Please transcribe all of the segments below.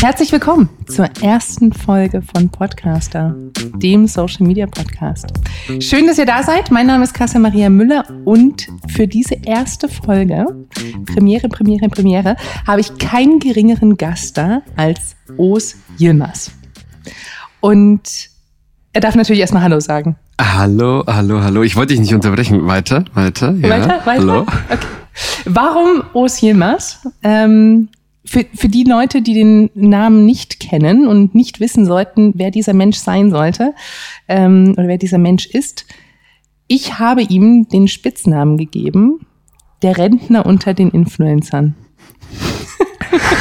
Herzlich willkommen zur ersten Folge von Podcaster, dem Social Media Podcast. Schön, dass ihr da seid. Mein Name ist Kassa Maria Müller und für diese erste Folge, Premiere, Premiere, Premiere, habe ich keinen geringeren Gast da als Os Yilmaz. Und er darf natürlich erstmal Hallo sagen. Hallo, hallo, hallo. Ich wollte dich nicht unterbrechen. Weiter, weiter. Ja. Weiter, weiter. Hallo. Okay. Warum Os Yilmaz? Ähm, für, für die Leute, die den Namen nicht kennen und nicht wissen sollten, wer dieser Mensch sein sollte ähm, oder wer dieser Mensch ist, ich habe ihm den Spitznamen gegeben, der Rentner unter den Influencern.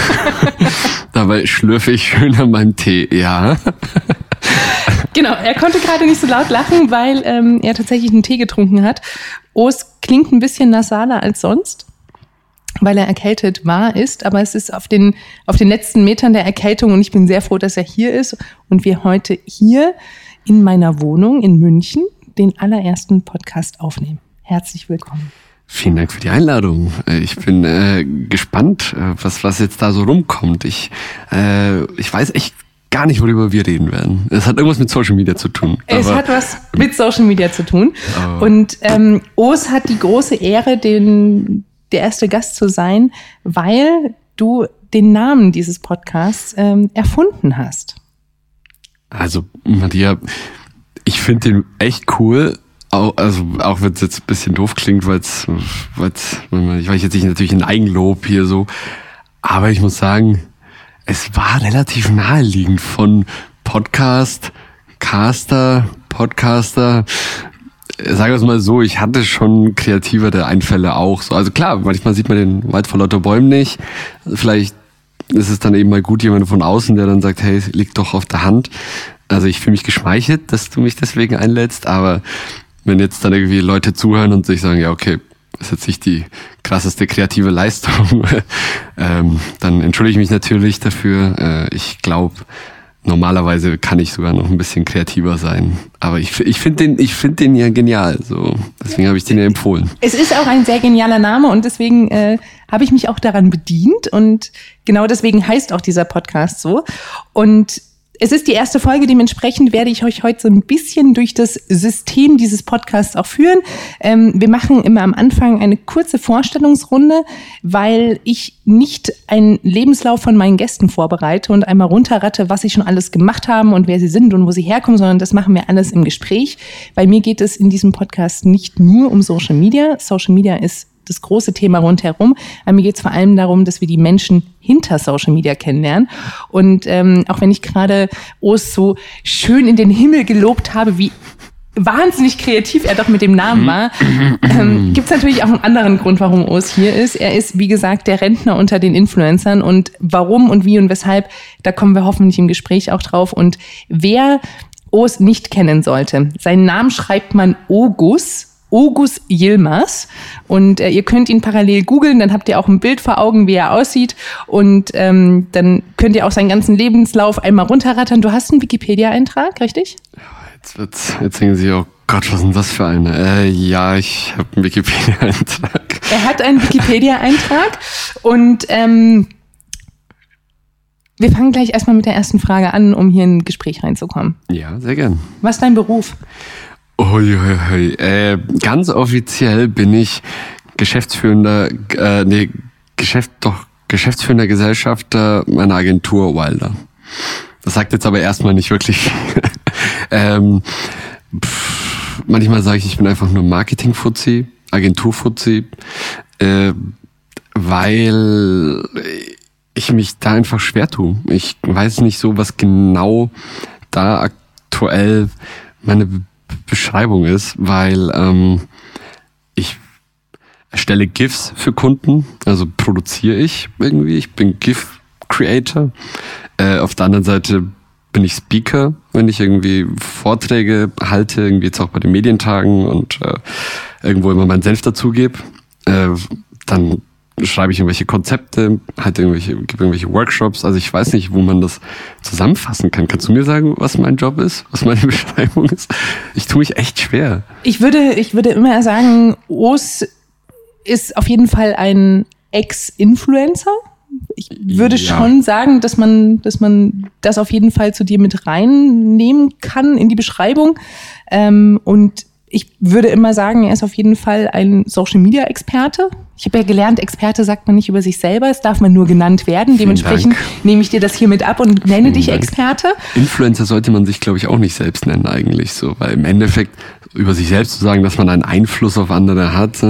Dabei schlürfe ich schön an meinem Tee, ja. Genau, er konnte gerade nicht so laut lachen, weil ähm, er tatsächlich einen Tee getrunken hat. Oh, es klingt ein bisschen nasaler als sonst weil er erkältet war, ist, aber es ist auf den, auf den letzten Metern der Erkältung und ich bin sehr froh, dass er hier ist und wir heute hier in meiner Wohnung in München den allerersten Podcast aufnehmen. Herzlich willkommen. Vielen Dank für die Einladung. Äh, ich bin äh, gespannt, äh, was, was jetzt da so rumkommt. Ich, äh, ich weiß echt gar nicht, worüber wir reden werden. Es hat irgendwas mit Social Media zu tun. Es hat was mit Social Media zu tun. Und ähm, Os hat die große Ehre, den der erste Gast zu sein, weil du den Namen dieses Podcasts ähm, erfunden hast. Also, Maria, ich finde den echt cool. Auch, also auch wenn es jetzt ein bisschen doof klingt, weil es, ich weiß jetzt nicht natürlich ein Eigenlob hier so, aber ich muss sagen, es war relativ naheliegend von Podcast, Caster, Podcaster, sagen wir es mal so, ich hatte schon kreativere Einfälle auch. So, also klar, manchmal sieht man den Wald vor lauter Bäumen nicht. Vielleicht ist es dann eben mal gut, jemand von außen, der dann sagt, hey, liegt doch auf der Hand. Also ich fühle mich geschmeichelt, dass du mich deswegen einlädst, aber wenn jetzt dann irgendwie Leute zuhören und sich sagen, ja, okay, ist jetzt nicht die krasseste kreative Leistung, ähm, dann entschuldige ich mich natürlich dafür. Äh, ich glaube, Normalerweise kann ich sogar noch ein bisschen kreativer sein. Aber ich, ich finde den, ich finde den ja genial. So. Deswegen habe ich den ja empfohlen. Es ist auch ein sehr genialer Name und deswegen äh, habe ich mich auch daran bedient. Und genau deswegen heißt auch dieser Podcast so. Und es ist die erste Folge, dementsprechend werde ich euch heute so ein bisschen durch das System dieses Podcasts auch führen. Ähm, wir machen immer am Anfang eine kurze Vorstellungsrunde, weil ich nicht einen Lebenslauf von meinen Gästen vorbereite und einmal runterratte, was sie schon alles gemacht haben und wer sie sind und wo sie herkommen, sondern das machen wir alles im Gespräch. Bei mir geht es in diesem Podcast nicht nur um Social Media. Social Media ist das große Thema rundherum. Aber mir geht es vor allem darum, dass wir die Menschen hinter Social Media kennenlernen. Und ähm, auch wenn ich gerade Os so schön in den Himmel gelobt habe, wie wahnsinnig kreativ er doch mit dem Namen mhm. war, ähm, gibt es natürlich auch einen anderen Grund, warum Os hier ist. Er ist, wie gesagt, der Rentner unter den Influencern und warum und wie und weshalb, da kommen wir hoffentlich im Gespräch auch drauf. Und wer Os nicht kennen sollte, seinen Namen schreibt man Ogus Ogus Yilmaz. Und äh, ihr könnt ihn parallel googeln, dann habt ihr auch ein Bild vor Augen, wie er aussieht. Und ähm, dann könnt ihr auch seinen ganzen Lebenslauf einmal runterrattern. Du hast einen Wikipedia-Eintrag, richtig? Jetzt wird's, jetzt denken Sie, oh Gott, was ist denn das für eine? Äh, ja, ich habe einen Wikipedia-Eintrag. Er hat einen Wikipedia-Eintrag und ähm, wir fangen gleich erstmal mit der ersten Frage an, um hier in ein Gespräch reinzukommen. Ja, sehr gern. Was ist dein Beruf? Uiuiui. Äh, ganz offiziell bin ich Geschäftsführender, äh, nee, Geschäft, doch, Geschäftsführender Gesellschafter meiner Agentur Wilder. Das sagt jetzt aber erstmal nicht wirklich. ähm, pff, manchmal sage ich, ich bin einfach nur Marketing-Fuzzi, Agentur-Fuzzi, äh, weil ich mich da einfach schwer tue. Ich weiß nicht so, was genau da aktuell meine Beschreibung ist, weil ähm, ich erstelle GIFs für Kunden, also produziere ich irgendwie. Ich bin GIF-Creator. Äh, auf der anderen Seite bin ich Speaker, wenn ich irgendwie Vorträge halte, irgendwie jetzt auch bei den Medientagen und äh, irgendwo immer meinen Senf dazugebe. Äh, dann schreibe ich irgendwelche Konzepte, halt irgendwelche, gebe irgendwelche Workshops. Also ich weiß nicht, wo man das zusammenfassen kann. Kannst du mir sagen, was mein Job ist, was meine Beschreibung ist? Ich tue mich echt schwer. Ich würde, ich würde immer sagen, Os ist auf jeden Fall ein Ex-Influencer, ich würde Ja. schon sagen, dass man, dass man das auf jeden Fall zu dir mit reinnehmen kann in die Beschreibung. Ähm, und ich würde immer sagen, er ist auf jeden Fall ein Social Media Experte. Ich habe ja gelernt, Experte sagt man nicht über sich selber, es darf man nur genannt werden. Dementsprechend nehme ich dir das hiermit ab und nenne dich Dank. Experte. Influencer sollte man sich, glaube ich, auch nicht selbst nennen eigentlich so, weil im Endeffekt über sich selbst zu sagen, dass man einen Einfluss auf andere hat,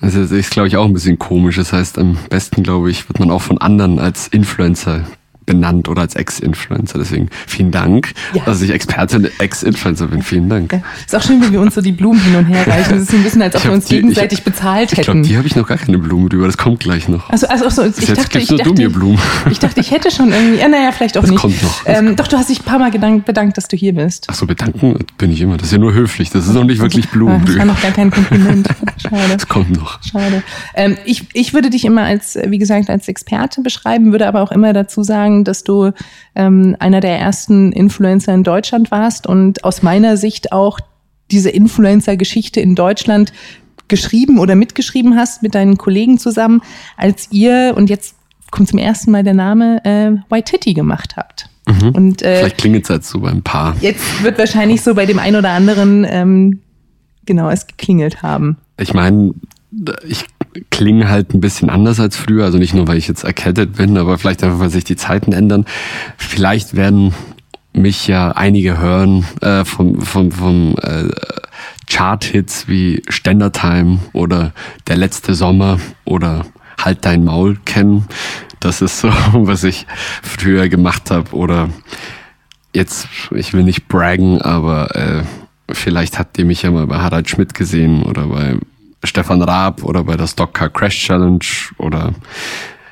das ist, ist glaube ich, auch ein bisschen komisch. Das heißt, am besten, glaube ich, wird man auch von anderen als Influencer benannt oder als Ex-Influencer. Deswegen vielen Dank, Ja. dass ich Experte und Ex-Influencer bin. Vielen Dank. Ja. Ist auch schön, wie wir uns so die Blumen hin und her reichen. Es ist ein bisschen, als ob Ich wir uns die- ich- gegenseitig bezahlt Ich glaube, hätten. die habe ich noch gar keine Blumen drüber. Das kommt gleich noch. Also, also, also ich dachte, gibst ich dachte, du mir Blumen. ich dachte, ich hätte schon irgendwie, ja, naja, vielleicht auch Das nicht. kommt noch, Ähm, doch, du hast dich ein paar Mal gedankt, bedankt, dass du hier bist. Ach so, bedanken bin ich immer. Das ist ja nur höflich. Das ist noch nicht wirklich Ah, Blumen. Das war noch gar kein Kompliment. Schade. Das kommt noch. Schade. Ähm, ich, ich würde dich immer als, wie gesagt, als Experte beschreiben, würde aber auch immer dazu sagen, dass du ähm, einer der ersten Influencer in Deutschland warst und aus meiner Sicht auch diese Influencer-Geschichte in Deutschland geschrieben oder mitgeschrieben hast mit deinen Kollegen zusammen, als ihr, und jetzt kommt zum ersten Mal der Name, äh, White Titty gemacht habt. Und äh, Vielleicht klingelt es jetzt so beim Paar. jetzt wird wahrscheinlich so bei dem einen oder anderen ähm, genau es geklingelt haben. Ich meine, ich klinge halt ein bisschen anders als früher. Also nicht nur, weil ich jetzt erkältet bin, aber vielleicht einfach, weil sich die Zeiten ändern. Vielleicht werden mich ja einige hören äh, vom, vom, vom äh, Chart-Hits wie Ständertime oder Der letzte Sommer oder Halt dein Maul kennen. Das ist so, was ich früher gemacht habe. Oder jetzt, ich will nicht braggen, aber äh, vielleicht habt ihr mich ja mal bei Harald Schmidt gesehen oder bei Stefan Raab oder bei der Stockcar Crash Challenge oder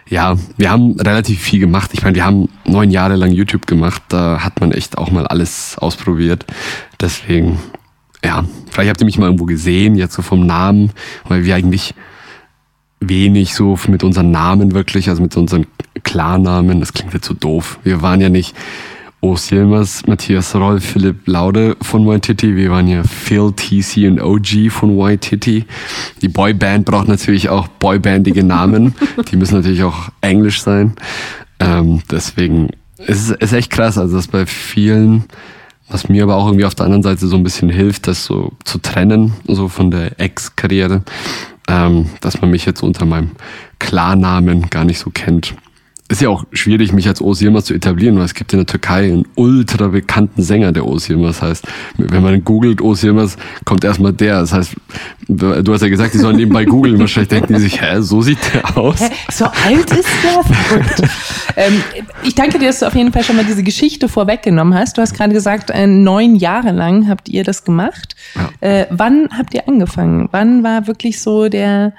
ja, wir haben relativ viel gemacht. Ich meine, wir haben neun Jahre lang YouTube gemacht. Da hat man echt auch mal alles ausprobiert. Deswegen, ja, vielleicht habt ihr mich mal irgendwo gesehen, jetzt so vom Namen, weil wir eigentlich wenig so mit unseren Namen wirklich, also mit unseren Klarnamen, das klingt jetzt so doof. Wir waren ja nicht Urs Yilmaz, Matthias Roll, Philipp Laude von White Titty. Wir waren ja Phil, TC und OG von White Titty. Die Boyband braucht natürlich auch boybandige Namen. Die müssen natürlich auch englisch sein. Ähm, deswegen ist es ist echt krass, also dass bei vielen, was mir aber auch irgendwie auf der anderen Seite so ein bisschen hilft, das so zu trennen, so von der Ex-Karriere, ähm, dass man mich jetzt unter meinem Klarnamen gar nicht so kennt. Ist ja auch schwierig, mich als Oğuz Yilmaz zu etablieren, weil es gibt in der Türkei einen ultra bekannten Sänger, der Oğuz Yilmaz heißt. Wenn man googelt Oğuz Yilmaz, kommt erstmal der. Das heißt, du hast ja gesagt, die sollen nebenbei googeln. Wahrscheinlich denken die sich, hä, so sieht der aus. Hä? So alt ist der? Ähm, ich danke dir, dass du auf jeden Fall schon mal diese Geschichte vorweggenommen hast. Du hast gerade gesagt, äh, neun Jahre lang habt ihr das gemacht. Ja. Äh, wann habt ihr angefangen? Wann war wirklich so der,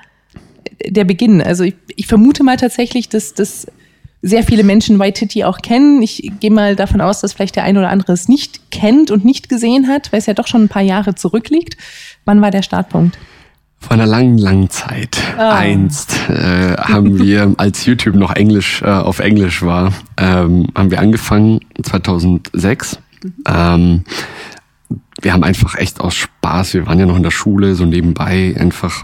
der Beginn? Also ich, ich vermute mal tatsächlich, dass das sehr viele Menschen Waititi auch kennen. Ich gehe mal davon aus, dass vielleicht der ein oder andere es nicht kennt und nicht gesehen hat, weil es ja doch schon ein paar Jahre zurückliegt. Wann war der Startpunkt? Vor einer langen, langen Zeit, Ah. einst, äh, haben wir, als YouTube noch Englisch äh, auf Englisch war, ähm, haben wir angefangen 2006. Ähm, wir haben einfach echt aus Spaß, wir waren ja noch in der Schule, so nebenbei einfach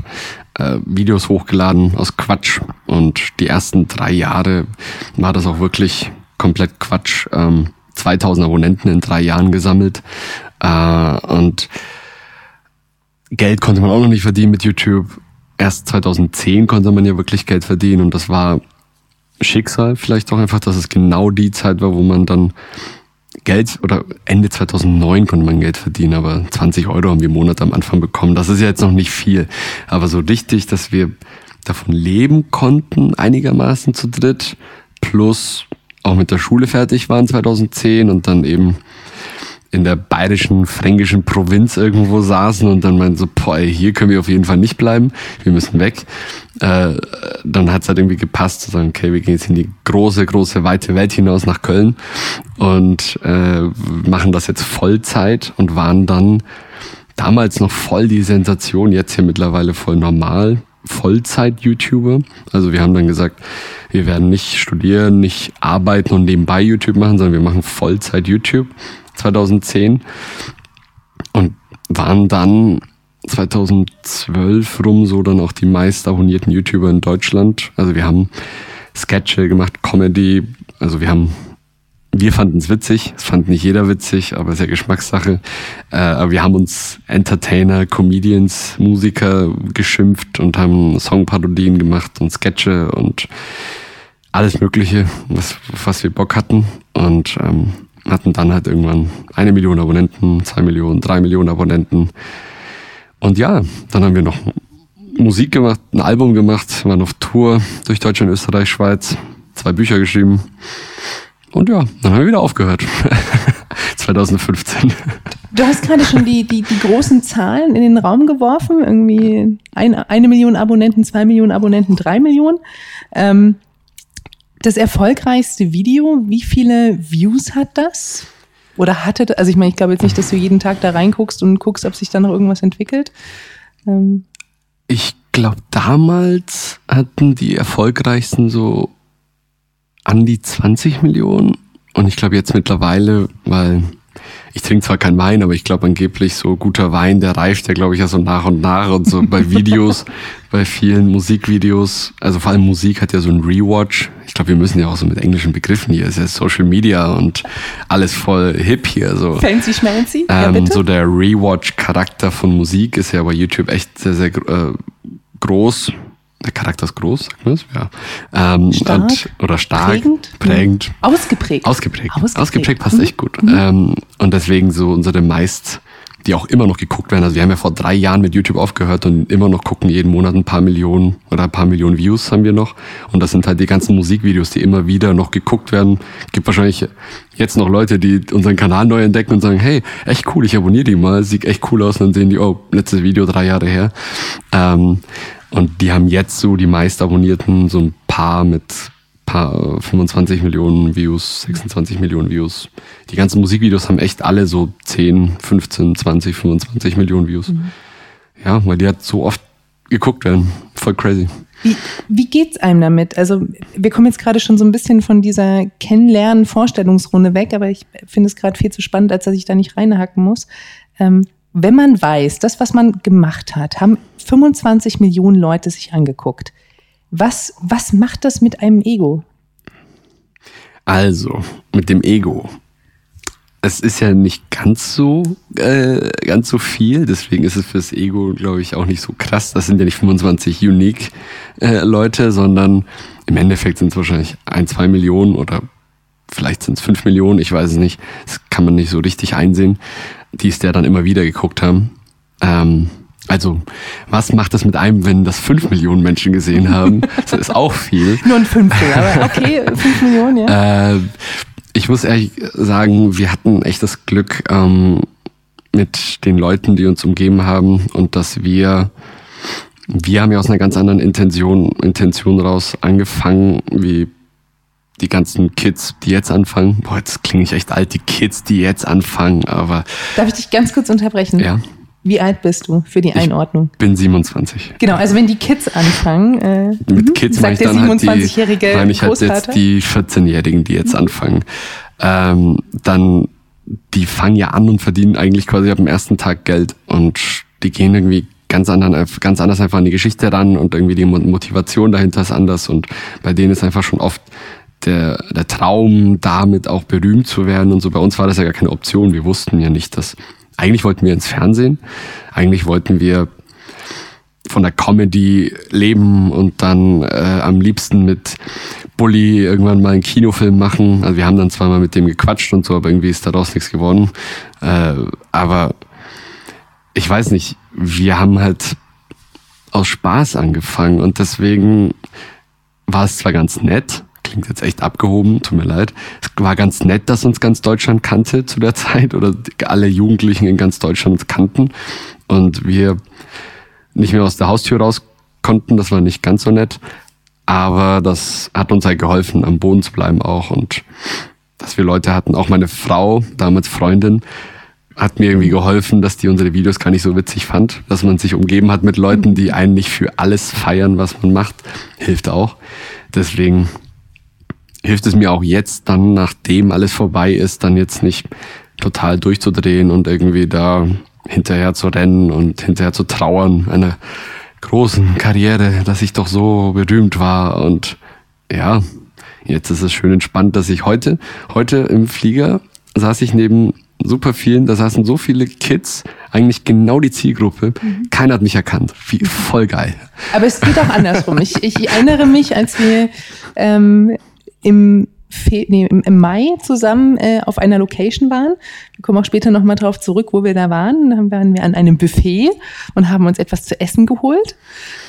äh, Videos hochgeladen aus Quatsch. Und die ersten drei Jahre war das auch wirklich komplett Quatsch. Ähm, 2000 Abonnenten in drei Jahren gesammelt. Äh, und Geld konnte man auch noch nicht verdienen mit YouTube. Erst 2010 konnte man ja wirklich Geld verdienen und das war Schicksal vielleicht auch einfach, dass es genau die Zeit war, wo man dann Geld oder Ende 2009 konnte man Geld verdienen, aber 20 Euro haben wir im Monat am Anfang bekommen. Das ist ja jetzt noch nicht viel, aber so richtig, dass wir davon leben konnten, einigermaßen zu dritt, plus auch mit der Schule fertig waren 2010 und dann eben in der bayerischen, fränkischen Provinz irgendwo saßen und dann meinten so, boah, hier können wir auf jeden Fall nicht bleiben, wir müssen weg. Äh, dann hat es halt irgendwie gepasst zu sagen, okay, wir gehen jetzt in die große, große, weite Welt hinaus nach Köln und äh, machen das jetzt Vollzeit und waren dann damals noch voll die Sensation, jetzt hier mittlerweile voll normal. Vollzeit-YouTuber. Also wir haben dann gesagt, wir werden nicht studieren, nicht arbeiten und nebenbei YouTube machen, sondern wir machen Vollzeit-YouTube 2010 und waren dann 2012 rum so dann auch die meist abonnierten YouTuber in Deutschland. Also wir haben Sketche gemacht, Comedy. Also wir haben, wir fanden es witzig. Es fand nicht jeder witzig, aber ist ja Geschmackssache. Äh, aber wir haben uns Entertainer, Comedians, Musiker geschimpft und haben Songparodien gemacht und Sketche und alles Mögliche, was, was wir Bock hatten. Und ähm, hatten dann halt irgendwann eine Million Abonnenten, zwei Millionen, drei Millionen Abonnenten. Und ja, dann haben wir noch Musik gemacht, ein Album gemacht, waren auf Tour durch Deutschland, Österreich, Schweiz, zwei Bücher geschrieben. Und ja, dann haben wir wieder aufgehört. 2015. Du hast gerade schon die, die, die großen Zahlen in den Raum geworfen. Irgendwie ein, eine Million Abonnenten, zwei Millionen Abonnenten, drei Millionen. Ähm, das erfolgreichste Video, wie viele Views hat das? Oder hatte, das? also ich meine, ich glaube jetzt nicht, dass du jeden Tag da reinguckst und guckst, ob sich da noch irgendwas entwickelt. Ähm. Ich glaube, damals hatten die erfolgreichsten so an die 20 Millionen. Und ich glaube jetzt mittlerweile, weil ich trinke zwar kein Wein, aber ich glaube angeblich so guter Wein, der reift ja, glaube ich, ja so nach und nach und so bei Videos, bei vielen Musikvideos, also vor allem Musik hat ja so ein Rewatch. Ich glaube, wir müssen ja auch so mit englischen Begriffen hier, es ist ja Social Media und alles voll hip hier. So. Fancy schmancy? Ähm, ja? So der Rewatch-Charakter von Musik ist ja bei YouTube echt sehr, sehr äh, groß der Charakter ist groß, sagt man es? Ja. Ähm, stark, und, oder stark, prägend, prägend. Ausgeprägt. Ausgeprägt. Ausgeprägt, Ausgeprägt passt mhm. echt gut. Mhm. Ähm, und deswegen so unsere meist, die auch immer noch geguckt werden. Also wir haben ja vor drei Jahren mit YouTube aufgehört und immer noch gucken jeden Monat ein paar Millionen oder ein paar Millionen Views haben wir noch. Und das sind halt die ganzen Musikvideos, die immer wieder noch geguckt werden. Gibt wahrscheinlich jetzt noch Leute, die unseren Kanal neu entdecken und sagen, hey, echt cool, ich abonniere die mal, sieht echt cool aus. Und dann sehen die, oh, letztes Video drei Jahre her. Ähm, und die haben jetzt so die meist abonnierten, so ein paar mit paar 25 Millionen Views, 26 Millionen Views. Die ganzen Musikvideos haben echt alle so 10, 15, 20, 25 Millionen Views. Mhm. Ja, weil die halt so oft geguckt werden. Voll crazy. Wie, wie geht's einem damit? Also, wir kommen jetzt gerade schon so ein bisschen von dieser Kennenlernen-Vorstellungsrunde weg, aber ich finde es gerade viel zu spannend, als dass ich da nicht reinhacken muss. Ähm, wenn man weiß, das, was man gemacht hat, haben 25 Millionen Leute sich angeguckt. Was, was macht das mit einem Ego? Also, mit dem Ego. Es ist ja nicht ganz so, äh, ganz so viel, deswegen ist es fürs Ego, glaube ich, auch nicht so krass. Das sind ja nicht 25 unique äh, Leute, sondern im Endeffekt sind es wahrscheinlich ein, zwei Millionen oder vielleicht sind es fünf Millionen, ich weiß es nicht. Das kann man nicht so richtig einsehen die es ja dann immer wieder geguckt haben. Ähm, also, was macht das mit einem, wenn das fünf Millionen Menschen gesehen haben? Das ist auch viel. Nur ein Fünftel, aber okay, fünf Millionen, ja. Äh, ich muss ehrlich sagen, wir hatten echt das Glück ähm, mit den Leuten, die uns umgeben haben und dass wir, wir haben ja aus einer ganz anderen Intention, Intention raus angefangen, wie die ganzen Kids, die jetzt anfangen. Boah, jetzt klinge ich echt alt, die Kids, die jetzt anfangen, aber. Darf ich dich ganz kurz unterbrechen? Ja. Wie alt bist du für die Einordnung? Ich bin 27. Genau, also wenn die Kids anfangen, äh, mit mhm. Kids sagt der 27-jährige halt ich halt jetzt die 14-Jährigen, die jetzt mhm. anfangen. Ähm, dann, die fangen ja an und verdienen eigentlich quasi ab dem ersten Tag Geld und die gehen irgendwie ganz, anderen, ganz anders einfach an die Geschichte ran und irgendwie die Motivation dahinter ist anders und bei denen ist einfach schon oft der, der Traum, damit auch berühmt zu werden und so. Bei uns war das ja gar keine Option. Wir wussten ja nicht, dass eigentlich wollten wir ins Fernsehen. Eigentlich wollten wir von der Comedy leben und dann äh, am liebsten mit Bully irgendwann mal einen Kinofilm machen. Also wir haben dann zweimal mit dem gequatscht und so, aber irgendwie ist daraus nichts geworden. Äh, aber ich weiß nicht, wir haben halt aus Spaß angefangen und deswegen war es zwar ganz nett, klingt jetzt echt abgehoben, tut mir leid. Es war ganz nett, dass uns ganz Deutschland kannte zu der Zeit oder alle Jugendlichen in ganz Deutschland kannten und wir nicht mehr aus der Haustür raus konnten. Das war nicht ganz so nett, aber das hat uns halt geholfen, am Boden zu bleiben auch und dass wir Leute hatten, auch meine Frau, damals Freundin, hat mir irgendwie geholfen, dass die unsere Videos gar nicht so witzig fand, dass man sich umgeben hat mit Leuten, die einen nicht für alles feiern, was man macht, hilft auch. Deswegen hilft es mir auch jetzt, dann nachdem alles vorbei ist, dann jetzt nicht total durchzudrehen und irgendwie da hinterher zu rennen und hinterher zu trauern einer großen Karriere, dass ich doch so berühmt war und ja, jetzt ist es schön entspannt, dass ich heute, heute im Flieger saß ich neben super vielen, da saßen so viele Kids, eigentlich genau die Zielgruppe. Mhm. Keiner hat mich erkannt. Wie, voll geil. Aber es geht auch andersrum. Ich, ich erinnere mich, als wir ähm, im Fe nee, im Mai zusammen äh, auf einer Location waren. Wir kommen auch später nochmal drauf zurück, wo wir da waren. Dann waren wir an einem Buffet und haben uns etwas zu essen geholt.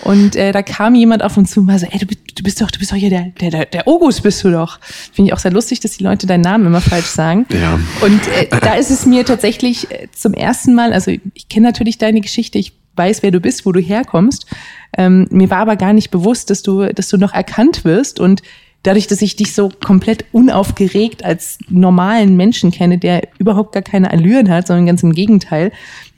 Und äh, da kam jemand auf uns zu und war so, ey, du, du bist doch, du bist doch hier der, der, der, der August bist du doch. Finde ich auch sehr lustig, dass die Leute deinen Namen immer falsch sagen. Ja. Und äh, da ist es mir tatsächlich äh, zum ersten Mal, also ich kenne natürlich deine Geschichte, ich weiß, wer du bist, wo du herkommst. Ähm, mir war aber gar nicht bewusst, dass du, dass du noch erkannt wirst und dadurch, dass ich dich so komplett unaufgeregt als normalen Menschen kenne, der überhaupt gar keine Allüren hat, sondern ganz im Gegenteil.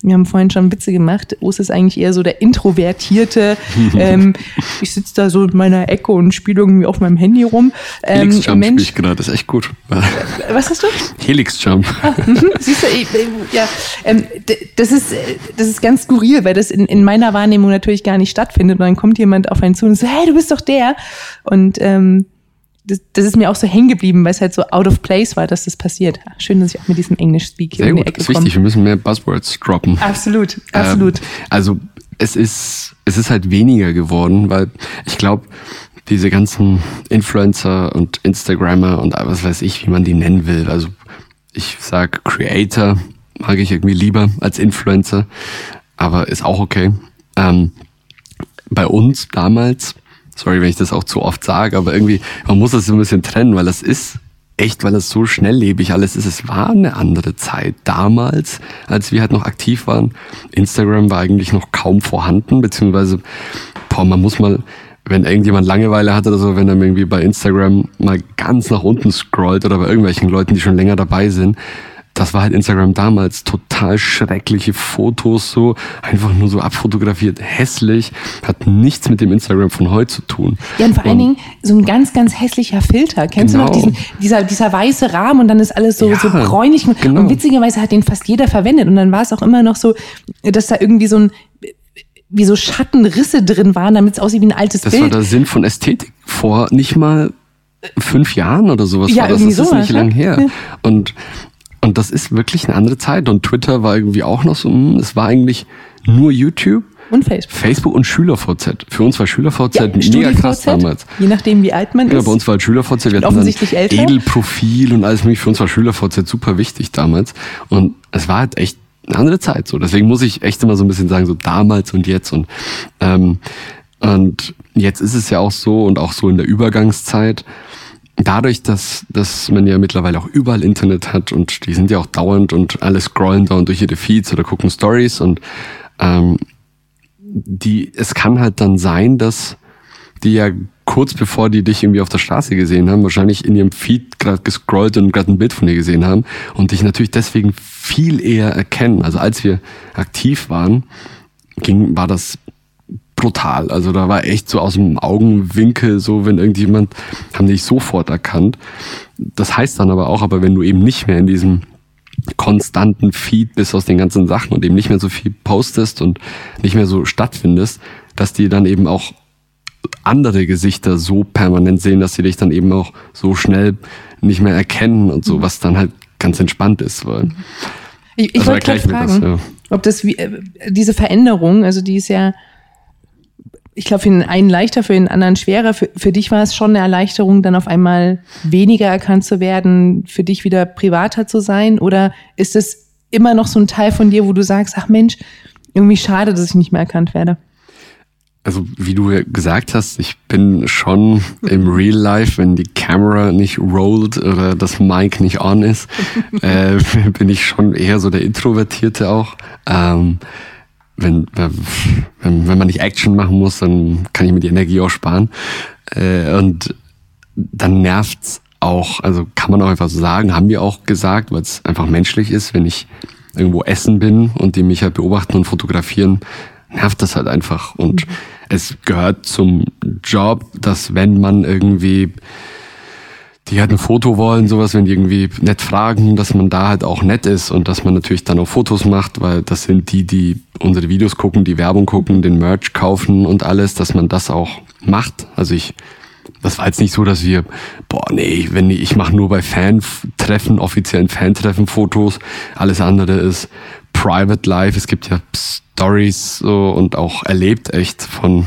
Wir haben vorhin schon Witze gemacht. Urs ist eigentlich eher so der Introvertierte. ähm, ich sitze da so in meiner Ecke und spiele irgendwie auf meinem Handy rum. Ähm, Helix Jump spiele ich gerade, das ist echt gut. Was hast du? Helix Jump. Ah, mhm. Siehst du, ich, ja, ähm, das ist, das ist ganz skurril, weil das in, in meiner Wahrnehmung natürlich gar nicht stattfindet. Und dann kommt jemand auf einen zu und sagt, hey, du bist doch der. Und ähm, das, das ist mir auch so hängen geblieben, weil es halt so out of place war, dass das passiert. Schön, dass ich auch mit diesem Englisch-Speak Sehr in die Ecke komme. ist wichtig, wir müssen mehr Buzzwords droppen. Absolut, absolut. Ähm, also es ist, es ist halt weniger geworden, weil ich glaube, diese ganzen Influencer und Instagrammer und was weiß ich, wie man die nennen will. Also ich sag Creator, mag ich irgendwie lieber als Influencer, aber ist auch okay. Ähm, bei uns damals Sorry, wenn ich das auch zu oft sage, aber irgendwie, man muss das so ein bisschen trennen, weil das ist echt, weil es so schnelllebig alles ist. Es war eine andere Zeit damals, als wir halt noch aktiv waren. Instagram war eigentlich noch kaum vorhanden, beziehungsweise, boah, man muss mal, wenn irgendjemand Langeweile hat oder so, wenn er irgendwie bei Instagram mal ganz nach unten scrollt oder bei irgendwelchen Leuten, die schon länger dabei sind, das war halt Instagram damals total schreckliche Fotos so, einfach nur so abfotografiert, hässlich, hat nichts mit dem Instagram von heute zu tun. Ja, und vor und allen Dingen so ein ganz, ganz hässlicher Filter. Kennst genau. du noch genau. diesen, dieser, dieser weiße Rahmen und dann ist alles so, ja, so bräunlich. Genau. Und witzigerweise hat den fast jeder verwendet. Und dann war es auch immer noch so, dass da irgendwie so ein, wie so Schattenrisse drin waren, damit es aussieht wie ein altes das Bild. Das war der Sinn von Ästhetik vor nicht mal fünf Jahren oder sowas ja, war das. Das ist so nicht lang her. Ja. Und und das ist wirklich eine andere Zeit. Und Twitter war irgendwie auch noch so, hm, es war eigentlich nur YouTube. Und Facebook. Facebook und SchülerVZ. Für uns war SchülerVZ ja, mega krass damals. Je nachdem, wie alt man ja, ist. bei uns war halt SchülerVZ. Wir hatten offensichtlich älter. Edelprofil und alles mögliche. Für uns war SchülerVZ super wichtig damals. Und es war halt echt eine andere Zeit so. Deswegen muss ich echt immer so ein bisschen sagen, so damals und jetzt. Und, ähm, und jetzt ist es ja auch so und auch so in der Übergangszeit, dadurch, dass, dass man ja mittlerweile auch überall Internet hat und die sind ja auch dauernd und alle scrollen dauernd durch ihre Feeds oder gucken Stories und ähm, die, es kann halt dann sein, dass die ja kurz bevor die dich irgendwie auf der Straße gesehen haben, wahrscheinlich in ihrem Feed gerade gescrollt und gerade ein Bild von dir gesehen haben und dich natürlich deswegen viel eher erkennen. Also als wir aktiv waren, ging, war das brutal. Also da war echt so aus dem Augenwinkel so, wenn irgendjemand, haben die dich sofort erkannt. Das heißt dann aber auch, aber wenn du eben nicht mehr in diesem konstanten Feed bist aus den ganzen Sachen und eben nicht mehr so viel postest und nicht mehr so stattfindest, dass die dann eben auch andere Gesichter so permanent sehen, dass sie dich dann eben auch so schnell nicht mehr erkennen und so, was dann halt ganz entspannt ist. Weil, ich ich also wollte fragen, das, ja. ob das wie, äh, diese Veränderung, also die ist ja ich glaube, für den einen leichter, für den anderen schwerer. Für, für dich war es schon eine Erleichterung, dann auf einmal weniger erkannt zu werden, für dich wieder privater zu sein? Oder ist es immer noch so ein Teil von dir, wo du sagst, ach Mensch, irgendwie schade, dass ich nicht mehr erkannt werde? Also wie du gesagt hast, ich bin schon im Real Life, wenn die Kamera nicht rollt oder das Mic nicht on ist, äh, bin ich schon eher so der Introvertierte auch. Ähm, wenn, wenn, wenn man nicht Action machen muss, dann kann ich mir die Energie auch sparen. Äh, und dann nervt's auch, also kann man auch einfach so sagen, haben wir auch gesagt, weil es einfach menschlich ist, wenn ich irgendwo essen bin und die mich halt beobachten und fotografieren, nervt das halt einfach. Und mhm. es gehört zum Job, dass wenn man irgendwie die halt ein Foto wollen, sowas, wenn die irgendwie nett fragen, dass man da halt auch nett ist und dass man natürlich dann auch Fotos macht, weil das sind die, die unsere Videos gucken, die Werbung gucken, den Merch kaufen und alles, dass man das auch macht. Also ich das war jetzt nicht so, dass wir, boah, nee, wenn ich, ich mache nur bei Fan-Treffen, offiziellen Fan-Treffen Fotos. Alles andere ist Private Life. Es gibt ja Stories so und auch erlebt echt von,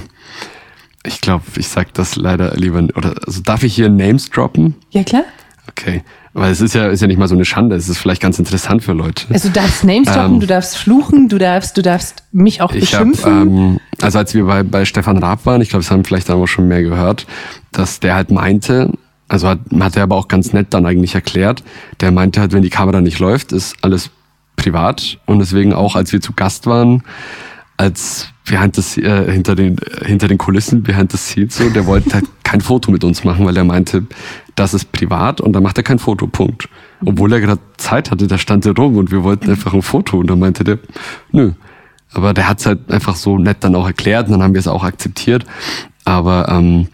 ich glaube, ich sag das leider lieber, oder also darf ich hier Names droppen? Ja, klar. Okay. Weil es ist ja, ist ja nicht mal so eine Schande, es ist vielleicht ganz interessant für Leute. Also du darfst Names droppen, ähm, du darfst fluchen, du darfst, du darfst mich auch beschimpfen. Hab, ähm, also als wir bei, bei Stefan Raab waren, ich glaube, das haben vielleicht auch schon mehr gehört, dass der halt meinte, also hat, hat er aber auch ganz nett dann eigentlich erklärt, der meinte halt, wenn die Kamera nicht läuft, ist alles privat und deswegen auch, als wir zu Gast waren, als behind the, äh, hinter den hinter den Kulissen behind the scenes so der wollte halt kein Foto mit uns machen weil er meinte das ist privat und dann macht er kein Foto Punkt. Obwohl er gerade Zeit hatte da stand er rum und wir wollten einfach ein Foto und dann meinte der nö. Aber der hat es halt einfach so nett dann auch erklärt und dann haben wir es auch akzeptiert. Aber ähm,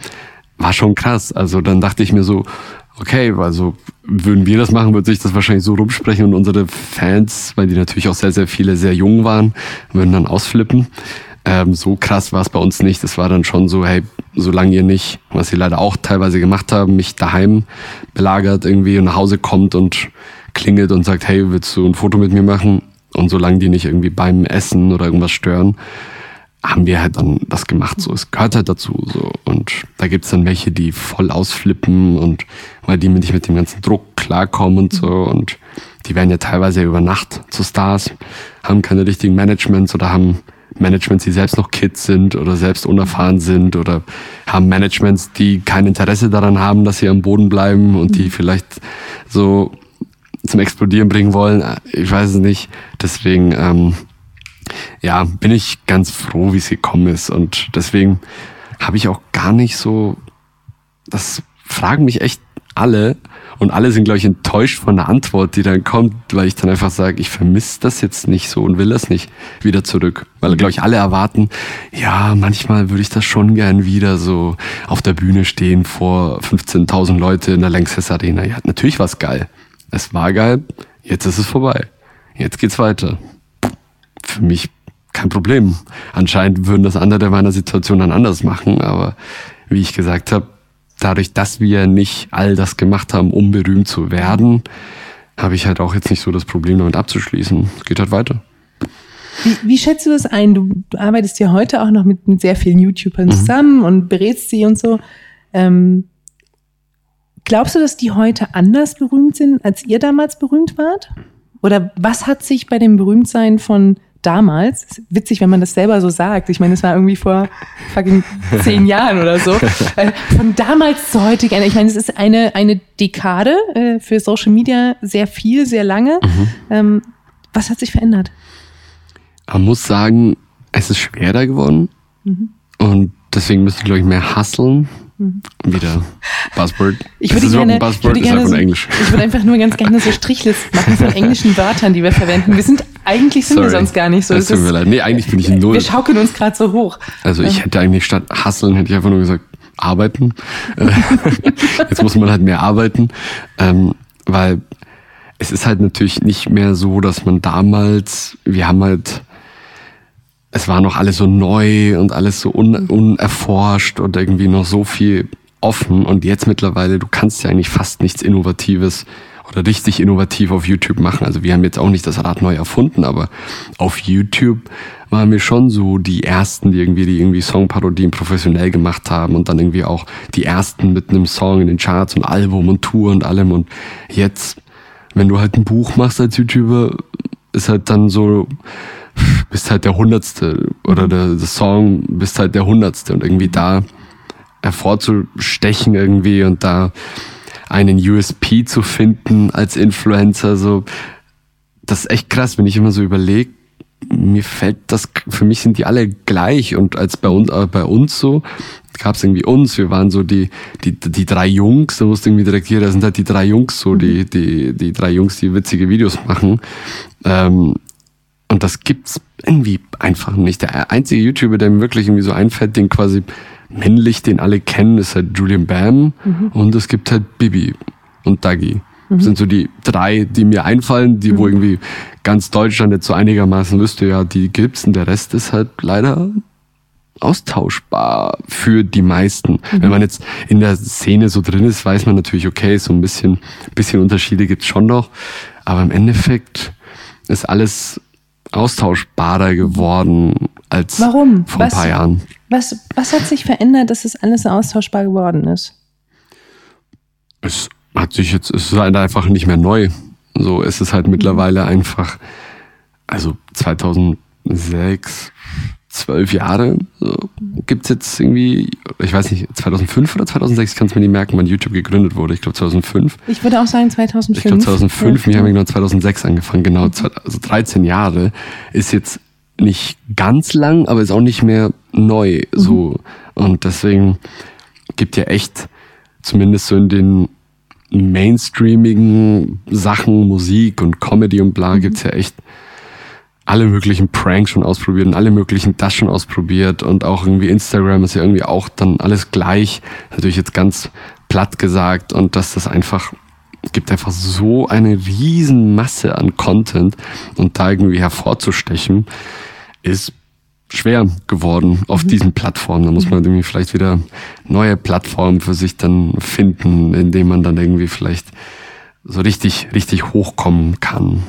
war schon krass. Also dann dachte ich mir so okay, also würden wir das machen, würde sich das wahrscheinlich so rumsprechen und unsere Fans, weil die natürlich auch sehr, sehr viele sehr jung waren, würden dann ausflippen. Ähm, so krass war es bei uns nicht. Es war dann schon so, hey, solange ihr nicht, was sie leider auch teilweise gemacht haben, mich daheim belagert irgendwie und nach Hause kommt und klingelt und sagt, hey, willst du ein Foto mit mir machen? Und solange die nicht irgendwie beim Essen oder irgendwas stören, haben wir halt dann das gemacht. So, es gehört halt dazu. So. Und da gibt's dann welche, die voll ausflippen und weil die nicht mit dem ganzen Druck klarkommen und so. Und die werden ja teilweise über Nacht zu Stars, haben keine richtigen Managements oder haben Managements, die selbst noch Kids sind oder selbst unerfahren sind oder haben Managements, die kein Interesse daran haben, dass sie am Boden bleiben und die vielleicht so zum Explodieren bringen wollen. Ich weiß es nicht. Deswegen, ähm, ja, bin ich ganz froh, wie es gekommen ist. Und deswegen habe ich auch gar nicht so, das fragen mich echt alle. Und alle sind, glaube ich, enttäuscht von der Antwort, die dann kommt, weil ich dann einfach sage, ich vermisse das jetzt nicht so und will das nicht wieder zurück. Weil, glaube ich, alle erwarten, ja, manchmal würde ich das schon gern wieder so auf der Bühne stehen vor 15.000 Leute in der Lanxess Arena. Ja, natürlich war es geil. Es war geil, jetzt ist es vorbei. Jetzt geht's weiter für mich kein Problem. Anscheinend würden das andere in meiner Situation dann anders machen, aber wie ich gesagt habe, dadurch, dass wir nicht all das gemacht haben, um berühmt zu werden, habe ich halt auch jetzt nicht so das Problem damit abzuschließen. Es geht halt weiter. Wie, wie schätzt du das ein? Du, du, arbeitest ja heute auch noch mit, mit sehr vielen YouTubern mhm. zusammen und berätst sie und so. Ähm, glaubst du, dass die heute anders berühmt sind, als ihr damals berühmt wart? Oder was hat sich bei dem Berühmtsein von damals, ist witzig, wenn man das selber so sagt, ich meine, es war irgendwie vor fucking zehn Jahren oder so, äh, von damals zu heute, ich meine, es ist eine, eine Dekade äh, für Social Media, sehr viel, sehr lange. Mhm. Ähm, was hat sich verändert? Man muss sagen, es ist schwerer geworden mhm. und deswegen müsste ich, glaube ich, mehr hustlen. Wieder Buzzword. Ich würde, gerne, ich, würde gerne so, ich würde einfach nur ganz gerne so Strichlisten machen von englischen Wörtern, die wir verwenden. Wir sind eigentlich sind Sorry. wir sonst gar nicht so. Das tut mir leid. Nee, eigentlich bin ich in null. Wir schaukeln uns gerade so hoch. Also ich hätte eigentlich statt hustlen hätte ich einfach nur gesagt arbeiten. Jetzt muss man halt mehr arbeiten, ähm, weil es ist halt natürlich nicht mehr so, dass man damals, wir haben halt es war noch alles so neu und alles so un, unerforscht und irgendwie noch so viel offen. Und jetzt mittlerweile, du kannst ja eigentlich fast nichts Innovatives oder richtig innovativ auf YouTube machen. Also wir haben jetzt auch nicht das Rad neu erfunden, aber auf YouTube waren wir schon so die ersten, die irgendwie, die irgendwie Songparodien professionell gemacht haben und dann irgendwie auch die ersten mit einem Song in den Charts und Album und Tour und allem. Und jetzt, wenn du halt ein Buch machst als YouTuber, ist halt dann so, bist halt der Hundertste oder der, der Song bist halt der Hundertste und irgendwie da hervorzustechen irgendwie und da einen USP zu finden als Influencer, so, das ist echt krass, wenn ich immer so überlege, mir fällt das, für mich sind die alle gleich und als bei uns, äh, bei uns so, gab es irgendwie uns, wir waren so die, die, die drei Jungs, da wusste irgendwie direkt hier, da sind halt die drei Jungs so, die, die, die drei Jungs, die witzige Videos machen. Ähm, und das gibt's irgendwie einfach nicht. Der einzige YouTuber, der mir wirklich irgendwie so einfällt, den quasi männlich, den alle kennen, ist halt Julian Bam. Mhm. Und es gibt halt Bibi und Dagi. Mhm. Das sind so die drei, die mir einfallen, die mhm. wo irgendwie ganz Deutschland jetzt so einigermaßen wüsste, ja, die gibt's und der Rest ist halt leider austauschbar für die meisten. Mhm. Wenn man jetzt in der Szene so drin ist, weiß man natürlich, okay, so ein bisschen, bisschen Unterschiede gibt's schon noch. Aber im Endeffekt ist alles austauschbarer geworden als Warum? vor was, ein paar Jahren. Was, was hat sich verändert, dass es alles austauschbar geworden ist? Es hat sich jetzt, es ist halt einfach nicht mehr neu. So, es ist halt mhm. mittlerweile einfach, also 2006, zwölf Jahre so, gibt jetzt irgendwie, ich weiß nicht, 2005 oder 2006, ich kann es mir nicht merken, wann YouTube gegründet wurde. Ich glaube 2005. Ich würde auch sagen 2005. Ich glaube 2005, ja. wir haben genau 2006 angefangen, genau, also 13 Jahre ist jetzt nicht ganz lang, aber ist auch nicht mehr neu so. Mhm. Und deswegen gibt ja echt, zumindest so in den mainstreamigen Sachen, Musik und Comedy und bla, mhm. gibt's ja echt alle möglichen Pranks schon ausprobiert und alle möglichen das schon ausprobiert und auch irgendwie Instagram ist ja irgendwie auch dann alles gleich, natürlich jetzt ganz platt gesagt und dass das einfach gibt einfach so eine riesen Masse an Content und da irgendwie hervorzustechen ist schwer geworden auf mhm. diesen Plattformen. Da muss man irgendwie vielleicht wieder neue Plattformen für sich dann finden, indem man dann irgendwie vielleicht so richtig, richtig hochkommen kann.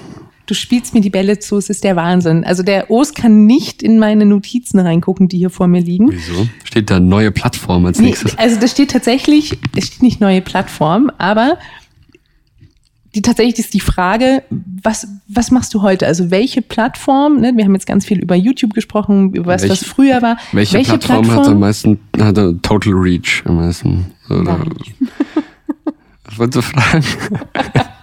Du spielst mir die Bälle zu, es ist der Wahnsinn. Also der Os kann nicht in meine Notizen reingucken, die hier vor mir liegen. Wieso? Steht da neue Plattform als nee, nächstes? Also da steht tatsächlich, es steht nicht neue Plattform, aber die tatsächlich ist die Frage, was, was machst du heute? Also welche Plattform, ne? wir haben jetzt ganz viel über YouTube gesprochen, über was, was früher war. Welche, welche Plattform, Plattform, hat am meisten, hat Total Reach am meisten? Oder, was wolltest du fragen?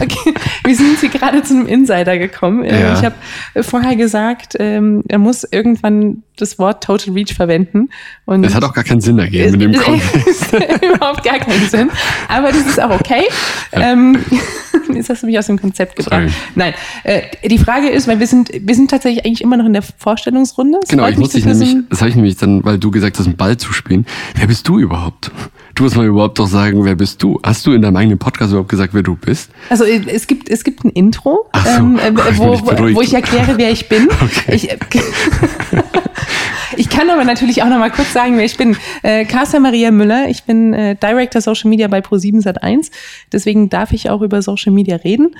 Okay, wir sind hier gerade zu einem Insider gekommen. Ja. Ich habe vorher gesagt, ähm, er muss irgendwann das Wort Total Reach verwenden. Und das hat auch gar keinen Sinn ergeben in dem Kontext. überhaupt gar keinen Sinn. Aber das ist auch okay. Ja. Ähm, jetzt hast du mich aus dem Konzept gebracht. Sorry. Nein, äh, die Frage ist, weil wir sind, wir sind tatsächlich eigentlich immer noch in der Vorstellungsrunde. Das genau, ich muss dich nämlich, das habe ich nämlich dann, weil du gesagt hast, einen Ball zu spielen. Wer bist du überhaupt? Du musst mal überhaupt doch sagen, wer bist du? Hast du in deinem eigenen Podcast überhaupt gesagt, wer du bist? Also äh, es gibt, es gibt ein Intro, so, ähm, äh, wo, wo, wo, ich erkläre, wer ich bin. Okay. Ich, ich kann aber natürlich auch noch mal kurz sagen, wer ich bin. Äh, Carsten Maria Müller, ich bin äh, Director Social Media bei Pro7 Sat1. Deswegen darf ich auch über Social Media reden.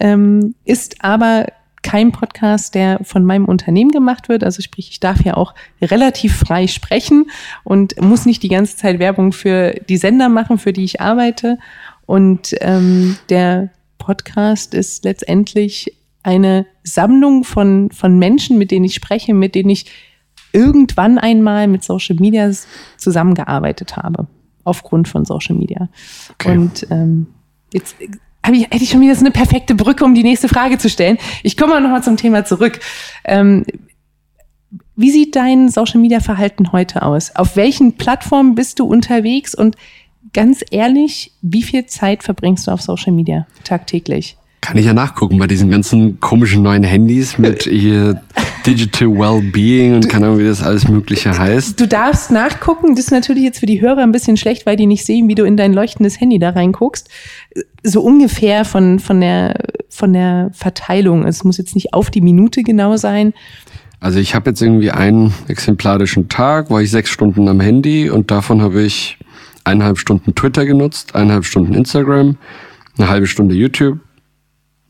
Ähm, ist aber kein Podcast, der von meinem Unternehmen gemacht wird. Also sprich, ich darf ja auch relativ frei sprechen und muss nicht die ganze Zeit Werbung für die Sender machen, für die ich arbeite. Und ähm, der Podcast ist letztendlich eine Sammlung von, von Menschen, mit denen ich spreche, mit denen ich irgendwann einmal mit Social Media zusammengearbeitet habe, aufgrund von Social Media. Okay. Und ähm, jetzt hab ich, hätte ich schon wieder so eine perfekte Brücke, um die nächste Frage zu stellen. Ich komme noch mal zum Thema zurück. Ähm, wie sieht dein Social Media Verhalten heute aus? Auf welchen Plattformen bist du unterwegs? Und ganz ehrlich, wie viel Zeit verbringst du auf Social Media tagtäglich? Kann ich ja nachgucken bei diesen ganzen komischen neuen Handys mit hier Digital Wellbeing und keine Ahnung, wie das alles Mögliche heißt. Du darfst nachgucken. Das ist natürlich jetzt für die Hörer ein bisschen schlecht, weil die nicht sehen, wie du in dein leuchtendes Handy da reinguckst. So ungefähr von, von, der, von der Verteilung. Es muss jetzt nicht auf die Minute genau sein. Also ich habe jetzt irgendwie einen exemplarischen Tag, war ich sechs Stunden am Handy und davon habe ich eineinhalb Stunden Twitter genutzt, eineinhalb Stunden Instagram, eine halbe Stunde YouTube,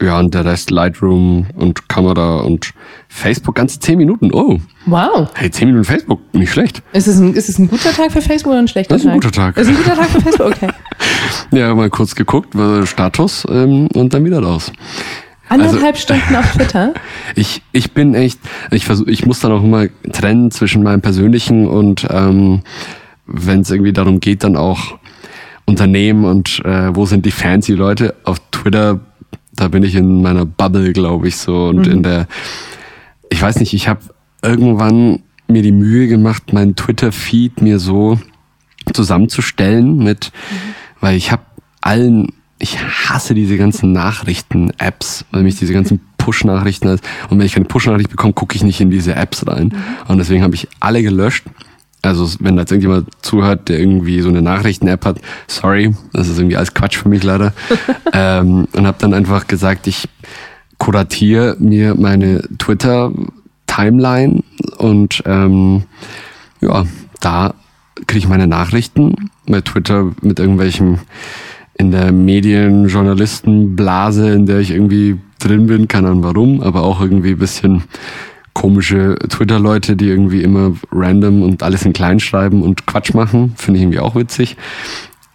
ja, und der Rest Lightroom und Kamera und Facebook ganze zehn Minuten. Oh. Wow. Hey, zehn Minuten Facebook, nicht schlecht. Ist es ein, ist es ein guter Tag für Facebook oder ein schlechter Tag? Das ist ein guter Tag. Ist ein guter Tag für Facebook, okay. ja, mal kurz geguckt, Status ähm, und dann wieder raus. Anderthalb also, Stunden auf Twitter? Ich, ich bin echt, ich versuch, ich muss dann auch immer trennen zwischen meinem persönlichen und ähm, wenn es irgendwie darum geht, dann auch Unternehmen und äh, wo sind die fancy Leute. Auf Twitter da bin ich in meiner Bubble, glaube ich, so. Und mhm. in der, ich weiß nicht, ich habe irgendwann mir die Mühe gemacht, meinen Twitter-Feed mir so zusammenzustellen mit, mhm. weil ich habe allen, ich hasse diese ganzen Nachrichten-Apps, weil mich diese ganzen Push-Nachrichten und wenn ich keine Push-Nachricht bekomme, gucke ich nicht in diese Apps rein. Mhm. Und deswegen habe ich alle gelöscht also wenn da jetzt irgendjemand zuhört, der irgendwie so eine Nachrichten-App hat, sorry, das ist irgendwie alles Quatsch für mich leider. ähm, und habe dann einfach gesagt, ich kuratiere mir meine Twitter-Timeline und ähm, ja, da kriege ich meine Nachrichten bei Twitter mit irgendwelchen in der Medienjournalistenblase, in der ich irgendwie drin bin, keine Ahnung warum, aber auch irgendwie ein bisschen komische Twitter-Leute, die irgendwie immer random und alles in klein schreiben und Quatsch machen, finde ich irgendwie auch witzig.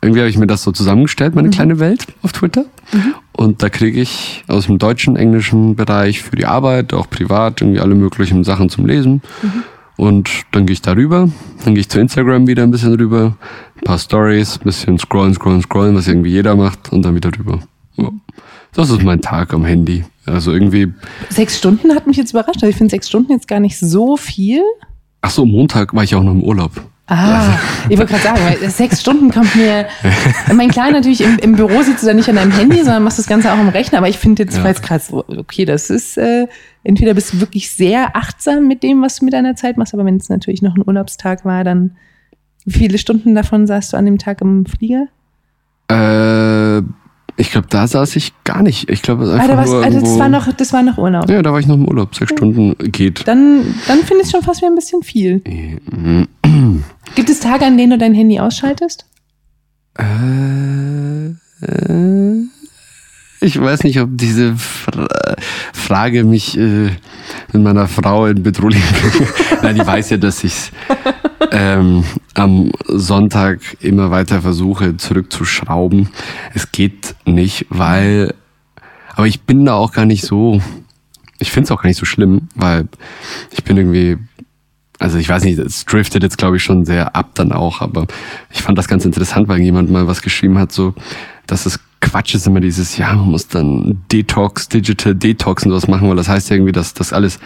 Irgendwie habe ich mir das so zusammengestellt, meine mhm. kleine Welt auf Twitter. Mhm. Und da kriege ich aus dem deutschen, englischen Bereich für die Arbeit, auch privat, irgendwie alle möglichen Sachen zum Lesen. Mhm. Und dann gehe ich da rüber, dann gehe ich zu Instagram wieder ein bisschen rüber, ein paar Stories, ein bisschen scrollen, scrollen, scrollen, was irgendwie jeder macht und dann wieder rüber. Ja. Das ist mein Tag am Handy. Also irgendwie. Sechs Stunden hat mich jetzt überrascht. Also ich finde sechs Stunden jetzt gar nicht so viel. Ach so, Montag war ich auch noch im Urlaub. Ah, ich wollte gerade sagen, weil sechs Stunden kommt mir. Mein Kleiner natürlich im, im Büro sitzt du dann nicht an deinem Handy, sondern machst das Ganze auch am Rechner. Aber ich finde jetzt, ja. weil es gerade so, okay, das ist äh, entweder bist du wirklich sehr achtsam mit dem, was du mit deiner Zeit machst, aber wenn es natürlich noch ein Urlaubstag war, dann wie viele Stunden davon saßt du an dem Tag im Flieger? Äh, ich glaube, da saß ich gar nicht. Ich glaube, einfach ah, nur also das war noch, das war noch Urlaub. Ja, da war ich noch im Urlaub. Sechs Stunden geht. Dann, dann finde ich es schon fast wie ein bisschen viel. Gibt es Tage, an denen du dein Handy ausschaltest? Äh, äh, ich weiß nicht, ob diese Fra Frage mich äh, mit meiner Frau in Bedrohung bringt. Nein, die weiß ja, dass ich ähm, am Sonntag immer weiter versuche zurückzuschrauben. Es geht nicht, weil, aber ich bin da auch gar nicht so, ich finde es auch gar nicht so schlimm, weil ich bin irgendwie, also ich weiß nicht, es driftet jetzt glaube ich schon sehr ab dann auch, aber ich fand das ganz interessant, weil jemand mal was geschrieben hat, so, dass es Quatsch ist immer dieses, ja, man muss dann Detox, Digital Detox und sowas machen, weil das heißt ja irgendwie, dass das alles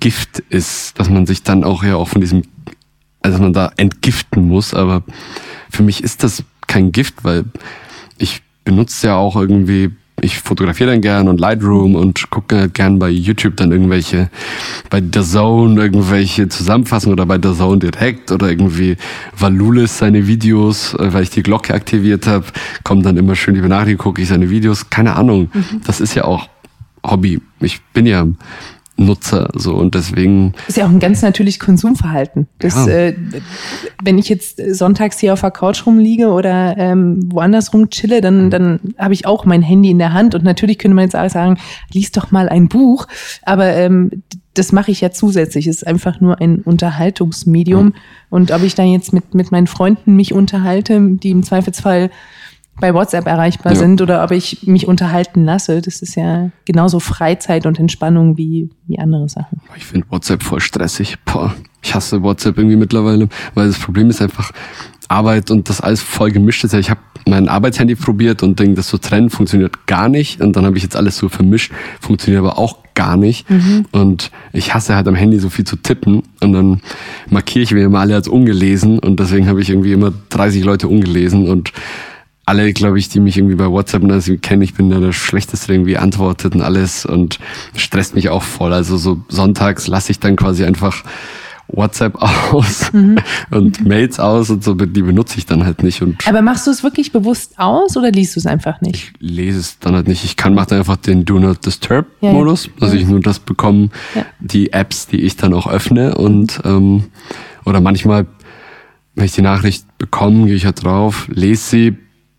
Gift ist, dass man sich dann auch ja auch von diesem also man da entgiften muss, aber für mich ist das kein Gift, weil ich benutze ja auch irgendwie, ich fotografiere dann gern und Lightroom und gucke halt gern bei YouTube dann irgendwelche, bei The Zone irgendwelche Zusammenfassungen oder bei The Zone direkt oder irgendwie Valulis seine Videos, äh, weil ich die Glocke aktiviert habe, kommen dann immer schön die Benachrichtigungen, gucke ich seine Videos, keine Ahnung. Mhm. Das ist ja auch Hobby. Ich bin ja Nutzer so und deswegen ist ja auch ein ganz natürliches Konsumverhalten. Das, ja. äh, wenn ich jetzt sonntags hier auf der Couch rumliege oder ähm, woanders rumchille, dann, mhm. dann habe ich auch mein Handy in der Hand und natürlich könnte man jetzt auch sagen, lies doch mal ein Buch, aber ähm, das mache ich ja zusätzlich. Es ist einfach nur ein Unterhaltungsmedium. Mhm. Und ob ich dann jetzt mit, mit meinen Freunden mich unterhalte, die im Zweifelsfall bei WhatsApp erreichbar ja. sind oder ob ich mich unterhalten lasse. Das ist ja genauso Freizeit und Entspannung wie, wie andere Sachen. Ich finde WhatsApp voll stressig. Boah, ich hasse WhatsApp irgendwie mittlerweile, weil das Problem ist einfach Arbeit und das alles voll gemischt ist. Ich habe mein Arbeitshandy probiert und denke, das so trennen funktioniert gar nicht. Und dann habe ich jetzt alles so vermischt, funktioniert aber auch gar nicht. Mhm. Und ich hasse halt am Handy so viel zu tippen. Und dann markiere ich mir immer alle als ungelesen. Und deswegen habe ich irgendwie immer 30 Leute ungelesen und alle, glaube ich, die mich irgendwie bei WhatsApp also kennen, ich bin da der Schlechteste, irgendwie antwortet und alles und stresst mich auch voll. Also so sonntags lasse ich dann quasi einfach WhatsApp aus mhm. und Mails aus und so, die benutze ich dann halt nicht. Und Aber machst du es wirklich bewusst aus oder liest du es einfach nicht? Ich lese es dann halt nicht. Ich kann mache einfach den Do Not Disturb ja, Modus, ja. dass ich nur das bekomme, ja. die Apps, die ich dann auch öffne und ähm, oder manchmal, wenn ich die Nachricht bekomme, gehe ich halt drauf, lese sie,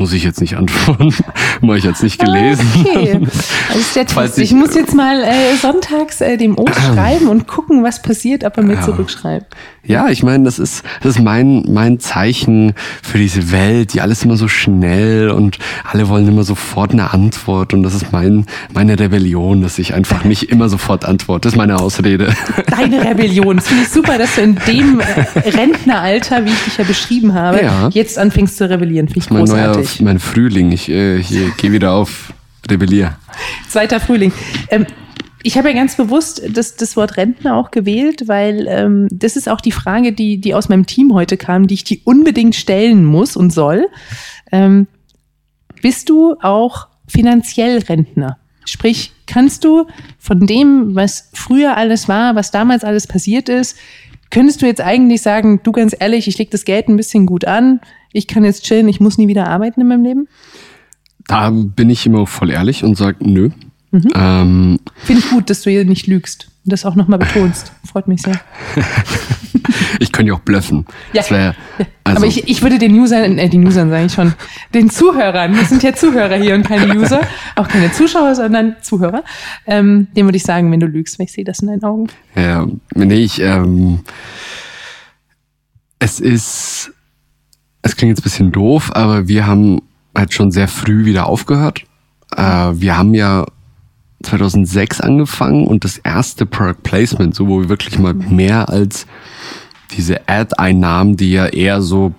muss ich jetzt nicht antworten. Mache ich jetzt nicht gelesen. Okay. Das ist der Test. Ich, ich, muss jetzt mal äh, sonntags äh, dem O schreiben und gucken, was passiert, ob er mir ja. zurückschreibt. Ja, ich meine, das ist, das ist mein, mein Zeichen für diese Welt, die alles immer so schnell und alle wollen immer sofort eine Antwort. Und das ist mein, meine Rebellion, dass ich einfach nicht immer sofort antworte. Das ist meine Ausrede. Deine Rebellion. Das finde ich super, dass du in dem äh, Rentneralter, wie ich dich ja beschrieben habe, ja. jetzt anfängst zu rebellieren. Finde ich großartig mein Frühling. Ich, äh, ich gehe wieder auf Rebellier. Zweiter Frühling. Ähm, ich habe ja ganz bewusst das, das Wort Rentner auch gewählt, weil ähm, das ist auch die Frage, die, die aus meinem Team heute kam, die ich dir unbedingt stellen muss und soll. Ähm, bist du auch finanziell Rentner? Sprich, kannst du von dem, was früher alles war, was damals alles passiert ist, könntest du jetzt eigentlich sagen, du ganz ehrlich, ich lege das Geld ein bisschen gut an, ich kann jetzt chillen, ich muss nie wieder arbeiten in meinem Leben? Da bin ich immer voll ehrlich und sage, nö. Mhm. Ähm, Finde ich gut, dass du hier nicht lügst. und das auch nochmal betonst. Freut mich sehr. ich könnte ja auch blöffen. Ja. Wär, also Aber ich, ich würde den Usern, äh, den Usern sage ich schon, den Zuhörern, wir sind ja Zuhörer hier und keine User, auch keine Zuschauer, sondern Zuhörer, ähm, dem würde ich sagen, wenn du lügst, weil ich sehe das in deinen Augen. Ja, nee, ich, ähm, es ist, es klingt jetzt ein bisschen doof, aber wir haben halt schon sehr früh wieder aufgehört. Äh, wir haben ja 2006 angefangen und das erste Product Placement, so wo wir wirklich mal mehr als diese Ad-Einnahmen, die ja eher so,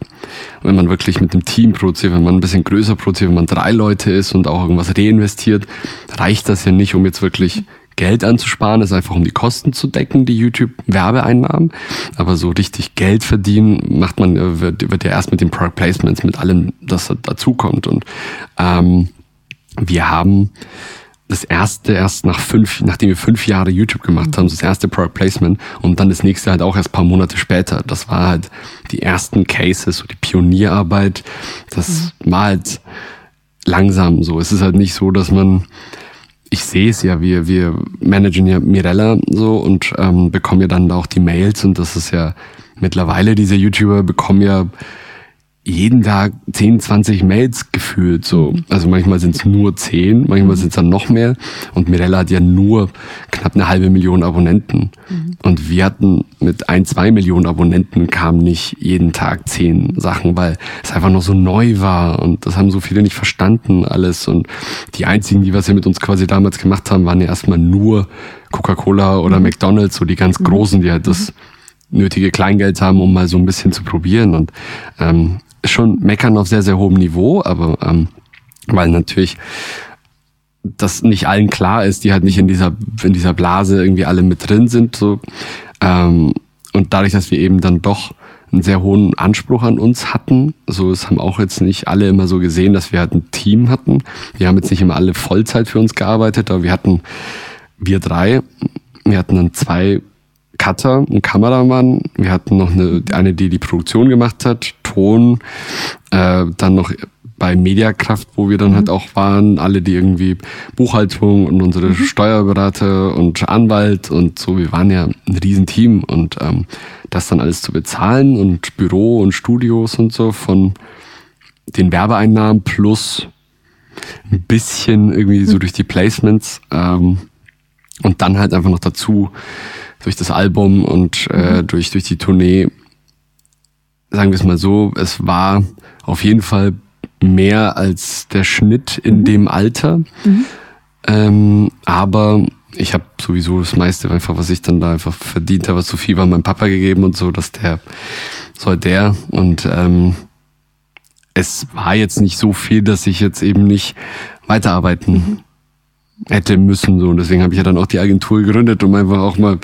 wenn man wirklich mit dem Team produziert, wenn man ein bisschen größer produziert, wenn man drei Leute ist und auch irgendwas reinvestiert, reicht das ja nicht, um jetzt wirklich Geld anzusparen, ist einfach um die Kosten zu decken, die YouTube-Werbeeinnahmen. Aber so richtig Geld verdienen macht man, äh, wird, wird ja erst mit den Product Placements, mit allem, das dazukommt. Und ähm, wir haben das erste erst nach fünf, nachdem wir fünf Jahre YouTube gemacht haben, das erste Product Placement und dann das nächste halt auch erst paar Monate später. Das war halt die ersten Cases, so die Pionierarbeit. Das mhm. war halt langsam so. Es ist halt nicht so, dass man, ich sehe es ja, wir, wir managen ja Mirella so und ähm, bekommen ja dann auch die Mails und das ist ja mittlerweile, diese YouTuber bekommen ja jeden Tag 10, 20 Mails gefühlt so. Also manchmal sind es nur 10, manchmal sind es dann noch mehr. Und Mirella hat ja nur knapp eine halbe Million Abonnenten. Mhm. Und wir hatten mit ein, zwei Millionen Abonnenten kamen nicht jeden Tag 10 Sachen, weil es einfach noch so neu war. Und das haben so viele nicht verstanden alles. Und die einzigen, die was wir mit uns quasi damals gemacht haben, waren ja erstmal nur Coca-Cola oder mhm. McDonalds, so die ganz mhm. großen, die halt das mhm. nötige Kleingeld haben, um mal so ein bisschen zu probieren. Und ähm, schon meckern auf sehr, sehr hohem Niveau, aber ähm, weil natürlich das nicht allen klar ist, die halt nicht in dieser, in dieser Blase irgendwie alle mit drin sind. So. Ähm, und dadurch, dass wir eben dann doch einen sehr hohen Anspruch an uns hatten. So, es haben auch jetzt nicht alle immer so gesehen, dass wir halt ein Team hatten. Wir haben jetzt nicht immer alle Vollzeit für uns gearbeitet, aber wir hatten, wir drei, wir hatten dann zwei Cutter, einen Kameramann. Wir hatten noch eine, eine, die die Produktion gemacht hat, Ton, äh, dann noch bei Mediakraft, wo wir dann mhm. halt auch waren, alle, die irgendwie Buchhaltung und unsere mhm. Steuerberater und Anwalt und so, wir waren ja ein Riesenteam und ähm, das dann alles zu bezahlen und Büro und Studios und so von den Werbeeinnahmen plus ein bisschen irgendwie so mhm. durch die Placements ähm, und dann halt einfach noch dazu durch das Album und äh, mhm. durch, durch die Tournee, sagen wir es mal so, es war auf jeden Fall mehr als der Schnitt in mhm. dem Alter. Mhm. Ähm, aber ich habe sowieso das meiste einfach, was ich dann da einfach verdient habe, zu viel war meinem Papa gegeben und so, dass der soll der und ähm, es war jetzt nicht so viel, dass ich jetzt eben nicht weiterarbeiten mhm hätte müssen. So. Und deswegen habe ich ja dann auch die Agentur gegründet, um einfach auch mal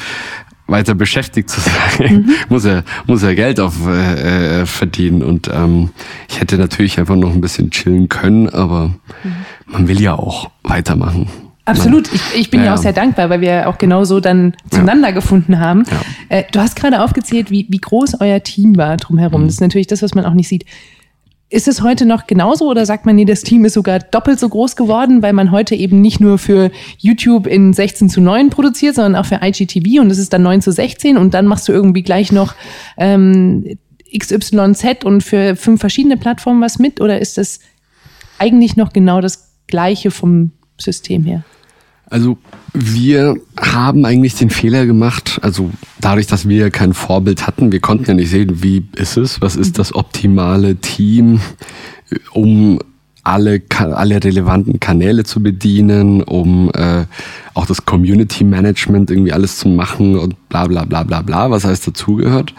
weiter beschäftigt zu sein. Mhm. muss ja muss ja Geld auf äh, äh, verdienen und ähm, ich hätte natürlich einfach noch ein bisschen chillen können, aber mhm. man will ja auch weitermachen. Absolut. Ich, ich bin ja, ja, auch sehr dankbar, weil wir auch genau so dann zueinander gefunden haben. Äh, du hast gerade aufgezählt, wie, wie groß euer Team war drumherum. Mhm. Das ist natürlich das, was man auch nicht sieht. Ist es heute noch genauso oder sagt man, nee, das Team ist sogar doppelt so groß geworden, weil man heute eben nicht nur für YouTube in 16 zu 9 produziert, sondern auch für IGTV und das ist dann 9 zu 16 und dann machst du irgendwie gleich noch ähm, XYZ und für fünf verschiedene Plattformen was mit oder ist das eigentlich noch genau das gleiche vom System her? Also wir haben eigentlich den Fehler gemacht, also dadurch, dass wir kein Vorbild hatten, wir konnten ja nicht sehen, wie ist es, was ist das optimale Team, um alle, alle relevanten Kanäle zu bedienen, um äh, auch das Community Management irgendwie alles zu machen und bla bla bla bla bla, was alles dazugehört.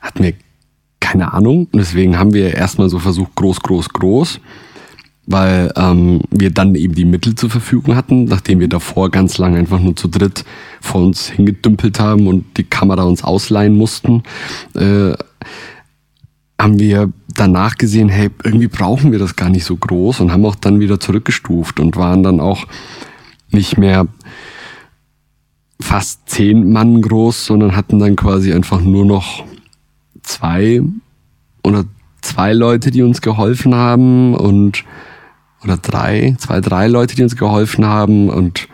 Hatten wir keine Ahnung. Und deswegen haben wir erstmal so versucht, groß, groß, groß weil ähm, wir dann eben die Mittel zur Verfügung hatten, nachdem wir davor ganz lange einfach nur zu dritt vor uns hingedümpelt haben und die Kamera uns ausleihen mussten, äh, haben wir danach gesehen, hey, irgendwie brauchen wir das gar nicht so groß und haben auch dann wieder zurückgestuft und waren dann auch nicht mehr fast zehn Mann groß, sondern hatten dann quasi einfach nur noch zwei oder zwei Leute, die uns geholfen haben und oder drei, zwei, drei Leute, die uns geholfen haben und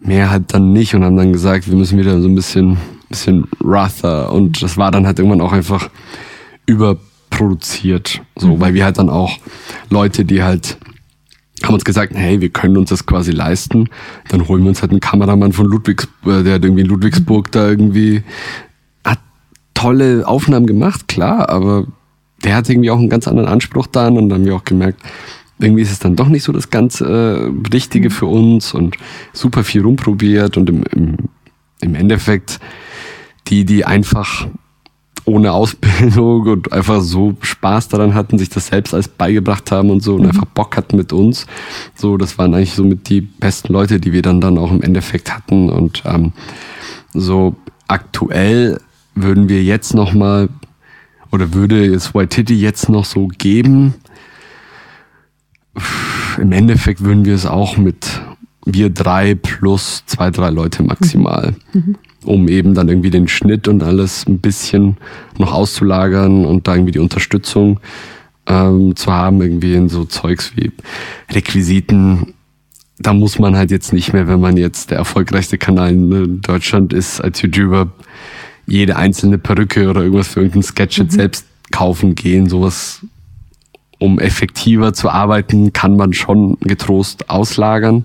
mehr halt dann nicht und haben dann gesagt, wir müssen wieder so ein bisschen, bisschen rougher und das war dann halt irgendwann auch einfach überproduziert, so, mhm. weil wir halt dann auch Leute, die halt haben uns gesagt, hey, wir können uns das quasi leisten. Dann holen wir uns halt einen Kameramann von Ludwigsburg, äh, der hat irgendwie in Ludwigsburg da irgendwie hat tolle Aufnahmen gemacht, klar, aber der hat irgendwie auch einen ganz anderen Anspruch dann und dann haben wir auch gemerkt, irgendwie ist es dann doch nicht so das ganz äh, Richtige für uns und super viel rumprobiert und im, im, im Endeffekt die, die einfach ohne Ausbildung und einfach so Spaß daran hatten, sich das selbst als beigebracht haben und so und mhm. einfach Bock hatten mit uns. So, das waren eigentlich so mit die besten Leute, die wir dann dann auch im Endeffekt hatten und ähm, so aktuell würden wir jetzt noch mal oder würde es Waititi jetzt noch so geben? Im Endeffekt würden wir es auch mit wir drei plus zwei, drei Leute maximal. Mhm um eben dann irgendwie den Schnitt und alles ein bisschen noch auszulagern und da irgendwie die Unterstützung ähm, zu haben, irgendwie in so Zeugs wie Requisiten. Da muss man halt jetzt nicht mehr, wenn man jetzt der erfolgreichste Kanal in Deutschland ist als YouTuber, jede einzelne Perücke oder irgendwas für irgendeinen Sketch mhm. selbst kaufen gehen. Sowas, um effektiver zu arbeiten, kann man schon getrost auslagern.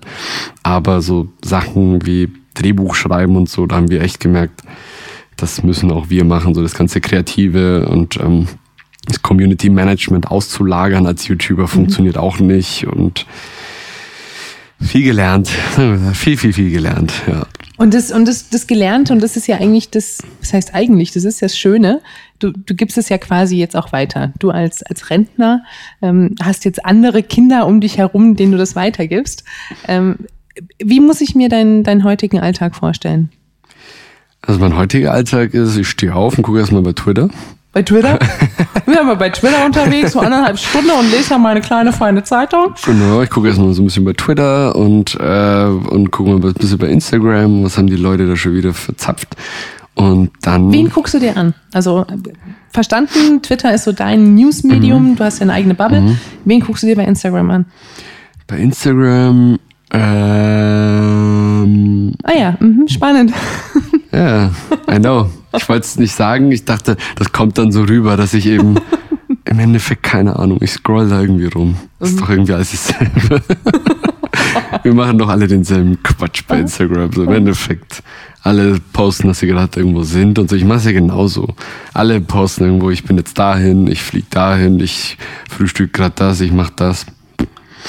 Aber so Sachen wie Drehbuch schreiben und so, da haben wir echt gemerkt, das müssen auch wir machen, so das ganze Kreative und ähm, das Community Management auszulagern als YouTuber mhm. funktioniert auch nicht und viel gelernt, viel, viel, viel gelernt, ja. Und das, und das, das Gelernte, und das ist ja eigentlich das, das heißt eigentlich, das ist ja das Schöne, du, du gibst es ja quasi jetzt auch weiter. Du als, als Rentner ähm, hast jetzt andere Kinder um dich herum, denen du das weitergibst. Ähm, wie muss ich mir deinen, deinen heutigen Alltag vorstellen? Also mein heutiger Alltag ist, ich stehe auf und gucke erstmal bei Twitter. Bei Twitter? ich bin aber bei Twitter unterwegs, so anderthalb Stunden und lese ja meine kleine feine Zeitung. Genau, ich gucke erstmal so ein bisschen bei Twitter und, äh, und gucke mal ein bisschen bei Instagram, was haben die Leute da schon wieder verzapft. Und dann. Wen guckst du dir an? Also verstanden, Twitter ist so dein Newsmedium, mhm. du hast ja eine eigene Bubble. Mhm. Wen guckst du dir bei Instagram an? Bei Instagram ähm, ah ja, mhm, spannend. Ja, I know. Ich wollte es nicht sagen. Ich dachte, das kommt dann so rüber, dass ich eben im Endeffekt keine Ahnung. Ich scroll da irgendwie rum. Das ist mhm. doch irgendwie alles dasselbe. Wir machen doch alle denselben Quatsch bei Instagram. So im Endeffekt. Alle posten, dass sie gerade irgendwo sind und so. Ich mache es ja genauso. Alle posten irgendwo, ich bin jetzt dahin, ich fliege dahin, ich frühstück gerade das, ich mache das.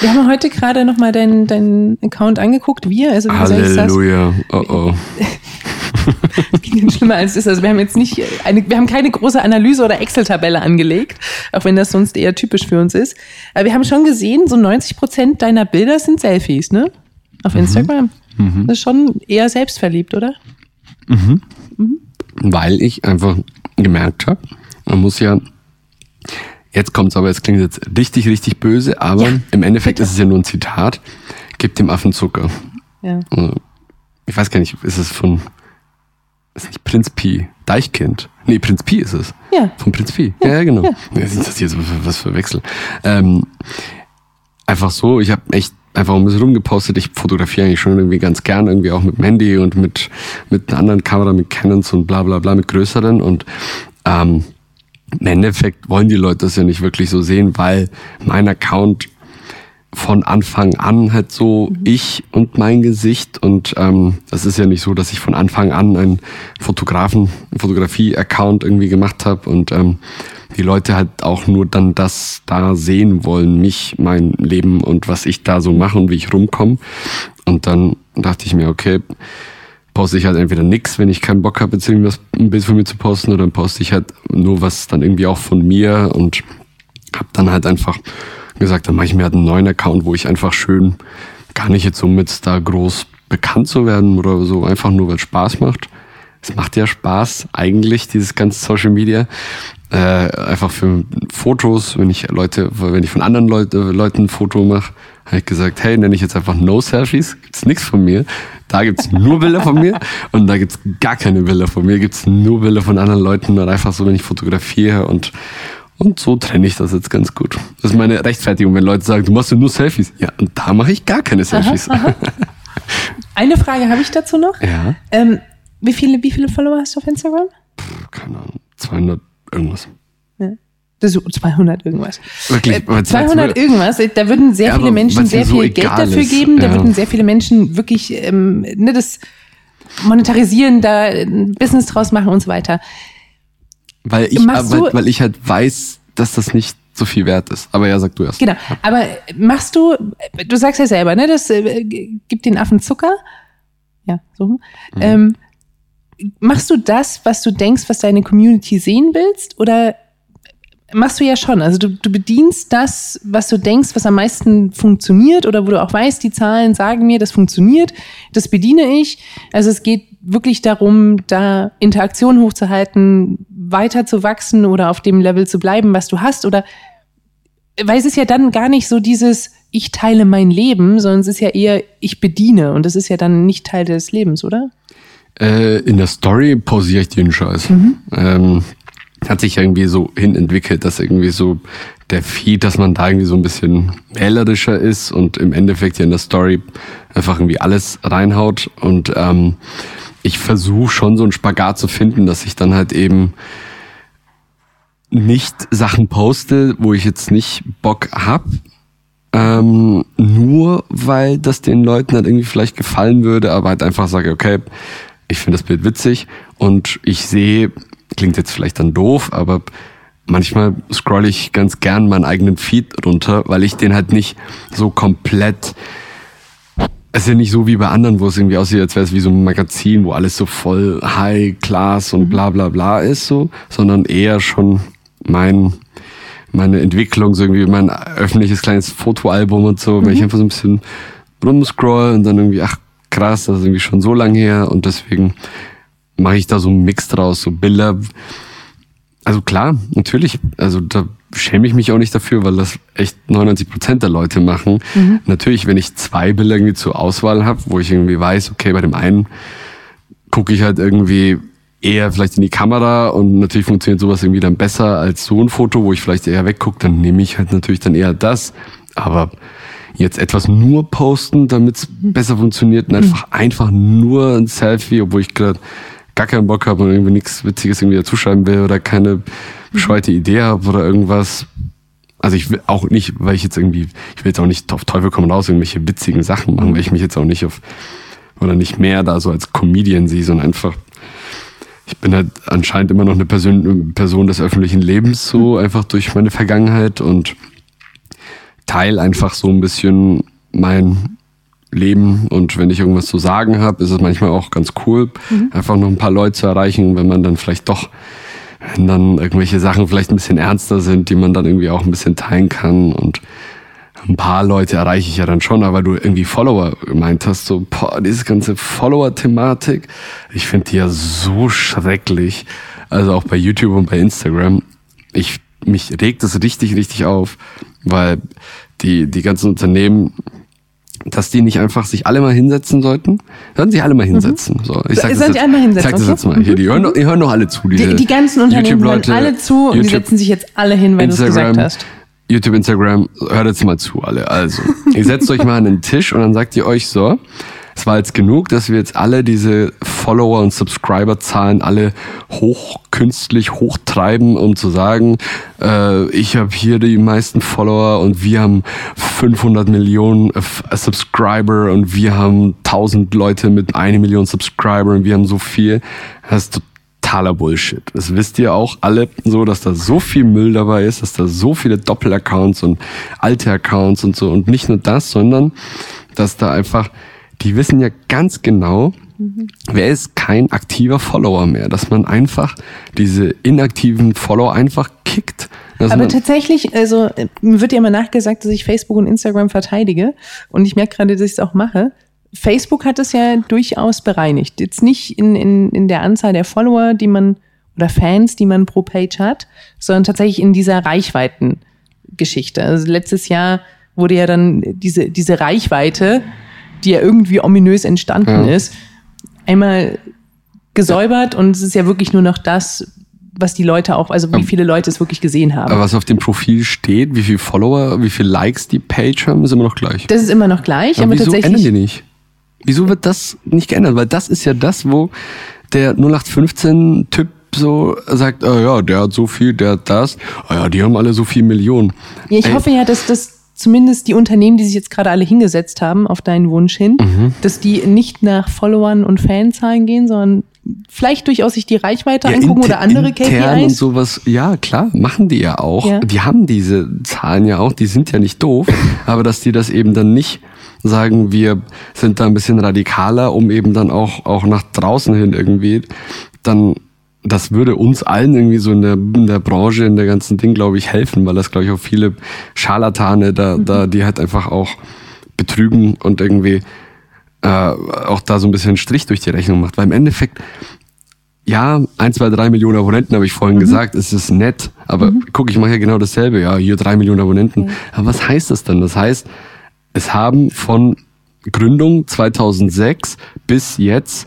Wir haben heute gerade nochmal deinen dein Account angeguckt. Wir, also wie Halleluja. Oh oh. das ging dann schlimmer als es ist. Also wir haben jetzt nicht eine, wir haben keine große Analyse oder Excel-Tabelle angelegt, auch wenn das sonst eher typisch für uns ist. Aber wir haben schon gesehen, so 90 Prozent deiner Bilder sind Selfies, ne? Auf mhm. Instagram. Mhm. Das ist schon eher selbstverliebt, oder? Mhm. mhm. Weil ich einfach gemerkt habe, man muss ja Jetzt kommt's aber, jetzt klingt jetzt richtig, richtig böse, aber ja, im Endeffekt bitte. ist es ja nur ein Zitat. Gib dem Affen Zucker. Ja. Also, ich weiß gar nicht, ist es von, ist nicht Prinz Pi, Deichkind? Nee, Prinz Pi ist es. Ja. Von Prinz Pi. Ja, ja genau. Ja. Was ist das hier so was für Wechsel? Ähm, einfach so, ich habe echt einfach ein bisschen rumgepostet. Ich fotografiere eigentlich schon irgendwie ganz gern, irgendwie auch mit dem Handy und mit, mit einer anderen Kamera, mit Canons und bla bla bla, mit größeren. Und ähm, im Endeffekt wollen die Leute das ja nicht wirklich so sehen, weil mein Account von Anfang an halt so ich und mein Gesicht. Und ähm, das ist ja nicht so, dass ich von Anfang an einen Fotografen, Fotografie-Account irgendwie gemacht habe und ähm, die Leute halt auch nur dann das da sehen wollen, mich, mein Leben und was ich da so mache und wie ich rumkomme. Und dann dachte ich mir, okay, poste ich halt entweder nix, wenn ich keinen Bock habe, jetzt irgendwas ein Bild von mir zu posten, oder dann poste ich halt nur was dann irgendwie auch von mir und habe dann halt einfach gesagt, dann mache ich mir halt einen neuen Account, wo ich einfach schön, gar nicht jetzt so mit da groß bekannt zu werden oder so, einfach nur weil es Spaß macht. Es macht ja Spaß eigentlich, dieses ganze Social Media. Äh, einfach für Fotos, wenn ich Leute, wenn ich von anderen Leute, Leuten ein Foto mache, habe ich gesagt, hey, nenne ich jetzt einfach No Selfies, gibt's nichts von mir. Da gibt's nur Bilder von mir und da gibt's gar keine Bilder von mir, gibt's nur Bilder von anderen Leuten und einfach so, wenn ich fotografiere und und so trenne ich das jetzt ganz gut. Das ist meine Rechtfertigung, wenn Leute sagen, du machst ja nur Selfies. Ja, und da mache ich gar keine Selfies. Aha, aha. Eine Frage habe ich dazu noch. Ja. Ähm, wie, viele, wie viele Follower hast du auf Instagram? Keine Ahnung, 200 irgendwas. Ja. Das ist 200 irgendwas. Wirklich, Äh, weil 200 irgendwas. Da würden sehr Ja, viele Menschen sehr so viel Geld dafür ist, geben. Da ja. würden sehr viele Menschen wirklich ähm, ne, das monetarisieren, da ein Business draus machen und so weiter. Weil ich, weil, weil ich halt weiß, dass das nicht so viel wert ist. Aber ja, sag du erst. Genau. Aber machst du, du sagst ja selber, ne, das äh, gibt den Affen Zucker. Ja, so. Mhm. Ähm, machst du das, was du denkst, was deine Community sehen willst? Oder machst du ja schon? Also du, du bedienst das, was du denkst, was am meisten funktioniert oder wo du auch weißt, die Zahlen sagen mir, das funktioniert, das bediene ich. Also es geht wirklich darum, da Interaktion hochzuhalten, weiter zu wachsen oder auf dem Level zu bleiben, was du hast oder weil es ist ja dann gar nicht so dieses, ich teile mein Leben, sondern es ist ja eher, ich bediene und das ist ja dann nicht Teil des Lebens, oder? Äh, in der Story pausiere ich den Scheiß. Ähm, hat sich irgendwie so hin entwickelt, dass irgendwie so der Feed, dass man da irgendwie so ein bisschen wählerischer ist und im Endeffekt ja in der Story einfach irgendwie alles reinhaut. Und ähm, ich versuche schon so einen Spagat zu finden, dass ich dann halt eben nicht Sachen poste, wo ich jetzt nicht Bock hab, ähm, nur weil das den Leuten halt irgendwie vielleicht gefallen würde, aber halt einfach sage, okay, ich finde das Bild witzig und ich sehe, klingt jetzt vielleicht dann doof, aber manchmal scroll ich ganz gern meinen eigenen Feed runter, weil ich den halt nicht so komplett es ist ja nicht so wie bei anderen, wo es irgendwie aussieht, als wäre es wie so ein Magazin, wo alles so voll High Class und bla bla bla ist, so, sondern eher schon mein, meine Entwicklung, so irgendwie mein öffentliches kleines Fotoalbum und so, wenn ich einfach so ein bisschen rumscroll und dann irgendwie, ach krass, das ist irgendwie schon so lang her und deswegen mache ich da so einen Mix draus, so Bilder. Also klar, natürlich, also da schäme ich mich auch nicht dafür, weil das echt 99 Prozent der Leute machen. Natürlich, wenn ich zwei Bilder irgendwie zur Auswahl habe, wo ich irgendwie weiß, okay, bei dem einen gucke ich halt irgendwie eher vielleicht in die Kamera und natürlich funktioniert sowas irgendwie dann besser als so ein Foto, wo ich vielleicht eher weggucke, dann nehme ich halt natürlich dann eher das. Aber jetzt etwas nur posten, damit es besser funktioniert und einfach, einfach nur ein Selfie, obwohl ich gerade gar keinen Bock habe und irgendwie nichts Witziges irgendwie dazuschreiben will oder keine bescheuerte Idee habe oder irgendwas. Also ich will auch nicht, weil ich jetzt irgendwie, ich will jetzt auch nicht auf Teufel komm raus irgendwelche witzigen Sachen machen, weil ich mich jetzt auch nicht auf, oder nicht mehr da so als Comedian sehe, sondern einfach, ich bin halt anscheinend immer noch eine Person, Person des öffentlichen Lebens, so einfach durch meine Vergangenheit und teile einfach so ein bisschen mein Leben und wenn ich irgendwas zu sagen habe, ist es manchmal auch ganz cool, einfach noch ein paar Leute zu erreichen, wenn man dann vielleicht doch, wenn dann irgendwelche Sachen vielleicht ein bisschen ernster sind, die man dann irgendwie auch ein bisschen teilen kann und ein paar Leute erreiche ich ja dann schon, aber du irgendwie Follower gemeint hast, so, boah, diese ganze Follower-Thematik, ich finde die ja so schrecklich. Also auch bei YouTube und bei Instagram. Ich, mich regt das richtig, richtig auf, weil die, die ganzen Unternehmen, dass die nicht einfach sich alle mal hinsetzen sollten. Sollten sich alle mal hinsetzen. So, ich sag Sollen jetzt, die alle mal hinsetzen, Ich sag das okay? jetzt mal. Hier, die hören, doch- die hören doch alle zu. Die, die ganzen Unternehmen hören alle zu und die YouTube- setzen sich jetzt alle hin, weil du es gesagt hast. YouTube, Instagram, hört jetzt mal zu, alle. Also, ihr setzt euch mal an den Tisch und dann sagt ihr euch so, es war jetzt genug, dass wir jetzt alle diese Follower- und Subscriber-Zahlen alle hochkünstlich hochtreiben, um zu sagen, äh, ich habe hier die meisten Follower und wir haben 500 Millionen äh, Subscriber und wir haben 1000 Leute mit eine Million Subscriber und wir haben so viel. Das ist totaler Bullshit. Das wisst ihr auch alle so, dass da so viel Müll dabei ist, dass da so viele Doppelaccounts und alte Accounts und so und nicht nur das, sondern dass da einfach, die wissen ja ganz genau, wer ist kein aktiver Follower mehr, dass man einfach diese inaktiven Follower einfach kickt. Aber tatsächlich, also mir wird ja immer nachgesagt, dass ich Facebook und Instagram verteidige und ich merke gerade, dass ich es auch mache. Facebook hat es ja durchaus bereinigt. Jetzt nicht in, in, in der Anzahl der Follower, die man oder Fans, die man pro Page hat, sondern tatsächlich in dieser Reichweitengeschichte. Also letztes Jahr wurde ja dann diese, diese Reichweite, die ja irgendwie ominös entstanden Ja. ist, einmal gesäubert und es ist ja wirklich nur noch das, was die Leute auch, also wie viele Leute es wirklich gesehen haben. aber was auf dem Profil steht, wie viele Follower, wie viele Likes die Page haben, ist immer noch gleich. Das ist immer noch gleich, aber, wieso ändern die tatsächlich. nicht? Wieso wird das nicht geändert? Weil das ist ja das, wo der 0815-Typ so sagt, oh ja, der hat so viel, der hat das. Oh ja, die haben alle so viel Millionen. Ja, ich Ey. hoffe ja, dass das zumindest die Unternehmen, die sich jetzt gerade alle hingesetzt haben auf deinen Wunsch hin, mhm. dass die nicht nach Followern und Fanzahlen gehen, sondern vielleicht durchaus sich die Reichweite ja, angucken oder andere KPIs. und sowas, ja klar, machen die ja auch. Ja. Die haben diese Zahlen ja auch, die sind ja nicht doof, aber dass die das eben dann nicht sagen, wir sind da ein bisschen radikaler, um eben dann auch, auch nach draußen hin irgendwie dann das würde uns allen irgendwie so in der, in der Branche, in der ganzen Ding, glaube ich, helfen, weil das, glaube ich, auch viele Scharlatane da, mhm. da, die halt einfach auch betrügen und irgendwie äh, auch da so ein bisschen Strich durch die Rechnung macht. Weil im Endeffekt, ja, ein, zwei, drei Millionen Abonnenten, habe ich vorhin mhm. gesagt, es ist nett, aber mhm. guck, ich mache ja genau dasselbe, ja, hier drei Millionen Abonnenten. Mhm. Aber was heißt das denn? Das heißt, es haben von Gründung 2006 bis jetzt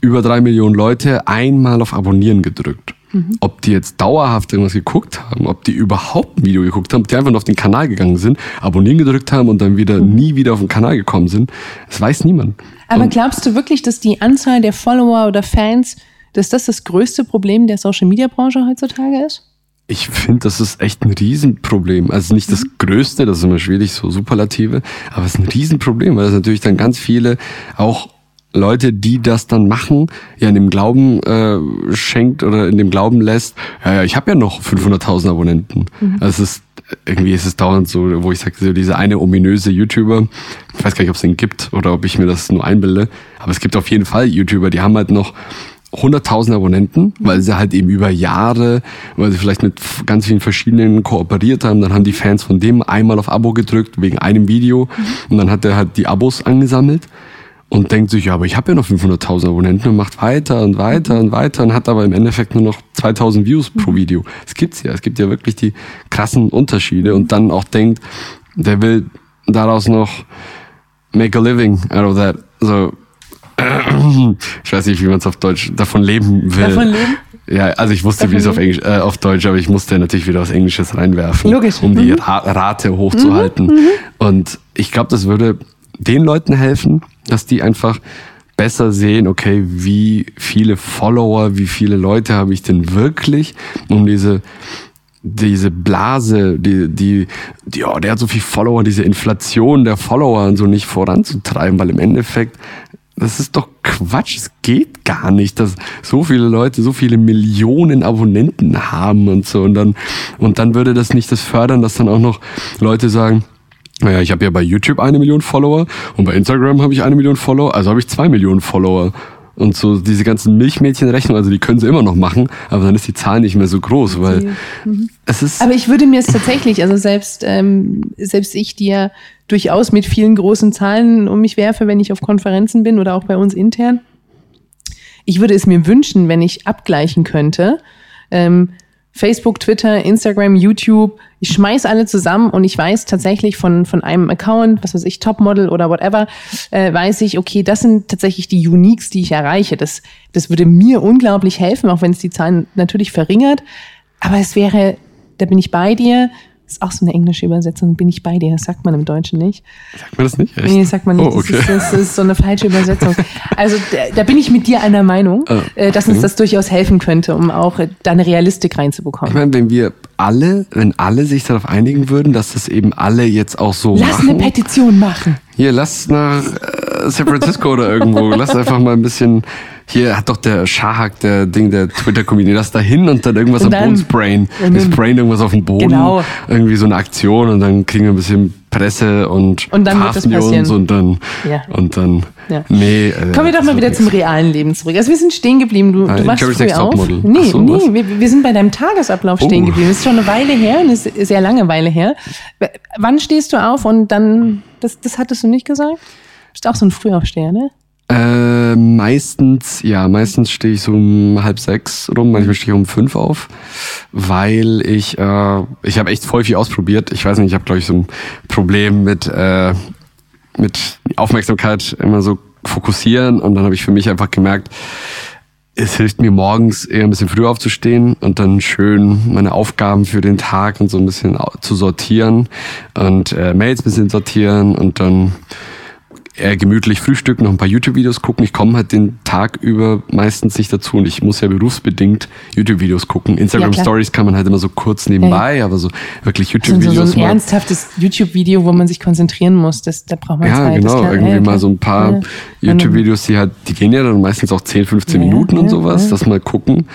über drei Millionen Leute einmal auf Abonnieren gedrückt. Mhm. Ob die jetzt dauerhaft irgendwas geguckt haben, ob die überhaupt ein Video geguckt haben, ob die einfach nur auf den Kanal gegangen sind, abonnieren gedrückt haben und dann wieder mhm. nie wieder auf den Kanal gekommen sind, das weiß niemand. Aber und glaubst du wirklich, dass die Anzahl der Follower oder Fans, dass das das größte Problem der Social Media Branche heutzutage ist? Ich finde, das ist echt ein Riesenproblem. Also nicht das mhm. Größte, das ist immer schwierig, so Superlative, aber es ist ein Riesenproblem, weil es natürlich dann ganz viele auch Leute, die das dann machen, ja in dem Glauben äh, schenkt oder in dem Glauben lässt, ja, ja, ich habe ja noch 500.000 Abonnenten. Mhm. Also es ist irgendwie ist es dauernd so, wo ich sage, so diese eine ominöse YouTuber, ich weiß gar nicht, ob es den gibt oder ob ich mir das nur einbilde, aber es gibt auf jeden Fall YouTuber, die haben halt noch 100.000 Abonnenten, weil sie halt eben über Jahre, weil sie vielleicht mit ganz vielen verschiedenen kooperiert haben, dann haben die Fans von dem einmal auf Abo gedrückt wegen einem Video mhm. und dann hat er halt die Abos angesammelt und denkt sich, ja, aber ich habe ja noch 500.000 Abonnenten und macht weiter und weiter und weiter und hat aber im Endeffekt nur noch 2000 Views pro mhm. Video. Es gibt's ja, es gibt ja wirklich die krassen Unterschiede und dann auch denkt, der will daraus noch make a living out of that. So, ich weiß nicht, wie man es auf Deutsch davon leben will. Davon leben? Ja, also ich wusste, wie es auf, Englisch, äh, auf Deutsch, aber ich musste natürlich wieder was Englisches reinwerfen, Logisch. um die mhm. Rate hochzuhalten. Mhm. Mhm. Und ich glaube, das würde den Leuten helfen, dass die einfach besser sehen, okay, wie viele Follower, wie viele Leute habe ich denn wirklich, um diese diese Blase, die, die, die, oh, der hat so viel Follower, diese Inflation der Follower und so nicht voranzutreiben, weil im Endeffekt, das ist doch Quatsch, es geht gar nicht, dass so viele Leute so viele Millionen Abonnenten haben und so und dann, und dann würde das nicht das fördern, dass dann auch noch Leute sagen, naja, ich habe ja bei YouTube eine Million Follower und bei Instagram habe ich eine Million Follower, also habe ich zwei Millionen Follower. Und so diese ganzen Milchmädchenrechnungen, also die können sie immer noch machen, aber dann ist die Zahl nicht mehr so groß, weil mhm. es ist. Aber ich würde mir es tatsächlich, also selbst, ähm, selbst ich, die ja durchaus mit vielen großen Zahlen um mich werfe, wenn ich auf Konferenzen bin oder auch bei uns intern, ich würde es mir wünschen, wenn ich abgleichen könnte. Ähm, Facebook, Twitter, Instagram, YouTube. Ich schmeiß alle zusammen und ich weiß tatsächlich von, von einem Account, was weiß ich, Topmodel oder whatever, äh, weiß ich, okay, das sind tatsächlich die Uniques, die ich erreiche. Das, das würde mir unglaublich helfen, auch wenn es die Zahlen natürlich verringert. Aber es wäre, da bin ich bei dir, ist auch so eine englische Übersetzung, bin ich bei dir. Das sagt man im Deutschen nicht. Sagt man das nicht? Echt? Nee, sagt man nicht. Oh, okay. das, ist, das, ist, so eine falsche Übersetzung. Also da, bin ich mit dir einer Meinung, ah, äh, dass uns das durchaus helfen könnte, um auch äh, da eine Realistik reinzubekommen. Ich meine, wenn wir alle, wenn alle sich darauf einigen würden, dass das eben alle jetzt auch so lass machen. Eine Petition machen. Hier, lass nach äh, San Francisco oder irgendwo. Lass einfach mal ein bisschen hier hat doch der Schahak, der Ding, der Twitter-Comedian, das da hin und dann irgendwas und am Boden sprayen. Wir sprayen irgendwas auf den Boden. Genau. Irgendwie so eine Aktion und dann kriegen wir ein bisschen Presse und, und dann wird das passieren. und dann, ja. und dann, ja. nee. Äh, Kommen wir doch mal wieder zum realen Leben zurück. Also wir sind stehen geblieben. Du, du warst früh auf. Nee, so, nee, wir, wir, sind bei deinem Tagesablauf oh. stehen geblieben. Das ist schon eine Weile her, eine sehr lange Weile her. Wann stehst du auf und dann, das, das hattest du nicht gesagt? Du bist auch so ein Frühaufsteher, ne? Äh, meistens, ja, meistens stehe ich so um halb sechs rum, manchmal stehe ich um fünf auf, weil ich, äh, ich habe echt voll viel ausprobiert. Ich weiß nicht, ich habe glaube ich so ein Problem mit, äh, mit Aufmerksamkeit immer so fokussieren und dann habe ich für mich einfach gemerkt, es hilft mir morgens eher ein bisschen früher aufzustehen und dann schön meine Aufgaben für den Tag und so ein bisschen zu sortieren und äh, Mails ein bisschen sortieren und dann eher gemütlich frühstücken, noch ein paar YouTube-Videos gucken. Ich komme halt den Tag über meistens nicht dazu und ich muss ja berufsbedingt YouTube-Videos gucken. Instagram-Stories kann man halt immer so kurz nebenbei, ja. aber so wirklich YouTube-Videos. So, so ein ernsthaftes YouTube-Video, wo man sich konzentrieren muss, das, da braucht man ja, Zeit. Genau, irgendwie ja, mal so ein paar YouTube-Videos, die halt, die gehen ja dann meistens auch 10, 15 Minuten und sowas, das mal gucken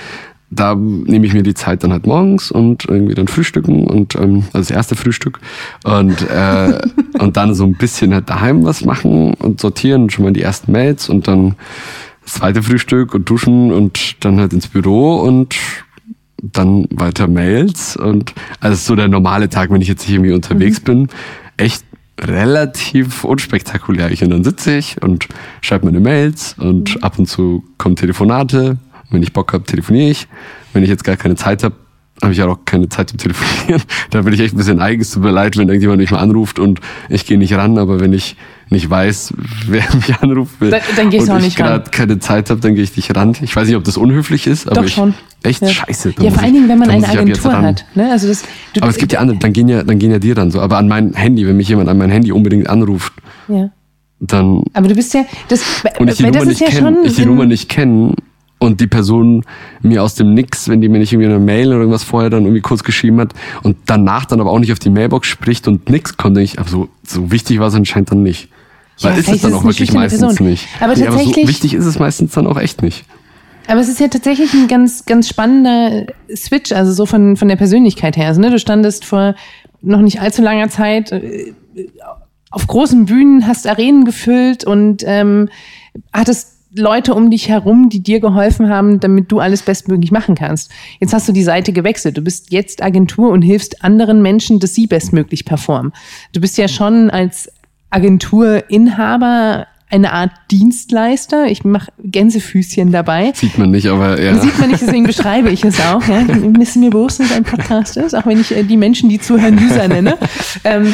da nehme ich mir die Zeit dann halt morgens und irgendwie dann frühstücken und ähm, also das erste Frühstück und äh, und dann so ein bisschen halt daheim was machen und sortieren schon mal die ersten Mails und dann das zweite Frühstück und duschen und dann halt ins Büro und dann weiter Mails und also so der normale Tag, wenn ich jetzt hier irgendwie unterwegs mhm. bin, echt relativ unspektakulär. Ich und dann sitze ich und schreibe meine Mails und mhm. ab und zu kommen Telefonate wenn ich Bock habe, telefoniere ich. Wenn ich jetzt gar keine Zeit habe, habe ich auch keine Zeit zum Telefonieren. Da bin ich echt ein bisschen eigens, tut mir leid, wenn irgendjemand mich mal anruft und ich gehe nicht ran, aber wenn ich nicht weiß, wer mich anruft dann, dann gehst und du auch ich gerade keine Zeit habe, dann gehe ich nicht ran. Ich weiß nicht, ob das unhöflich ist, aber Doch schon. echt ja. scheiße. Ja, vor allen Dingen, wenn man eine Agentur hat. Ne? Also das, du, aber es gibt ja andere, dann gehen ja, dann gehen ja dir dann so. Aber an mein Handy, wenn mich jemand an mein Handy unbedingt anruft, ja. dann. Aber du bist ja, das, und ich die Nummer nicht ja kenne, ich die Nummer nicht kenne, und die Person mir aus dem Nix, wenn die mir nicht irgendwie eine Mail oder irgendwas vorher dann irgendwie kurz geschrieben hat und danach dann aber auch nicht auf die Mailbox spricht und nix konnte ich, aber so, so wichtig war es anscheinend dann nicht. Weil ja, ist es dann auch wirklich meistens Person. nicht. Aber, nee, tatsächlich, aber so wichtig ist es meistens dann auch echt nicht. Aber es ist ja tatsächlich ein ganz, ganz spannender Switch, also so von, von der Persönlichkeit her. Also, ne, du standest vor noch nicht allzu langer Zeit äh, auf großen Bühnen, hast Arenen gefüllt und ähm, hattest Leute um dich herum, die dir geholfen haben, damit du alles bestmöglich machen kannst. Jetzt hast du die Seite gewechselt. Du bist jetzt Agentur und hilfst anderen Menschen, dass sie bestmöglich performen. Du bist ja schon als Agenturinhaber eine Art Dienstleister. Ich mache Gänsefüßchen dabei. Sieht man nicht, aber ja. Sieht man nicht, deswegen beschreibe ich es auch. Ja. Müssen mir bewusst, dass es ein Podcast ist, auch wenn ich äh, die Menschen, die zuhören, User nenne. Ähm,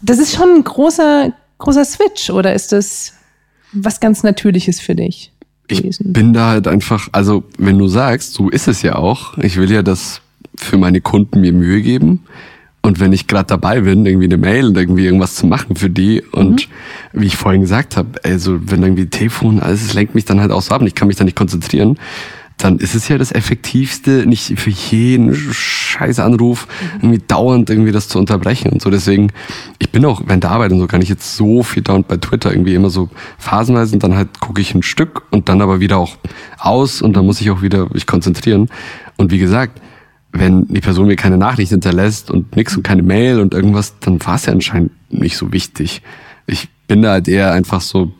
das ist schon ein großer, großer Switch, oder ist das was ganz Natürliches für dich gewesen? Ich bin da halt einfach, also wenn du sagst, so ist es ja auch. Ich will ja das für meine Kunden mir Mühe geben. Und wenn ich gerade dabei bin, irgendwie eine Mail und irgendwie irgendwas zu machen für die und mhm. wie ich vorhin gesagt habe, also wenn irgendwie Telefon, alles, es lenkt mich dann halt auch so ab und ich kann mich da nicht konzentrieren, dann ist es ja das Effektivste, nicht für jeden scheiß Anruf irgendwie dauernd irgendwie das zu unterbrechen und so. Deswegen, ich bin auch während der Arbeit und so gar nicht jetzt so viel dauernd bei Twitter, irgendwie immer so phasenweise und dann halt gucke ich ein Stück und dann aber wieder auch aus und dann muss ich auch wieder mich konzentrieren. Und wie gesagt, wenn die Person mir keine Nachricht hinterlässt und nix und keine Mail und irgendwas, dann war es ja anscheinend nicht so wichtig. Ich bin da halt eher einfach so,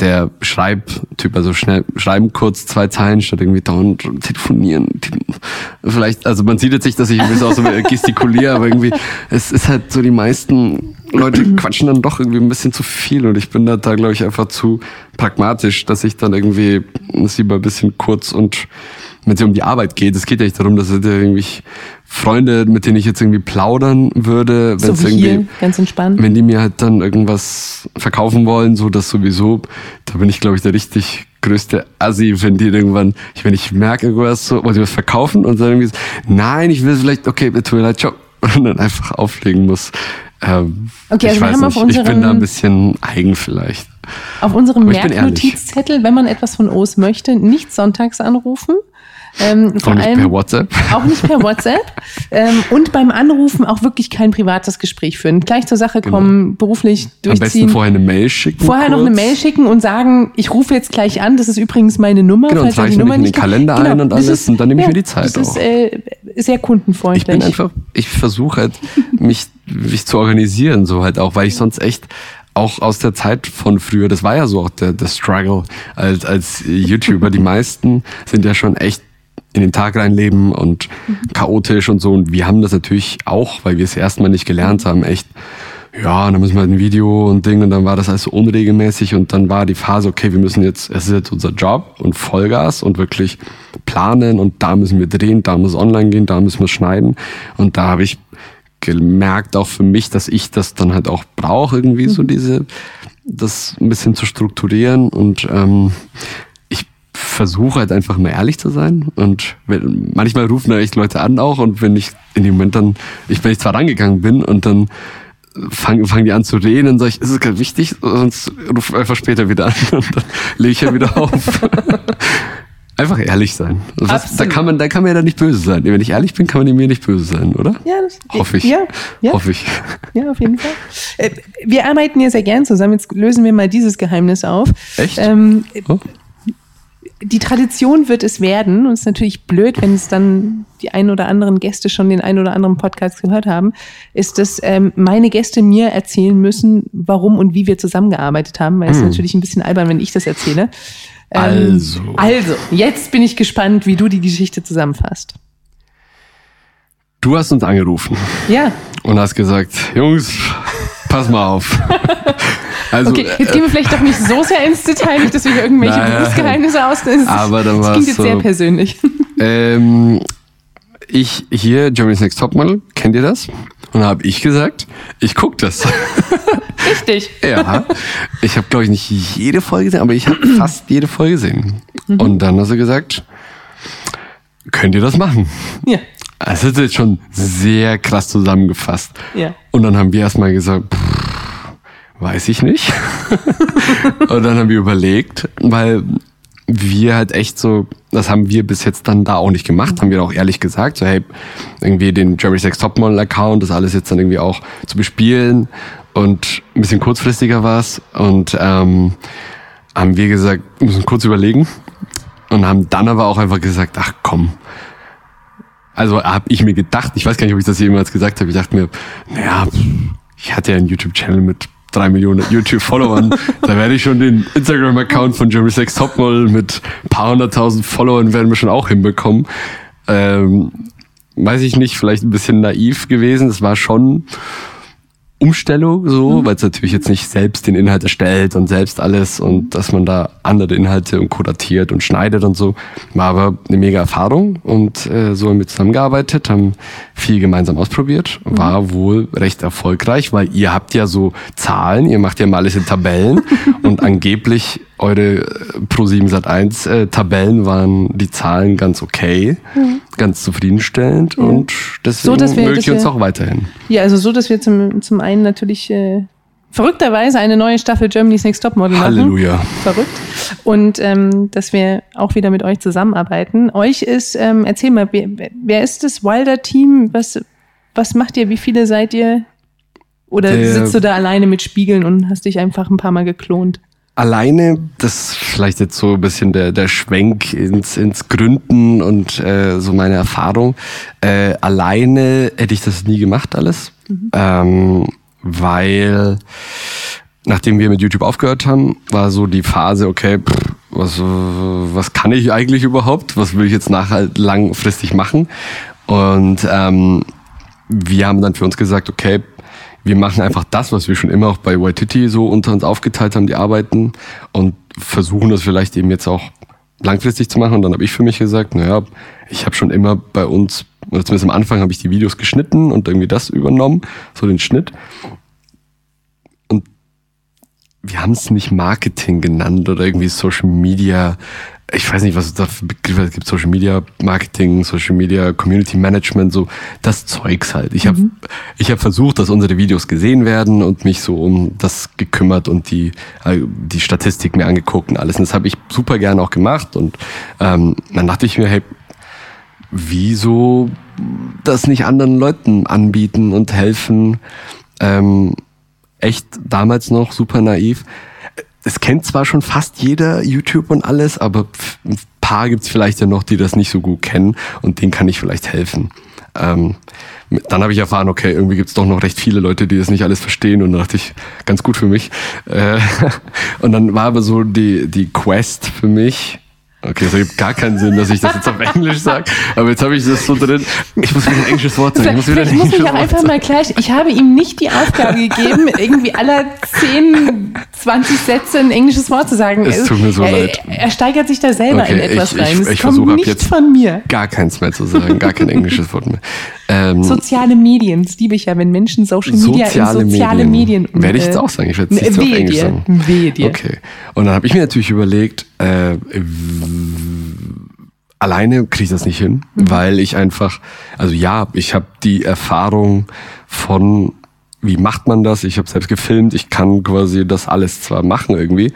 der Schreibtyp, also schnell schreiben kurz zwei Zeilen statt irgendwie dauernd telefonieren. Vielleicht, also man sieht jetzt nicht, dass ich bisschen auch so gestikuliere, aber irgendwie, es ist halt so, die meisten Leute quatschen dann doch irgendwie ein bisschen zu viel und ich bin da, da glaube ich, einfach zu pragmatisch, dass ich dann irgendwie das lieber ein bisschen kurz und wenn es um die Arbeit geht, es geht ja nicht darum, dass es irgendwie Freunde, mit denen ich jetzt irgendwie plaudern würde, wenn so irgendwie, hier, ganz entspannt. wenn die mir halt dann irgendwas verkaufen wollen, so das sowieso, da bin ich glaube ich der richtig größte Assi, wenn die irgendwann, ich, wenn ich merke irgendwas so, wollen die was verkaufen und dann irgendwie so, nein, ich will vielleicht, okay, tut mir leid, ciao, und dann einfach auflegen muss. Ähm, okay, also ich wir haben nicht, auf unserem, ich bin da ein bisschen eigen vielleicht. Auf unserem Merknotizzettel, wenn man etwas von OS möchte, nicht sonntags anrufen. Ähm, auch nicht allem, per WhatsApp. Auch nicht per WhatsApp. ähm, und beim Anrufen auch wirklich kein privates Gespräch führen. Gleich zur Sache genau. kommen, genau. beruflich durchziehen. Am besten vorher eine Mail schicken. Vorher kurz. noch eine Mail schicken und sagen, ich rufe jetzt gleich an, das ist übrigens meine Nummer. Genau, falls trage ich Nummer in den Kalender genau, ein und alles ist, und dann nehme ich mir die Zeit das auch. Das ist äh, sehr kundenfreundlich. Ich bin einfach, ich versuche halt, mich, mich zu organisieren, so halt auch, weil ich sonst echt auch aus der Zeit von früher, das war ja so auch der, der Struggle als, als YouTuber. Die meisten sind ja schon echt in den Tag reinleben und mhm. chaotisch und so. Und wir haben das natürlich auch, weil wir es erstmal nicht gelernt haben, echt, ja, dann müssen wir halt ein Video und Ding und dann war das alles so unregelmäßig und dann war die Phase, okay, wir müssen jetzt, es ist jetzt unser Job und Vollgas und wirklich planen und da müssen wir drehen, da muss online gehen, da müssen wir schneiden und da habe ich gemerkt auch für mich, dass ich das dann halt auch brauche, irgendwie so mhm. diese, das ein bisschen zu strukturieren und ähm, versuche halt einfach mal ehrlich zu sein. Und wenn, manchmal rufen da echt Leute an auch und wenn ich in dem Moment dann, ich, wenn ich zwar rangegangen bin und dann fangen fang die an zu reden und sag ich, ist es gerade wichtig? Sonst ruf einfach später wieder an und dann lege ich ja wieder auf. Einfach ehrlich sein. Was, da kann man, da kann man ja dann nicht böse sein. Wenn ich ehrlich bin, kann man mir nicht böse sein, oder? Ja, das hoffe ich. Ja, ja. Hoffe ich. Ja, auf jeden Fall. Äh, wir arbeiten ja sehr gern zusammen. Jetzt lösen wir mal dieses Geheimnis auf. Echt? Ähm, Oh. Die Tradition wird es werden und es ist natürlich blöd, wenn es dann die ein oder anderen Gäste schon den ein oder anderen Podcast gehört haben, ist, dass ähm, meine Gäste mir erzählen müssen, warum und wie wir zusammengearbeitet haben, weil es ist natürlich ein bisschen albern, wenn ich das erzähle. Ähm, Also. Also, jetzt bin ich gespannt, wie du die Geschichte zusammenfasst. Du hast uns angerufen Ja, und hast gesagt, Jungs, pass mal auf. Also, okay, jetzt gehen wir vielleicht doch nicht so sehr ins Detail, nicht, dass wir hier irgendwelche Nein. Berufsgeheimnisse aus. Das, ist- Aber dann das war's klingt jetzt so- sehr persönlich. Ähm, ich hier, Germany's Next Topmodel, kennt ihr das? Und da habe ich gesagt, ich guck das. Richtig. ja, ich habe glaube ich nicht jede Folge gesehen, aber ich habe fast jede Folge gesehen. Mhm. Und dann hast du gesagt, könnt ihr das machen? Ja. Das ist jetzt schon sehr krass zusammengefasst. Ja. Und dann haben wir erstmal gesagt, pff, weiß ich nicht. und dann haben wir überlegt, weil wir halt echt so, das haben wir bis jetzt dann da auch nicht gemacht, haben wir auch ehrlich gesagt, so hey, irgendwie den Jeremy Sex Topmodel Account, das alles jetzt dann irgendwie auch zu bespielen und ein bisschen kurzfristiger war's und ähm, haben wir gesagt, wir müssen kurz überlegen und haben dann aber auch einfach gesagt, ach komm, also habe ich mir gedacht, ich weiß gar nicht, ob ich das jemals gesagt habe, ich dachte mir, naja, ich hatte ja einen YouTube-Channel mit drei Millionen YouTube-Followern, da werde ich schon den Instagram-Account von Jeremy Sex Topmodel mit ein paar hunderttausend Followern werden wir schon auch hinbekommen. Ähm, weiß ich nicht, vielleicht ein bisschen naiv gewesen. Es war schon Umstellung so, weil es natürlich jetzt nicht selbst den Inhalt erstellt und selbst alles und dass man da andere Inhalte und kuratiert und schneidet und so. War aber eine mega Erfahrung und äh, so haben wir zusammengearbeitet, haben viel gemeinsam ausprobiert, war wohl recht erfolgreich, weil ihr habt ja so Zahlen, ihr macht ja mal alles in Tabellen und angeblich eure äh, Pro7 Sat1 äh, Tabellen waren die Zahlen ganz okay, ganz zufriedenstellend und deswegen So, dass wir- möge dass ich uns wir- auch weiterhin. Ja, also so, dass wir zum, zum einen natürlich äh, verrückterweise eine neue Staffel Germany's Next Topmodel machen. Halleluja. Verrückt. Und ähm, dass wir auch wieder mit euch zusammenarbeiten. Euch ist, ähm, erzähl mal, wer, wer ist das Wilder Team? Was, was macht ihr? Wie viele seid ihr? Oder Der- sitzt du da alleine mit Spiegeln und hast dich einfach ein paar Mal geklont? Alleine, das ist vielleicht jetzt so ein bisschen der, der Schwenk ins, ins Gründen und äh, so meine Erfahrung. Äh, alleine hätte ich das nie gemacht alles, ähm, weil nachdem wir mit YouTube aufgehört haben, war so die Phase, okay, pff, was, was kann ich eigentlich überhaupt? Was will ich jetzt nachher langfristig machen? Und ähm, wir haben dann für uns gesagt, okay, wir machen einfach das, was wir schon immer auch bei Waititi so unter uns aufgeteilt haben, die Arbeiten und versuchen das vielleicht eben jetzt auch langfristig zu machen. Und dann habe ich für mich gesagt, naja, ich habe schon immer bei uns, zumindest am Anfang habe ich die Videos geschnitten und irgendwie das übernommen, so den Schnitt. Und wir haben es nicht Marketing genannt oder irgendwie Social Media. Ich weiß nicht, was es da für Begriffe gibt. Social Media Marketing, Social Media Community Management, so das Zeugs halt. Ich habe ich hab versucht, dass unsere Videos gesehen werden und mich so um das gekümmert und die, die Statistik mir angeguckt und alles. Und das habe ich super gerne auch gemacht. Und ähm, dann dachte ich mir, hey, wieso das nicht anderen Leuten anbieten und helfen? Ähm, echt damals noch super naiv. Es kennt zwar schon fast jeder YouTube und alles, aber ein paar gibt's vielleicht ja noch, die das nicht so gut kennen und denen kann ich vielleicht helfen. Ähm, dann habe ich erfahren, okay, irgendwie gibt's doch noch recht viele Leute, die das nicht alles verstehen und da dachte ich, ganz gut für mich. Äh, und dann war aber so die, die Quest für mich, Okay, es ergibt gar keinen Sinn, dass ich das jetzt auf Englisch sage, aber jetzt habe ich das so drin. Ich muss wieder ein englisches Wort sagen. Ich muss wieder ein Vielleicht muss ich englisches auch einfach mal gleich, ich habe ihm nicht die Aufgabe gegeben, irgendwie aller 10, 20 Sätze ein englisches Wort zu sagen. Es tut mir so er, leid. Er steigert sich da selber Okay, in etwas ich- rein. ich- Es ich kommt versuche ab nicht jetzt- von mir. Gar keins mehr zu sagen, gar kein englisches Wort mehr. Ähm, Soziale Medien, das liebe ich ja, wenn Menschen Social Media soziale in soziale Medien. Medien. Werde ich jetzt auch sagen. Ich werde es so auf Englisch dir, sagen. wehe dir. Okay. Und dann habe ich mir natürlich überlegt, äh, alleine kriege ich das nicht hin, Mhm. weil ich einfach, also ja, ich habe die Erfahrung von wie macht man das? Ich habe selbst gefilmt, ich kann quasi das alles zwar machen irgendwie,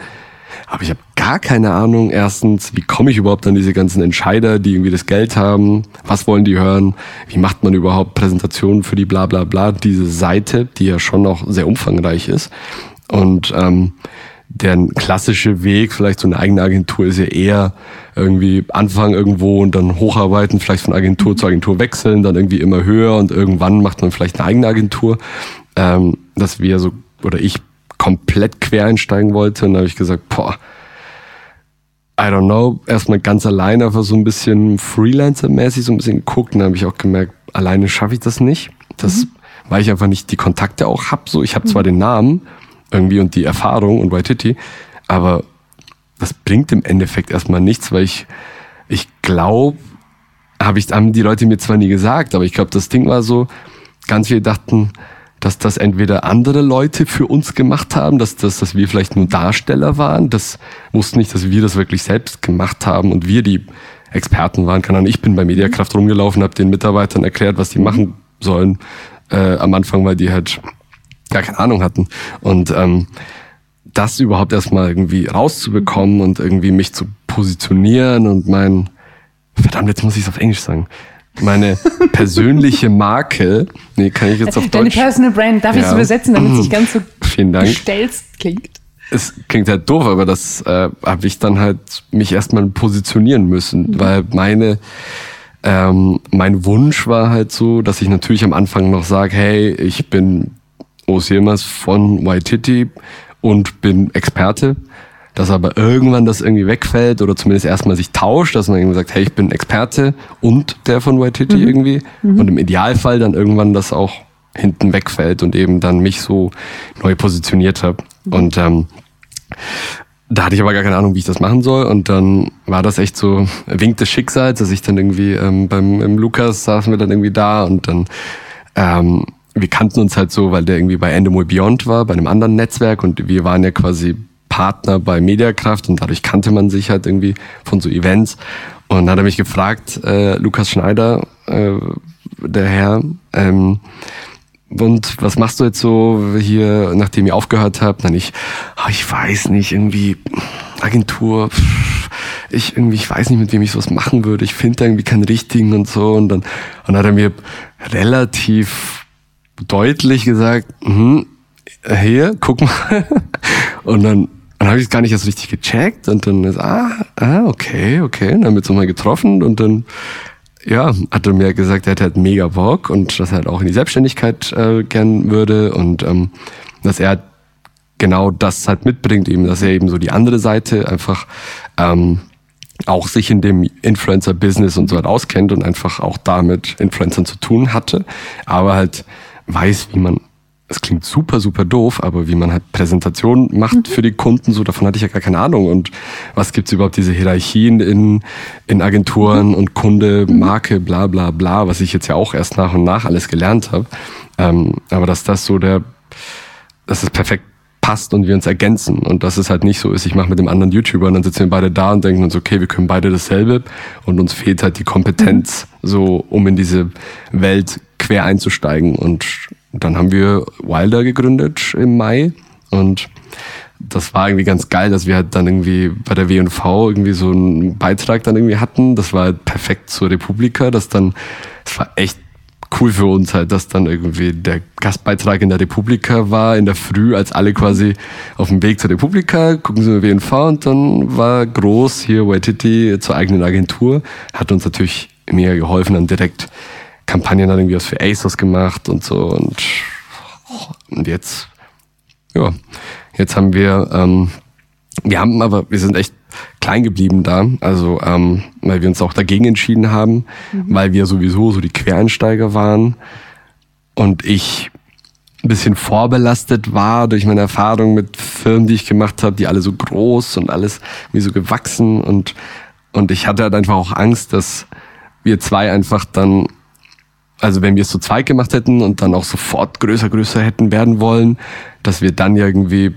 aber ich habe gar keine Ahnung, erstens, wie komme ich überhaupt an diese ganzen Entscheider, die irgendwie das Geld haben, was wollen die hören, wie macht man überhaupt Präsentationen für die bla bla bla, diese Seite, die ja schon noch sehr umfangreich ist. Und ähm, der klassische Weg, vielleicht so eine eigene Agentur, ist ja eher irgendwie anfangen irgendwo und dann hocharbeiten, vielleicht von Agentur zu Agentur wechseln, dann irgendwie immer höher und irgendwann macht man vielleicht eine eigene Agentur. Ähm, dass wir so, oder ich komplett quer einsteigen wollte. Und da habe ich gesagt, boah, I don't know, erstmal ganz alleine einfach so ein bisschen Freelancer-mäßig so ein bisschen geguckt und dann habe ich auch gemerkt, alleine schaffe ich das nicht. Das, mhm. weil ich einfach nicht die Kontakte auch hab. So, ich habe mhm. zwar den Namen irgendwie und die Erfahrung und Waititi, aber das bringt im Endeffekt erstmal nichts, weil ich, ich glaube, habe ich, haben die Leute mir zwar nie gesagt, aber ich glaube, das Ding war so, ganz viele dachten, dass das entweder andere Leute für uns gemacht haben, dass, dass, dass wir vielleicht nur Darsteller waren. Das wussten nicht, dass wir das wirklich selbst gemacht haben und wir die Experten waren. Keine Ahnung, ich bin bei Mediakraft rumgelaufen, habe den Mitarbeitern erklärt, was die machen sollen äh, am Anfang, weil die halt gar keine Ahnung hatten. Und ähm, das überhaupt erstmal irgendwie rauszubekommen und irgendwie mich zu positionieren und mein, verdammt, jetzt muss ich es auf Englisch sagen, meine persönliche Marke, nee, kann ich jetzt auf Deine Deutsch. Deine Personal Brand, darf ja. ich es übersetzen, damit es nicht ganz so Vielen Dank. gestelzt klingt? Es klingt halt doof, aber das äh, habe ich dann halt mich erstmal positionieren müssen, mhm. weil meine ähm, mein Wunsch war halt so, dass ich natürlich am Anfang noch sage, hey, ich bin Osielmas von Waititi und bin Experte dass aber irgendwann das irgendwie wegfällt oder zumindest erstmal sich tauscht, dass man irgendwie sagt, hey, ich bin Experte und der von Waititi mhm. irgendwie. Mhm. Und im Idealfall dann irgendwann das auch hinten wegfällt und eben dann mich so neu positioniert habe. Mhm. Und ähm, da hatte ich aber gar keine Ahnung, wie ich das machen soll. Und dann war das echt so Wink des Schicksals, dass ich dann irgendwie ähm, beim im Lukas saßen wir dann irgendwie da und dann ähm, wir kannten uns halt so, weil der irgendwie bei Endemol Beyond war, bei einem anderen Netzwerk und wir waren ja quasi Partner bei Mediakraft und dadurch kannte man sich halt irgendwie von so Events. Und dann hat er mich gefragt, äh, Lukas Schneider, äh, der Herr, ähm, und was machst du jetzt so hier, nachdem ihr aufgehört habt? Dann ich, oh, ich weiß nicht, irgendwie Agentur, ich irgendwie, ich weiß nicht, mit wem ich sowas machen würde. Ich finde irgendwie keinen richtigen und so. Und dann, und dann hat er mir relativ deutlich gesagt, hm, hier, guck mal. Und dann dann habe ich es gar nicht erst richtig gecheckt und dann ist, ah, ah, okay, okay. Und dann haben wir nochmal getroffen und dann, ja, hat er mir gesagt, er hätte halt mega Bock und dass er halt auch in die Selbstständigkeit äh, gern würde und ähm, dass er genau das halt mitbringt, eben, dass er eben so die andere Seite einfach ähm, auch sich in dem Influencer-Business und so halt auskennt und einfach auch damit Influencern zu tun hatte, aber halt weiß, wie man es klingt super, super doof, aber wie man halt Präsentationen macht mhm. für die Kunden, so davon hatte ich ja gar keine Ahnung. Und was gibt's überhaupt diese Hierarchien in, in Agenturen mhm. und Kunde, mhm. Marke, bla bla bla, was ich jetzt ja auch erst nach und nach alles gelernt habe. Ähm, aber dass das so der, dass es perfekt passt und wir uns ergänzen. Und dass es halt nicht so ist, ich mache mit dem anderen YouTuber und dann sitzen wir beide da und denken uns, okay, wir können beide dasselbe und uns fehlt halt die Kompetenz, mhm. so um in diese Welt quer einzusteigen. Und dann haben wir Wilder gegründet im Mai und das war irgendwie ganz geil, dass wir halt dann irgendwie bei der W&V irgendwie so einen Beitrag dann irgendwie hatten. Das war halt perfekt zur Republika, das dann, das war echt cool für uns halt, dass dann irgendwie der Gastbeitrag in der Republika war, in der Früh, als alle quasi auf dem Weg zur Republika, gucken sie mal WNV und dann war groß hier Waititi zur eigenen Agentur, hat uns natürlich mega geholfen, dann direkt Kampagnen dann irgendwie was für ASOS gemacht und so und, und jetzt, ja, jetzt haben wir, ähm, wir haben aber, wir sind echt klein geblieben da, also ähm, weil wir uns auch dagegen entschieden haben, mhm. weil wir sowieso so die Quereinsteiger waren und ich ein bisschen vorbelastet war durch meine Erfahrung mit Firmen, die ich gemacht habe, die alle so groß und alles wie so gewachsen und und ich hatte halt einfach auch Angst, dass wir zwei einfach dann also wenn wir es zu zweit gemacht hätten und dann auch sofort größer, größer hätten werden wollen, dass wir dann irgendwie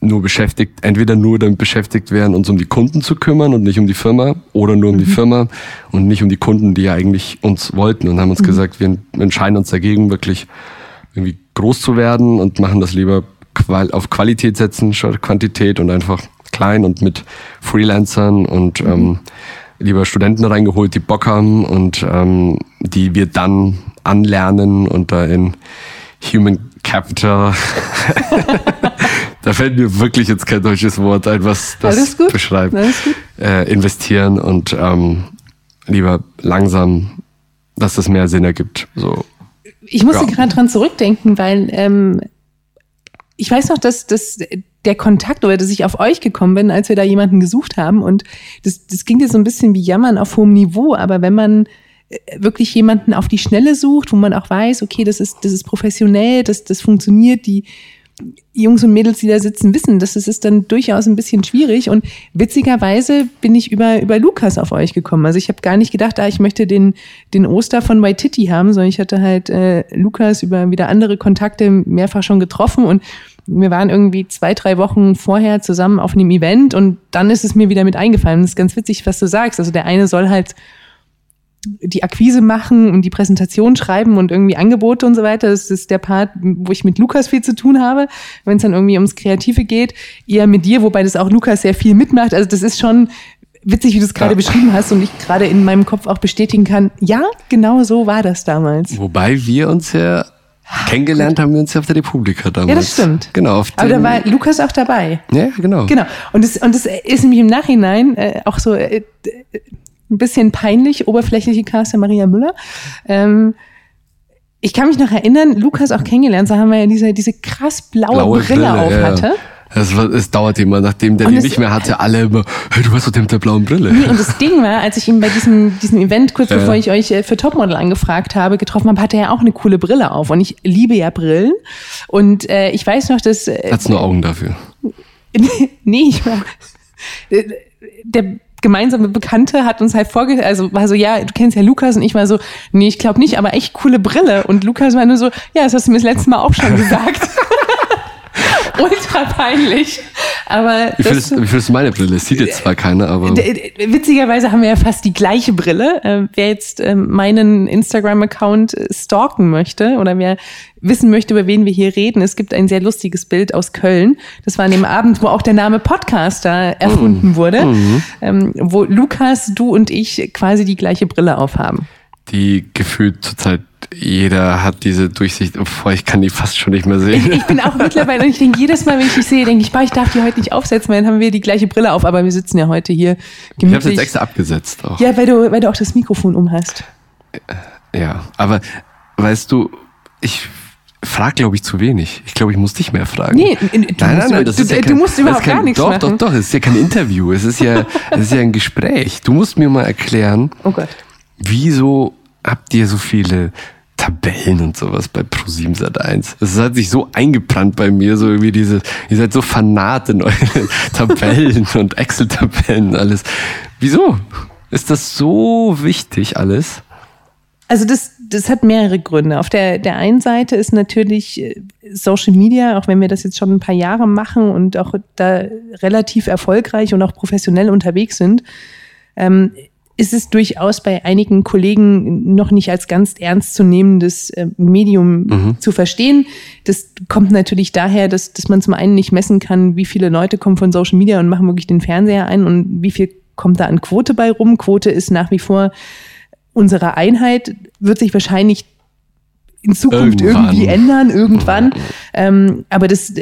nur beschäftigt, entweder nur damit beschäftigt wären, uns um die Kunden zu kümmern und nicht um die Firma oder nur um mhm. die Firma und nicht um die Kunden, die ja eigentlich uns wollten und haben uns mhm. gesagt, wir entscheiden uns dagegen, wirklich irgendwie groß zu werden und machen das lieber auf Qualität setzen statt Quantität und einfach klein und mit Freelancern und mhm. ähm, lieber Studenten reingeholt, die Bock haben und ähm, die wir dann anlernen und da in Human Capital. da fällt mir wirklich jetzt kein deutsches Wort ein, was das beschreibt. Äh, investieren und ähm, lieber langsam, dass das mehr Sinn ergibt. So. Ich musste ja. gerade dran zurückdenken, weil ähm, ich weiß noch, dass, dass der Kontakt oder dass ich auf euch gekommen bin, als wir da jemanden gesucht haben. Und das, das klingt jetzt so ein bisschen wie Jammern auf hohem Niveau, aber wenn man äh, wirklich jemanden auf die Schnelle sucht, wo man auch weiß, okay, das ist, das ist professionell, das, das funktioniert, die Jungs und Mädels, die da sitzen, wissen, dass es ist dann durchaus ein bisschen schwierig. Und witzigerweise bin ich über, über Lukas auf euch gekommen. Also ich habe gar nicht gedacht, ah, ich möchte den, den Oster von Waititi haben, sondern ich hatte halt äh, Lukas über wieder andere Kontakte mehrfach schon getroffen und wir waren irgendwie zwei, drei Wochen vorher zusammen auf einem Event und dann ist es mir wieder mit eingefallen. Das ist ganz witzig, was du sagst. Also der eine soll halt die Akquise machen und die Präsentation schreiben und irgendwie Angebote und so weiter. Das ist der Part, wo ich mit Lukas viel zu tun habe, wenn es dann irgendwie ums Kreative geht. Eher mit dir, wobei das auch Lukas sehr viel mitmacht. Also das ist schon witzig, wie du es gerade ja. beschrieben hast und ich gerade in meinem Kopf auch bestätigen kann. Ja, genau so war das damals. Wobei wir uns ja Kennengelernt haben wir uns ja auf der Republika damals. Ja, das stimmt. Genau. Auf Aber da war Lukas auch dabei. Ja, genau. Genau. Und das, und das ist nämlich im Nachhinein äh, auch so äh, ein bisschen peinlich, oberflächliche Caster Maria Müller. Ähm, ich kann mich noch erinnern, Lukas auch kennengelernt, so haben wir ja diese, diese krass blaue, blaue Brille, Brille auf hatte. Ja. Es, es dauert immer, nachdem der die nicht mehr hatte, alle immer, hey, du warst doch der mit der blauen Brille. Nee, und das Ding war, als ich ihn bei diesem, diesem Event, kurz ja. bevor ich euch äh, für Topmodel angefragt habe, getroffen habe, hatte er ja auch eine coole Brille auf. Und ich liebe ja Brillen. Und äh, ich weiß noch, dass... Äh, Hat's nur Augen dafür? nee, ich war... Der gemeinsame Bekannte hat uns halt vorge, also war so, ja, du kennst ja Lukas und ich war so, nee, ich glaube nicht, aber echt coole Brille. Und Lukas war nur so, ja, das hast du mir das letzte Mal auch schon gesagt. ultra peinlich. Aber wie findest, wie findest du meine Brille? Es sieht jetzt zwar keiner, aber. Witzigerweise haben wir ja fast die gleiche Brille. Äh, wer jetzt äh, meinen Instagram-Account äh, stalken möchte oder wer wissen möchte, über wen wir hier reden, es gibt ein sehr lustiges Bild aus Köln. Das war an dem Abend, wo auch der Name Podcaster erfunden mhm. wurde, mhm. Ähm, wo Lukas, du und ich quasi die gleiche Brille aufhaben. Die gefühlt zurzeit jeder hat diese Durchsicht. Boah, ich kann die fast schon nicht mehr sehen. Ich, ich bin auch mittlerweile, und ich denke jedes Mal, wenn ich dich sehe, denke ich, boah, ich darf die heute nicht aufsetzen, weil dann haben wir die gleiche Brille auf. Aber wir sitzen ja heute hier gemütlich. Ich habe jetzt extra abgesetzt auch. Ja, weil du, weil du auch das Mikrofon um hast. Ja, aber weißt du, ich frag, glaube ich, zu wenig. Ich glaube, ich muss dich mehr fragen. Nee, du, nein, nein, nein, das du, ist ja kein, du musst überhaupt kein, gar nichts doch, machen. Doch, doch, doch, es ist ja kein Interview. Es ist ja, es ist ja ein Gespräch. Du musst mir mal erklären, oh Gott. wieso habt ihr so viele Tabellen und sowas bei Pro7 Sat1. Es hat sich so eingebrannt bei mir, so wie diese, ihr seid so fanat in euren Tabellen und Excel-Tabellen und alles. Wieso? Ist das so wichtig alles? Also das, das hat mehrere Gründe. Auf der, der einen Seite ist natürlich äh, Social Media, auch wenn wir das jetzt schon ein paar Jahre machen und auch da relativ erfolgreich und auch professionell unterwegs sind, ähm, ist es durchaus bei einigen Kollegen noch nicht als ganz ernstzunehmendes äh, Medium mhm. zu verstehen. Das kommt natürlich daher, dass, dass man zum einen nicht messen kann, wie viele Leute kommen von Social Media und machen wirklich den Fernseher ein und wie viel kommt da an Quote bei rum. Quote ist nach wie vor unsere Einheit, wird sich wahrscheinlich in Zukunft irgendwann. irgendwie ändern, irgendwann. Mhm. Ähm, aber das,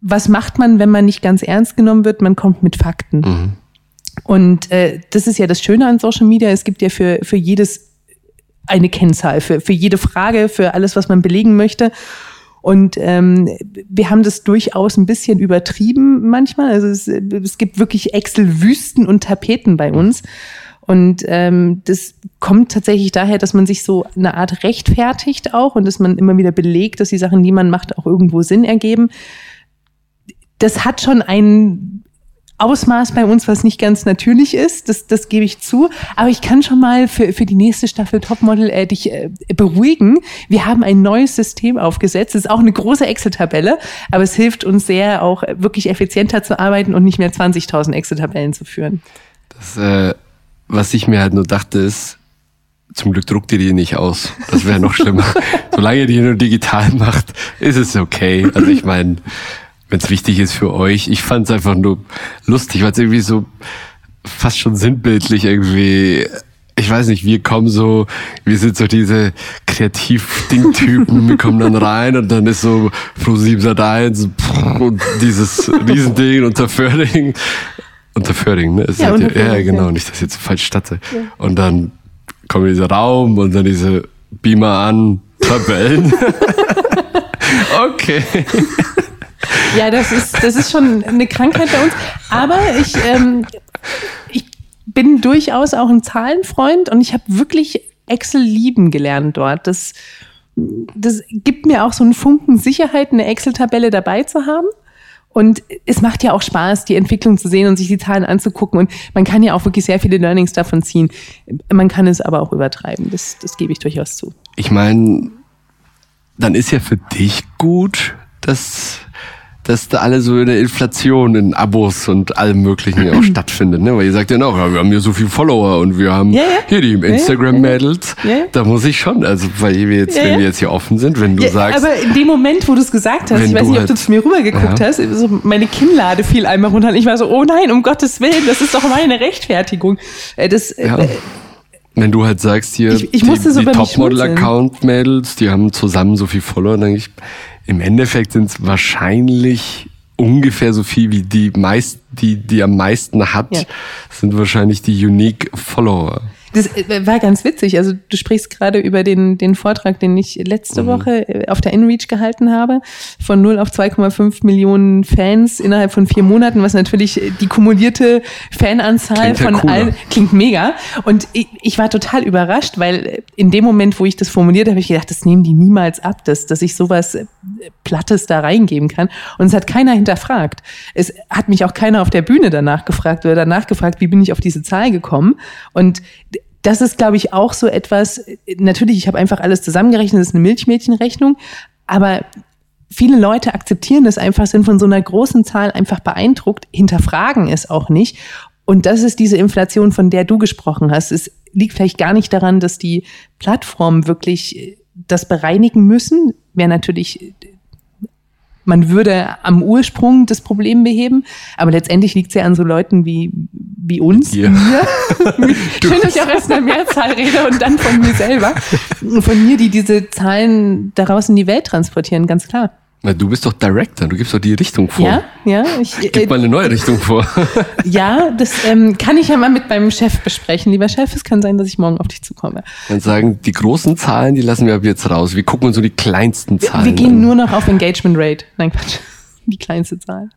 was macht man, wenn man nicht ganz ernst genommen wird? Man kommt mit Fakten. Mhm. Und äh, das ist ja das Schöne an Social Media. Es gibt ja für, für jedes eine Kennzahl, für, für jede Frage, für alles, was man belegen möchte. Und ähm, wir haben das durchaus ein bisschen übertrieben manchmal. Also es, es gibt wirklich Excel-Wüsten und Tapeten bei uns. Und ähm, das kommt tatsächlich daher, dass man sich so eine Art rechtfertigt auch und dass man immer wieder belegt, dass die Sachen, die man macht, auch irgendwo Sinn ergeben. Das hat schon einen Ausmaß bei uns, was nicht ganz natürlich ist, das, das gebe ich zu. Aber ich kann schon mal für, für die nächste Staffel Topmodel äh, dich äh, beruhigen. Wir haben ein neues System aufgesetzt. Es ist auch eine große Excel-Tabelle, aber es hilft uns sehr, auch wirklich effizienter zu arbeiten und nicht mehr 20.000 Excel-Tabellen zu führen. Das, äh, was ich mir halt nur dachte, ist, zum Glück druckt ihr die nicht aus. Das wäre noch schlimmer. Solange ihr die nur digital macht, ist es okay. Also ich meine, wenn es wichtig ist für euch. Ich fand es einfach nur lustig, weil es irgendwie so fast schon sinnbildlich irgendwie ich weiß nicht, wir kommen so, wir sind so diese Kreativ-Ding-Typen, wir kommen dann rein und dann ist so Pro 7 Sat 1 und dieses Riesending unter Förding. Unter Förding, ne? Ja, halt, ja, genau, ja. nicht, dass ich jetzt falsch statte. Und dann kommt dieser Raum und dann diese Beamer an, Tabellen. okay. Ja, das ist, das ist schon eine Krankheit bei uns. Aber ich, ähm, ich bin durchaus auch ein Zahlenfreund und ich habe wirklich Excel lieben gelernt dort. Das, das gibt mir auch so einen Funken Sicherheit, eine Excel-Tabelle dabei zu haben. Und es macht ja auch Spaß, die Entwicklung zu sehen und sich die Zahlen anzugucken. Und man kann ja auch wirklich sehr viele Learnings davon ziehen. Man kann es aber auch übertreiben. Das, das gebe ich durchaus zu. Ich meine, dann ist ja für dich gut, dass, dass da alle so eine Inflation in Abos und allem Möglichen auch stattfindet, ne? Weil ihr sagt ja noch, ja, wir haben hier so viele Follower und wir haben Ja, ja. hier die Instagram-Mädels. ja. Da muss ich schon, also weil wir jetzt, wenn wir jetzt hier offen sind, wenn du Ja, sagst, aber in dem Moment, wo du es gesagt hast, ich weiß nicht, ob halt- du zu mir rübergeguckt hast, so meine Kinnlade fiel einmal runter und ich war so, oh nein, um Gottes Willen, das ist doch meine Rechtfertigung. Äh, Das, äh, ja. Wenn du halt sagst hier, Ich- ich die, so die. Topmodel-Account-Mädels, die haben zusammen so viel Follower, dann denke ich, im Endeffekt sind es wahrscheinlich ungefähr so viel wie die meist, die, die am meisten hat, Ja. sind wahrscheinlich die Unique Follower. Das äh, war ganz witzig. Also du sprichst gerade über den, den Vortrag, den ich letzte Woche äh, auf der InReach gehalten habe. Von 0 auf 2,5 Millionen Fans innerhalb von vier Monaten, was natürlich äh, die kumulierte Fananzahl Klingt von allen klingt mega. Und ich, ich war total überrascht, weil in dem Moment, wo ich das formuliert habe, ich gedacht, das nehmen die niemals ab, dass, dass ich sowas Plattes da reingeben kann. Und es hat keiner hinterfragt. Es hat mich auch keiner auf der Bühne danach gefragt oder danach gefragt, wie bin ich auf diese Zahl gekommen. Und das ist, glaube ich, auch so etwas, natürlich, ich habe einfach alles zusammengerechnet, das ist eine Milchmädchenrechnung, aber viele Leute akzeptieren das einfach, sind von so einer großen Zahl einfach beeindruckt, hinterfragen es auch nicht. Und das ist diese Inflation, von der du gesprochen hast. Es liegt vielleicht gar nicht daran, dass die Plattformen wirklich äh, das bereinigen müssen. Wäre natürlich man würde am Ursprung das Problem beheben, aber letztendlich liegt es ja an so Leuten wie, wie uns, mir. Schön, dass ich auch erst in der Mehrzahl rede und dann von mir selber. Von mir, die diese Zahlen daraus in die Welt transportieren, ganz klar. Na, du bist doch Director, du gibst doch die Richtung vor. Ja, ja, ich, Gib äh, mal eine neue Richtung vor. ja, das ähm, kann ich ja mal mit meinem Chef besprechen. Lieber Chef, es kann sein, dass ich morgen auf dich zukomme. Dann sagen, die großen Zahlen, die lassen wir ab jetzt raus. Wir gucken uns so die kleinsten Zahlen Wir gehen an. nur noch auf Engagement Rate. Nein, Quatsch. Die kleinste Zahl.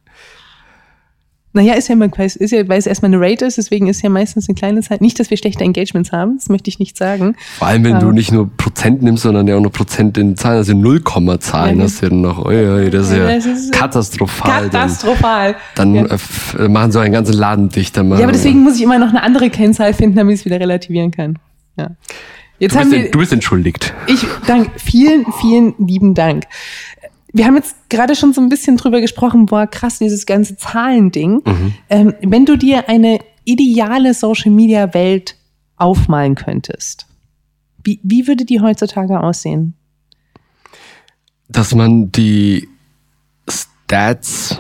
Naja, ist ja immer, ist ja, weil es erstmal eine Rate ist, deswegen ist ja meistens eine kleine Zahl. Nicht, dass wir schlechte Engagements haben, das möchte ich nicht sagen. Vor allem, wenn Ja. du nicht nur Prozent nimmst, sondern ja auch nur Prozent in Zahlen, also Nullkommazahlen Ja, hast du ja dann noch. Ui, ui, das ist ja, das ist, katastrophal. Katastrophal. Dann, dann ja. äh, äh, machen so einen ganzen Laden dicht. Dann ja, aber deswegen muss ich immer noch eine andere Kennzahl finden, damit ich es wieder relativieren kann. Ja. Jetzt du, haben bist, wir, du bist entschuldigt. Ich danke, vielen, vielen lieben Dank. Wir haben jetzt gerade schon so ein bisschen drüber gesprochen, boah, krass, dieses ganze Zahlending. Ähm, wenn du dir eine ideale Social Media Welt aufmalen könntest, wie, wie würde die heutzutage aussehen? dass man die Stats,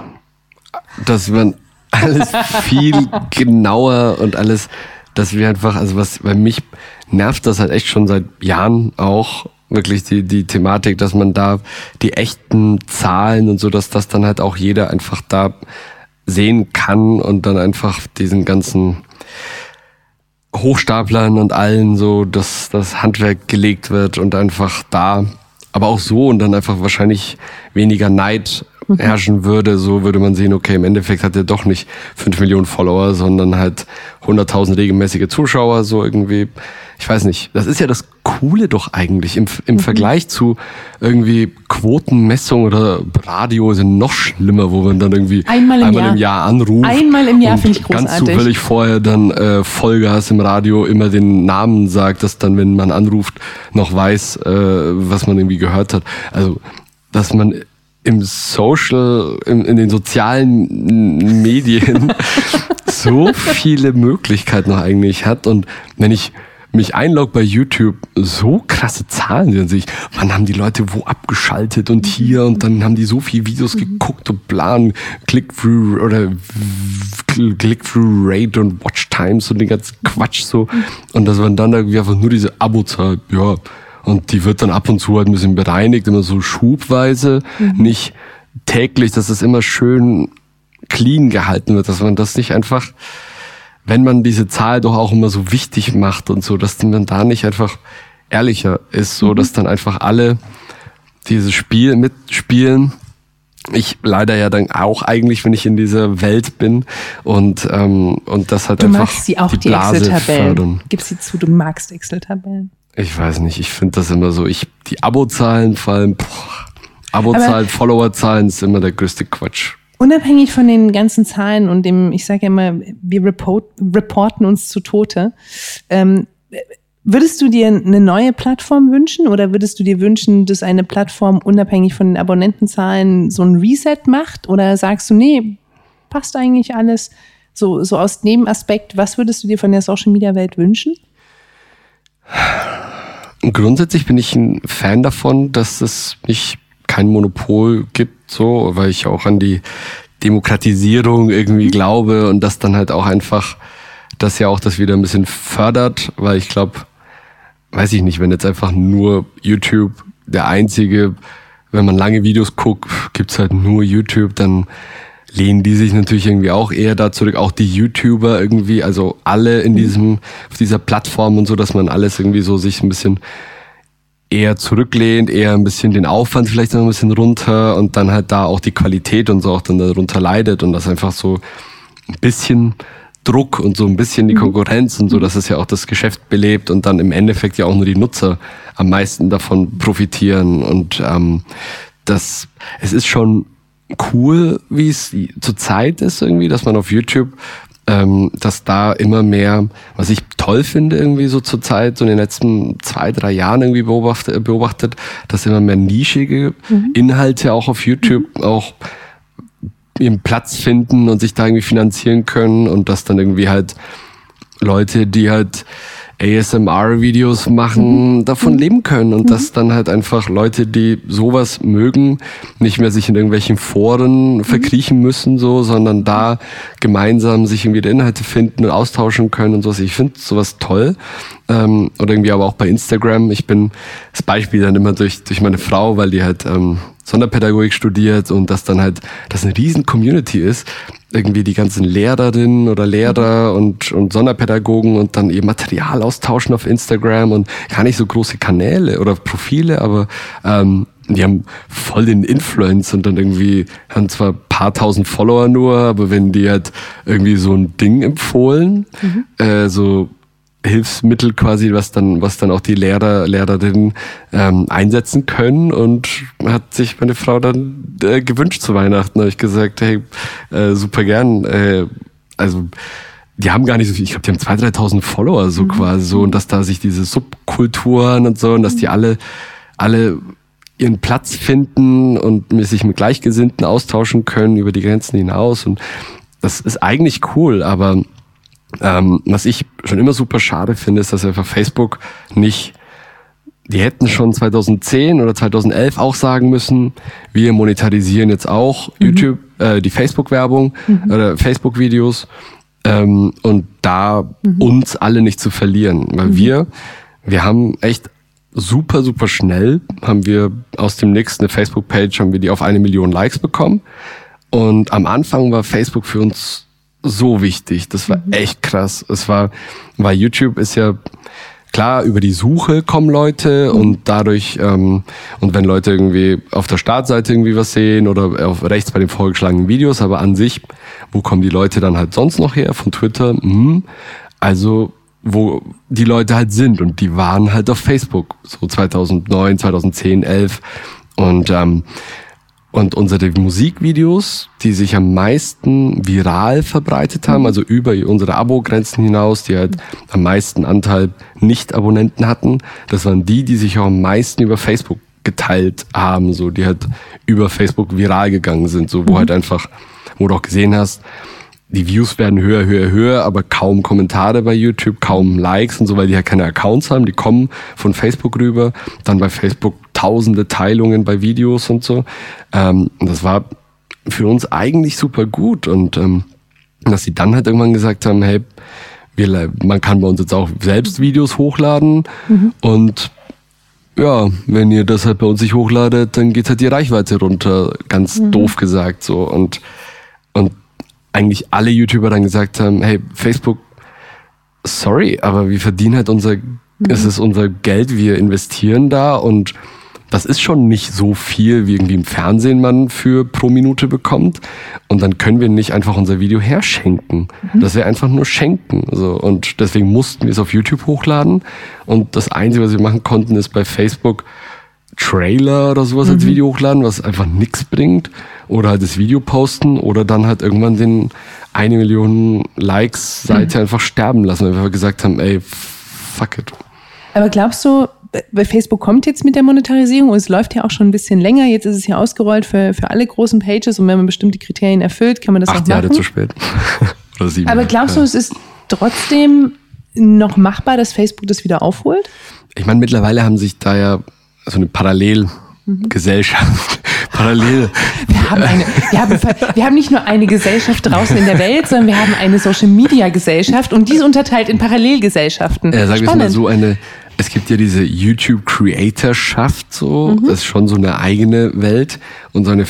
dass man alles viel genauer und alles, dass wir einfach, also was bei mich nervt das halt echt schon seit Jahren auch wirklich die, die Thematik, dass man da die echten Zahlen und so, dass das dann halt auch jeder einfach da sehen kann und dann einfach diesen ganzen Hochstaplern und allen so, dass das Handwerk gelegt wird und einfach da, aber auch so und dann einfach wahrscheinlich weniger Neid herrschen würde, so würde man sehen, okay, im Endeffekt hat er doch nicht fünf Millionen Follower, sondern halt 100.000 regelmäßige Zuschauer, so irgendwie. Ich weiß nicht. Das ist ja das Coole doch eigentlich im, im Vergleich zu irgendwie Quotenmessung oder Radio sind noch schlimmer, wo man dann irgendwie Einmal im Jahr. im Jahr anruft. Einmal im Jahr finde ich Ganz großartig. zufällig vorher dann äh, Vollgas im Radio immer den Namen sagt, dass dann, wenn man anruft, noch weiß, äh, was man irgendwie gehört hat. Also, dass man im Social, in, in den sozialen Medien so viele Möglichkeiten noch eigentlich hat. Und wenn ich mich einlogge bei YouTube, so krasse Zahlen sehen sich. Wann haben die Leute wo abgeschaltet und hier und dann haben die so viele Videos geguckt und plan, Click-Through oder Click-Through-Rate und Watch-Times und den ganzen Quatsch so. Und das waren dann irgendwie einfach nur diese Abo-Zahl, ja. Und die wird dann ab und zu halt ein bisschen bereinigt, immer so schubweise, mhm. nicht täglich, dass es immer schön clean gehalten wird, dass man das nicht einfach wenn man diese Zahl doch auch immer so wichtig macht und so, dass man da nicht einfach ehrlicher ist, so mhm. dass dann einfach alle dieses Spiel mitspielen. Ich leider ja dann auch eigentlich, wenn ich in dieser Welt bin und ähm, und das halt du einfach magst sie auch die, die Excel-Tabellen. Gib sie zu, du magst Excel-Tabellen. Ich weiß nicht, ich finde das immer so. Ich die Abo-Zahlen fallen, Abo-Zahlen, Follower-Zahlen ist immer der größte Quatsch. Unabhängig von den ganzen Zahlen und dem, ich sage ja immer, wir report, reporten uns zu Tote. Ähm, würdest du dir eine neue Plattform wünschen oder würdest du dir wünschen, dass eine Plattform unabhängig von den Abonnentenzahlen so ein Reset macht? Oder sagst du, nee, passt eigentlich alles? So, so aus Nebenaspekt, was würdest du dir von der Social Media Welt wünschen? Grundsätzlich bin ich ein Fan davon, dass es nicht kein Monopol gibt, so, weil ich auch an die Demokratisierung irgendwie glaube und das dann halt auch einfach, das ja auch das wieder ein bisschen fördert, weil ich glaube, weiß ich nicht, wenn jetzt einfach nur YouTube der einzige, wenn man lange Videos guckt, gibt's halt nur YouTube, dann lehnen die sich natürlich irgendwie auch eher da zurück, auch die YouTuber irgendwie, also alle in diesem, auf dieser Plattform und so, dass man alles irgendwie so sich ein bisschen eher zurücklehnt, eher ein bisschen den Aufwand vielleicht noch ein bisschen runter und dann halt da auch die Qualität und so auch dann darunter leidet und das einfach so ein bisschen Druck und so ein bisschen die mhm. Konkurrenz und so, dass es ja auch das Geschäft belebt und dann im Endeffekt ja auch nur die Nutzer am meisten davon profitieren und ähm, das es ist schon cool, wie es zur Zeit ist irgendwie, dass man auf YouTube ähm, dass da immer mehr, was ich toll finde irgendwie so zur Zeit, so in den letzten zwei, drei Jahren irgendwie beobachtet, beobachtet dass immer mehr nischige mhm. Inhalte auch auf YouTube mhm. auch ihren Platz finden und sich da irgendwie finanzieren können und dass dann irgendwie halt Leute, die halt ASMR-Videos machen, mhm. davon mhm. leben können und mhm. dass dann halt einfach Leute, die sowas mögen, nicht mehr sich in irgendwelchen Foren mhm. verkriechen müssen, so, sondern da gemeinsam sich irgendwie die Inhalte finden und austauschen können und sowas. Ich finde sowas toll. Ähm, oder irgendwie aber auch bei Instagram. Ich bin das Beispiel dann immer durch, durch meine Frau, weil die halt ähm, Sonderpädagogik studiert und das dann halt, das eine riesen Community ist, irgendwie die ganzen Lehrerinnen oder Lehrer und, und Sonderpädagogen und dann ihr Material austauschen auf Instagram und gar nicht so große Kanäle oder Profile, aber ähm, die haben voll den Influence und dann irgendwie haben zwar paar tausend Follower nur, aber wenn die halt irgendwie so ein Ding empfohlen, mhm. äh, so Hilfsmittel quasi, was dann, was dann auch die Lehrer, Lehrerinnen ähm, einsetzen können. Und hat sich meine Frau dann äh, gewünscht zu Weihnachten. Da habe ich gesagt, hey, äh, super gern. Äh, also die haben gar nicht so viel, ich glaube, die haben 2.000, 3.000 Follower so mhm. quasi so und dass da sich diese Subkulturen und so und dass die alle, alle ihren Platz finden und sich mit Gleichgesinnten austauschen können über die Grenzen hinaus und das ist eigentlich cool, aber ähm, was ich schon immer super schade finde, ist, dass einfach Facebook nicht, die hätten schon 2010 oder 2011 auch sagen müssen, wir monetarisieren jetzt auch mhm. YouTube, äh, die Facebook-Werbung mhm. oder Facebook-Videos ähm, und da mhm. uns alle nicht zu verlieren, weil mhm. wir, wir haben echt super, super schnell haben wir aus dem nächsten Facebook-Page haben wir die auf eine Million Likes bekommen. Und am Anfang war Facebook für uns so wichtig. Das war mhm. echt krass. Es war, weil YouTube ist ja klar, über die Suche kommen Leute mhm. und dadurch, ähm, und wenn Leute irgendwie auf der Startseite irgendwie was sehen oder auf rechts bei den vorgeschlagenen Videos, aber an sich, wo kommen die Leute dann halt sonst noch her? Von Twitter? Hm. Also, wo die Leute halt sind und die waren halt auf Facebook, so 2009, 2010, 11 und ähm, und unsere Musikvideos, die sich am meisten viral verbreitet haben, also über unsere Abo-Grenzen hinaus, die halt am meisten Anteil Nicht-Abonnenten hatten, das waren die, die sich auch am meisten über Facebook geteilt haben, so die halt über Facebook viral gegangen sind, so wo mhm. halt einfach, wo du auch gesehen hast, die Views werden höher, höher, höher, aber kaum Kommentare bei YouTube, kaum Likes und so, weil die ja halt keine Accounts haben, die kommen von Facebook rüber, dann bei Facebook tausende Teilungen bei Videos und so. Ähm, und das war für uns eigentlich super gut und ähm, dass sie dann halt irgendwann gesagt haben, hey, wir, man kann bei uns jetzt auch selbst Videos hochladen mhm. und ja, wenn ihr das halt bei uns nicht hochladet, dann geht halt die Reichweite runter, ganz mhm. doof gesagt so und und eigentlich alle YouTuber dann gesagt haben, hey, Facebook, sorry, aber wir verdienen halt unser, mhm. es ist unser Geld, wir investieren da und das ist schon nicht so viel, wie irgendwie im Fernsehen man für pro Minute bekommt. Und dann können wir nicht einfach unser Video herschenken. Mhm. Das wäre einfach nur schenken. So. Und deswegen mussten wir es auf YouTube hochladen. Und das Einzige, was wir machen konnten, ist bei Facebook Trailer oder sowas mhm. als Video hochladen, was einfach nichts bringt. Oder halt das Video posten oder dann halt irgendwann den eine Million Likes Seite mhm. einfach sterben lassen, weil wir gesagt haben, ey, fuck it. Aber glaubst du, bei Facebook kommt jetzt mit der Monetarisierung und es läuft ja auch schon ein bisschen länger. Jetzt ist es ja ausgerollt für, für alle großen Pages und wenn man bestimmte Kriterien erfüllt, kann man das Acht auch machen. Jahre zu spät. Oder sieben. Aber glaubst du, es ist trotzdem noch machbar, dass Facebook das wieder aufholt? Ich meine, mittlerweile haben sich da ja so eine Parallelgesellschaft. Parallel. Wir haben, eine, wir, haben, wir haben nicht nur eine Gesellschaft draußen in der Welt, sondern wir haben eine Social Media Gesellschaft und die ist unterteilt in Parallelgesellschaften. Ja, sagen wir mal so eine, es gibt ja diese YouTube-Creatorschaft so, mhm. das ist schon so eine eigene Welt und so eine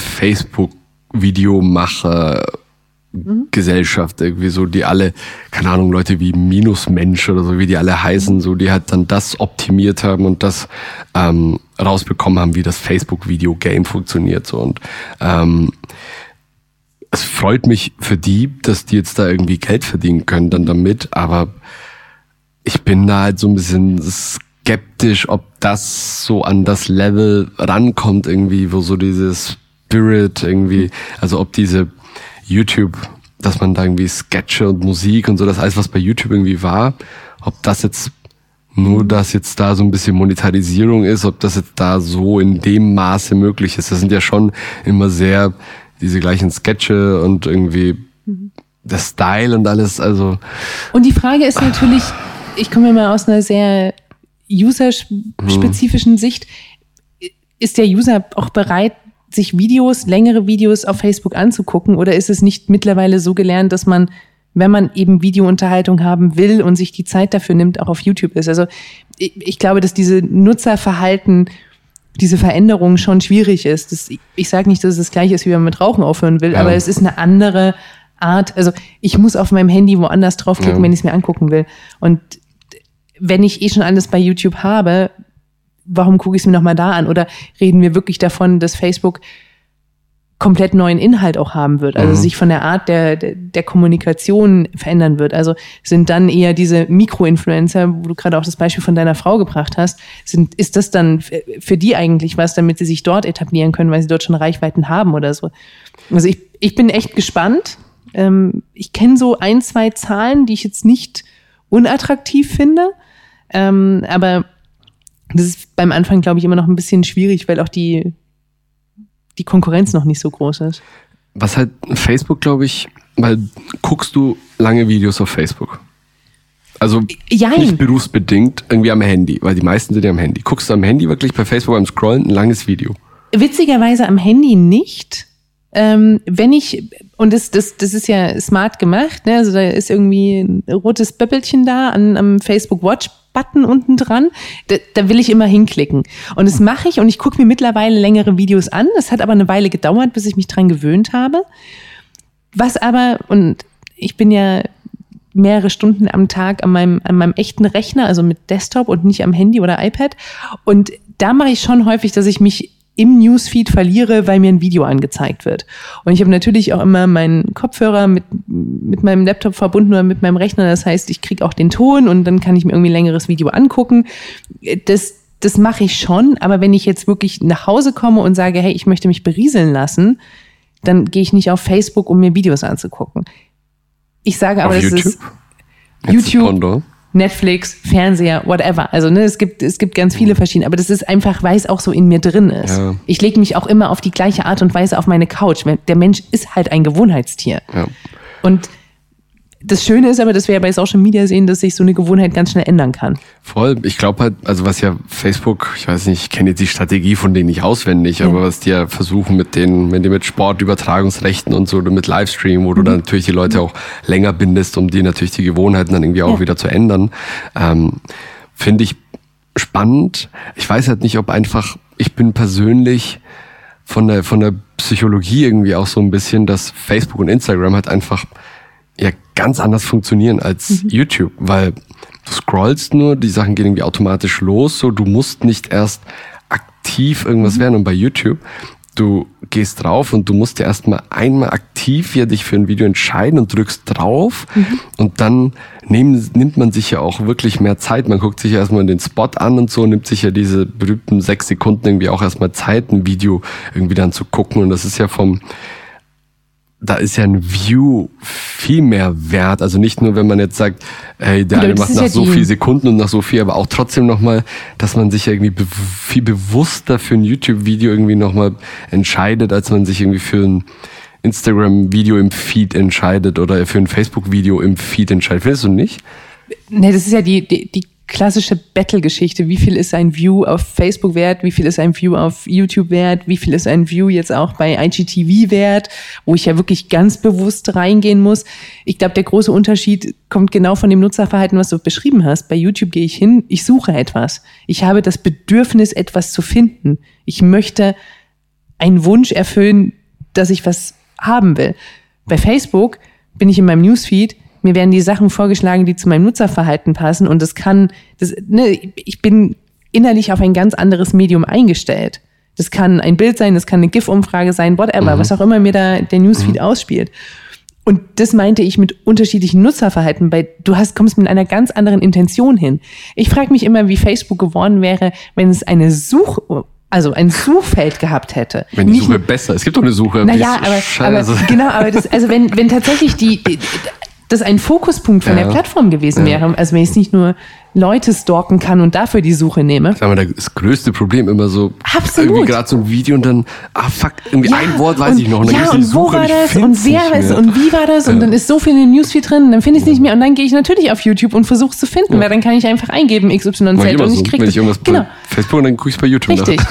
Facebook-Videomacher Gesellschaft irgendwie so, die alle, keine Ahnung, Leute wie Minusmensch oder so, wie die alle heißen, so, die halt dann das optimiert haben und das ähm, rausbekommen haben, wie das Facebook-Video-Game funktioniert so. Und ähm, es freut mich für die, dass die jetzt da irgendwie Geld verdienen können dann damit, aber ich bin da halt so ein bisschen skeptisch, ob das so an das Level rankommt irgendwie, wo so dieses Spirit irgendwie, also ob diese YouTube, dass man da irgendwie Sketche und Musik und so, das alles, was bei YouTube irgendwie war, ob das jetzt nur, dass jetzt da so ein bisschen Monetarisierung ist, ob das jetzt da so in dem Maße möglich ist. Das sind ja schon immer sehr diese gleichen Sketche und irgendwie mhm. der Style und alles, also. Und die Frage ist natürlich, ich komme ja mal aus einer sehr userspezifischen mhm. Sicht, ist der User auch bereit, sich Videos, längere Videos auf Facebook anzugucken? Oder ist es nicht mittlerweile so gelernt, dass man, wenn man eben Videounterhaltung haben will und sich die Zeit dafür nimmt, auch auf YouTube ist? Also ich, ich glaube, dass diese Nutzerverhalten, diese Veränderung schon schwierig ist. Das, ich sage nicht, dass es das gleiche ist, wie wenn man mit Rauchen aufhören will, ja. aber es ist eine andere Art. Also ich muss auf meinem Handy woanders draufklicken, ja. wenn ich es mir angucken will. Und wenn ich eh schon alles bei YouTube habe, warum gucke ich es mir nochmal da an? Oder reden wir wirklich davon, dass Facebook komplett neuen Inhalt auch haben wird, also mhm. sich von der Art der, der, der, Kommunikation verändern wird. Also sind dann eher diese Mikroinfluencer, wo du gerade auch das Beispiel von deiner Frau gebracht hast, sind, ist das dann für die eigentlich was, damit sie sich dort etablieren können, weil sie dort schon Reichweiten haben oder so? Also ich, ich bin echt gespannt. Ähm, ich kenne so ein, zwei Zahlen, die ich jetzt nicht unattraktiv finde, ähm, aber das ist beim Anfang, glaube ich, immer noch ein bisschen schwierig, weil auch die, die Konkurrenz noch nicht so groß ist. Was halt Facebook, glaube ich, weil guckst du lange Videos auf Facebook? Also Jein. nicht berufsbedingt, irgendwie am Handy, weil die meisten sind ja am Handy. Guckst du am Handy wirklich bei Facebook beim Scrollen ein langes Video? Witzigerweise am Handy nicht. Ähm, wenn ich, und das, das, das ist ja smart gemacht, ne? also da ist irgendwie ein rotes Böppelchen da an, am Facebook Watch Button unten dran. Da, da will ich immer hinklicken. Und das mache ich und ich gucke mir mittlerweile längere Videos an. Das hat aber eine Weile gedauert, bis ich mich dran gewöhnt habe. Was aber, und ich bin ja mehrere Stunden am Tag an meinem, an meinem echten Rechner, also mit Desktop und nicht am Handy oder iPad. Und da mache ich schon häufig, dass ich mich im Newsfeed verliere, weil mir ein Video angezeigt wird. Und ich habe natürlich auch immer meinen Kopfhörer mit, mit meinem Laptop verbunden oder mit meinem Rechner. Das heißt, ich kriege auch den Ton und dann kann ich mir irgendwie ein längeres Video angucken. Das, das mache ich schon, aber wenn ich jetzt wirklich nach Hause komme und sage, hey, ich möchte mich berieseln lassen, dann gehe ich nicht auf Facebook, um mir Videos anzugucken. Ich sage aber, auf das YouTube? ist YouTube. Netflix, Fernseher, whatever. Also ne, es gibt es gibt ganz viele verschiedene, aber das ist einfach, weil es auch so in mir drin ist. Ja. Ich lege mich auch immer auf die gleiche Art und Weise auf meine Couch. Der Mensch ist halt ein Gewohnheitstier. Ja. Und das Schöne ist aber, dass wir ja bei Social Media sehen, dass sich so eine Gewohnheit ganz schnell ändern kann. Voll. Ich glaube halt, also was ja Facebook, ich weiß nicht, ich kenne jetzt die Strategie von denen nicht auswendig, ja. aber was die ja versuchen mit den, wenn die mit Sportübertragungsrechten und so oder mit Livestream, wo mhm. du dann natürlich die Leute auch länger bindest, um die natürlich die Gewohnheiten dann irgendwie auch ja. wieder zu ändern, ähm, finde ich spannend. Ich weiß halt nicht, ob einfach, ich bin persönlich von der, von der Psychologie irgendwie auch so ein bisschen, dass Facebook und Instagram halt einfach ganz anders funktionieren als mhm. YouTube, weil du scrollst nur, die Sachen gehen irgendwie automatisch los, so du musst nicht erst aktiv irgendwas mhm. werden und bei YouTube du gehst drauf und du musst dir erstmal einmal aktiv ja dich für ein Video entscheiden und drückst drauf mhm. und dann nehm, nimmt man sich ja auch wirklich mehr Zeit. Man guckt sich ja erstmal den Spot an und so, nimmt sich ja diese berühmten sechs Sekunden irgendwie auch erstmal Zeit, ein Video irgendwie dann zu gucken und das ist ja vom da ist ja ein View viel mehr wert. Also nicht nur, wenn man jetzt sagt, hey, der eine macht nach ja so viel Sekunden und nach so viel, aber auch trotzdem nochmal, dass man sich irgendwie be viel bewusster für ein YouTube-Video irgendwie nochmal entscheidet, als man sich irgendwie für ein Instagram-Video im Feed entscheidet oder für ein Facebook-Video im Feed entscheidet. Findest du nicht? Nee, das ist ja die, die, die klassische Battle-Geschichte. Wie viel ist ein View auf Facebook wert? Wie viel ist ein View auf YouTube wert? Wie viel ist ein View jetzt auch bei IGTV wert? Wo ich ja wirklich ganz bewusst reingehen muss. Ich glaube, der große Unterschied kommt genau von dem Nutzerverhalten, was du beschrieben hast. Bei YouTube gehe ich hin, ich suche etwas. Ich habe das Bedürfnis, etwas zu finden. Ich möchte einen Wunsch erfüllen, dass ich was haben will. Bei Facebook bin ich in meinem Newsfeed, mir werden die Sachen vorgeschlagen, die zu meinem Nutzerverhalten passen und das kann, das, ne, ich bin innerlich auf ein ganz anderes Medium eingestellt. Das kann ein Bild sein, das kann eine GIF-Umfrage sein, whatever, mhm. was auch immer mir da der Newsfeed mhm. ausspielt. Und das meinte ich mit unterschiedlichen Nutzerverhalten, weil du hast, kommst mit einer ganz anderen Intention hin. Ich frage mich immer, wie Facebook geworden wäre, wenn es eine Such, also ein Suchfeld gehabt hätte. Wenn die Suche besser, es gibt doch eine Suche. Naja, aber, aber genau, aber das, also wenn, wenn tatsächlich die, die das ein Fokuspunkt von ja. der Plattform gewesen ja. wäre. Also wenn ich es nicht nur Leute stalken kann und dafür die Suche nehme. Sag mal, das größte Problem immer so. Absolut. Irgendwie gerade so ein Video und dann, ah fuck, irgendwie ja, ein Wort weiß und, ich noch. Und dann ja, und Suche, wo war das und wer ist und wie war das und dann ist so viel in dem Newsfeed drin, dann finde ich es nicht mehr und dann gehe ich natürlich auf YouTube und versuche es zu finden, weil dann kann ich einfach eingeben XYZ und ich so, kriege ich irgendwas genau. bei Facebook und dann gucke ich bei YouTube Richtig.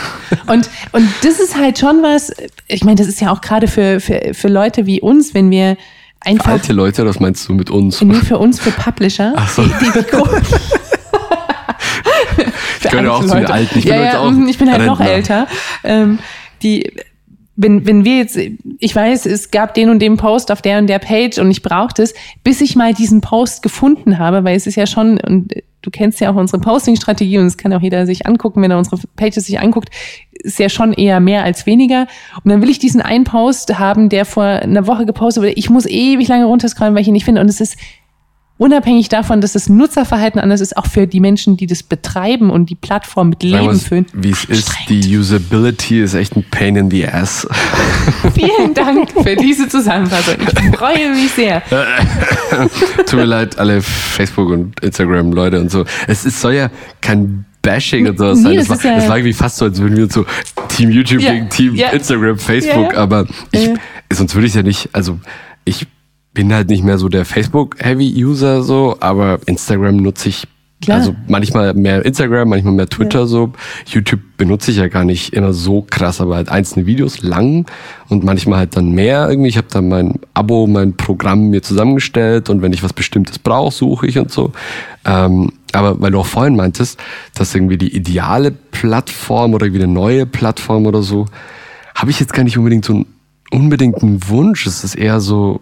und, und das ist halt schon was, ich meine, das ist ja auch gerade für, für, für Leute wie uns, wenn wir einfach. Für alte Leute, das meinst du mit uns? Nee, für uns, für Publisher. Ach so. Die, die, die ich gehöre auch zu den Alten. Ich bin, ja, ja, auch ich bin halt noch älter. Ähm, die, wenn, wenn wir jetzt, ich weiß, es gab den und den Post auf der und der Page und ich brauchte es, bis ich mal diesen Post gefunden habe, weil es ist ja schon, und du kennst ja auch unsere Posting-Strategie und es kann auch jeder sich angucken, wenn er unsere Pages sich anguckt, ist ja schon eher mehr als weniger. Und dann will ich diesen einen Post haben, der vor einer Woche gepostet wurde. Ich muss ewig lange runterscrollen, weil ich ihn nicht finde. Und es ist unabhängig davon, dass das Nutzerverhalten anders ist, auch für die Menschen, die das betreiben und die Plattform mit Leben füllen. Wie es ist, die Usability ist echt ein Pain in the Ass. Vielen Dank für diese Zusammenfassung. Ich freue mich sehr. Tut mir leid, alle Facebook und Instagram Leute und so. Es ist, soll ja kein Bashing und sowas nee, sein. Das, das, war, ja das war irgendwie fast so, als würden wir so Team YouTube ja, gegen Team ja. Instagram, Facebook, aber ich, sonst würde ich ja nicht, also ich bin halt nicht mehr so der Facebook-Heavy-User so, aber Instagram nutze ich Klar. Also manchmal mehr Instagram, manchmal mehr Twitter ja. so. YouTube benutze ich ja gar nicht immer so krass, aber halt einzelne Videos lang und manchmal halt dann mehr irgendwie. Ich habe dann mein Abo, mein Programm mir zusammengestellt und wenn ich was Bestimmtes brauche, suche ich und so. Ähm, aber weil du auch vorhin meintest, dass irgendwie die ideale Plattform oder irgendwie eine neue Plattform oder so, habe ich jetzt gar nicht unbedingt so einen unbedingten Wunsch. Es ist eher so,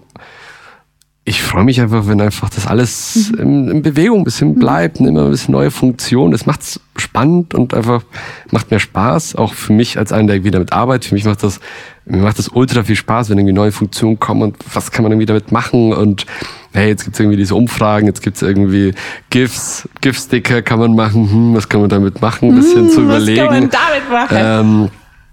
ich freue mich einfach, wenn einfach das alles mhm. in, in, Bewegung ein bisschen bleibt, und immer ein bisschen neue Funktionen. Das macht's spannend und einfach macht mehr Spaß. Auch für mich als einer, der wieder mit arbeitet. Für mich macht das, mir macht das ultra viel Spaß, wenn irgendwie neue Funktionen kommen und was kann man irgendwie damit machen und hey, jetzt gibt's irgendwie diese Umfragen, jetzt gibt's irgendwie GIFs, GIF-Sticker kann man machen, hm, was kann man damit machen, ein bisschen hm, zu überlegen. Was kann man damit machen? Ähm,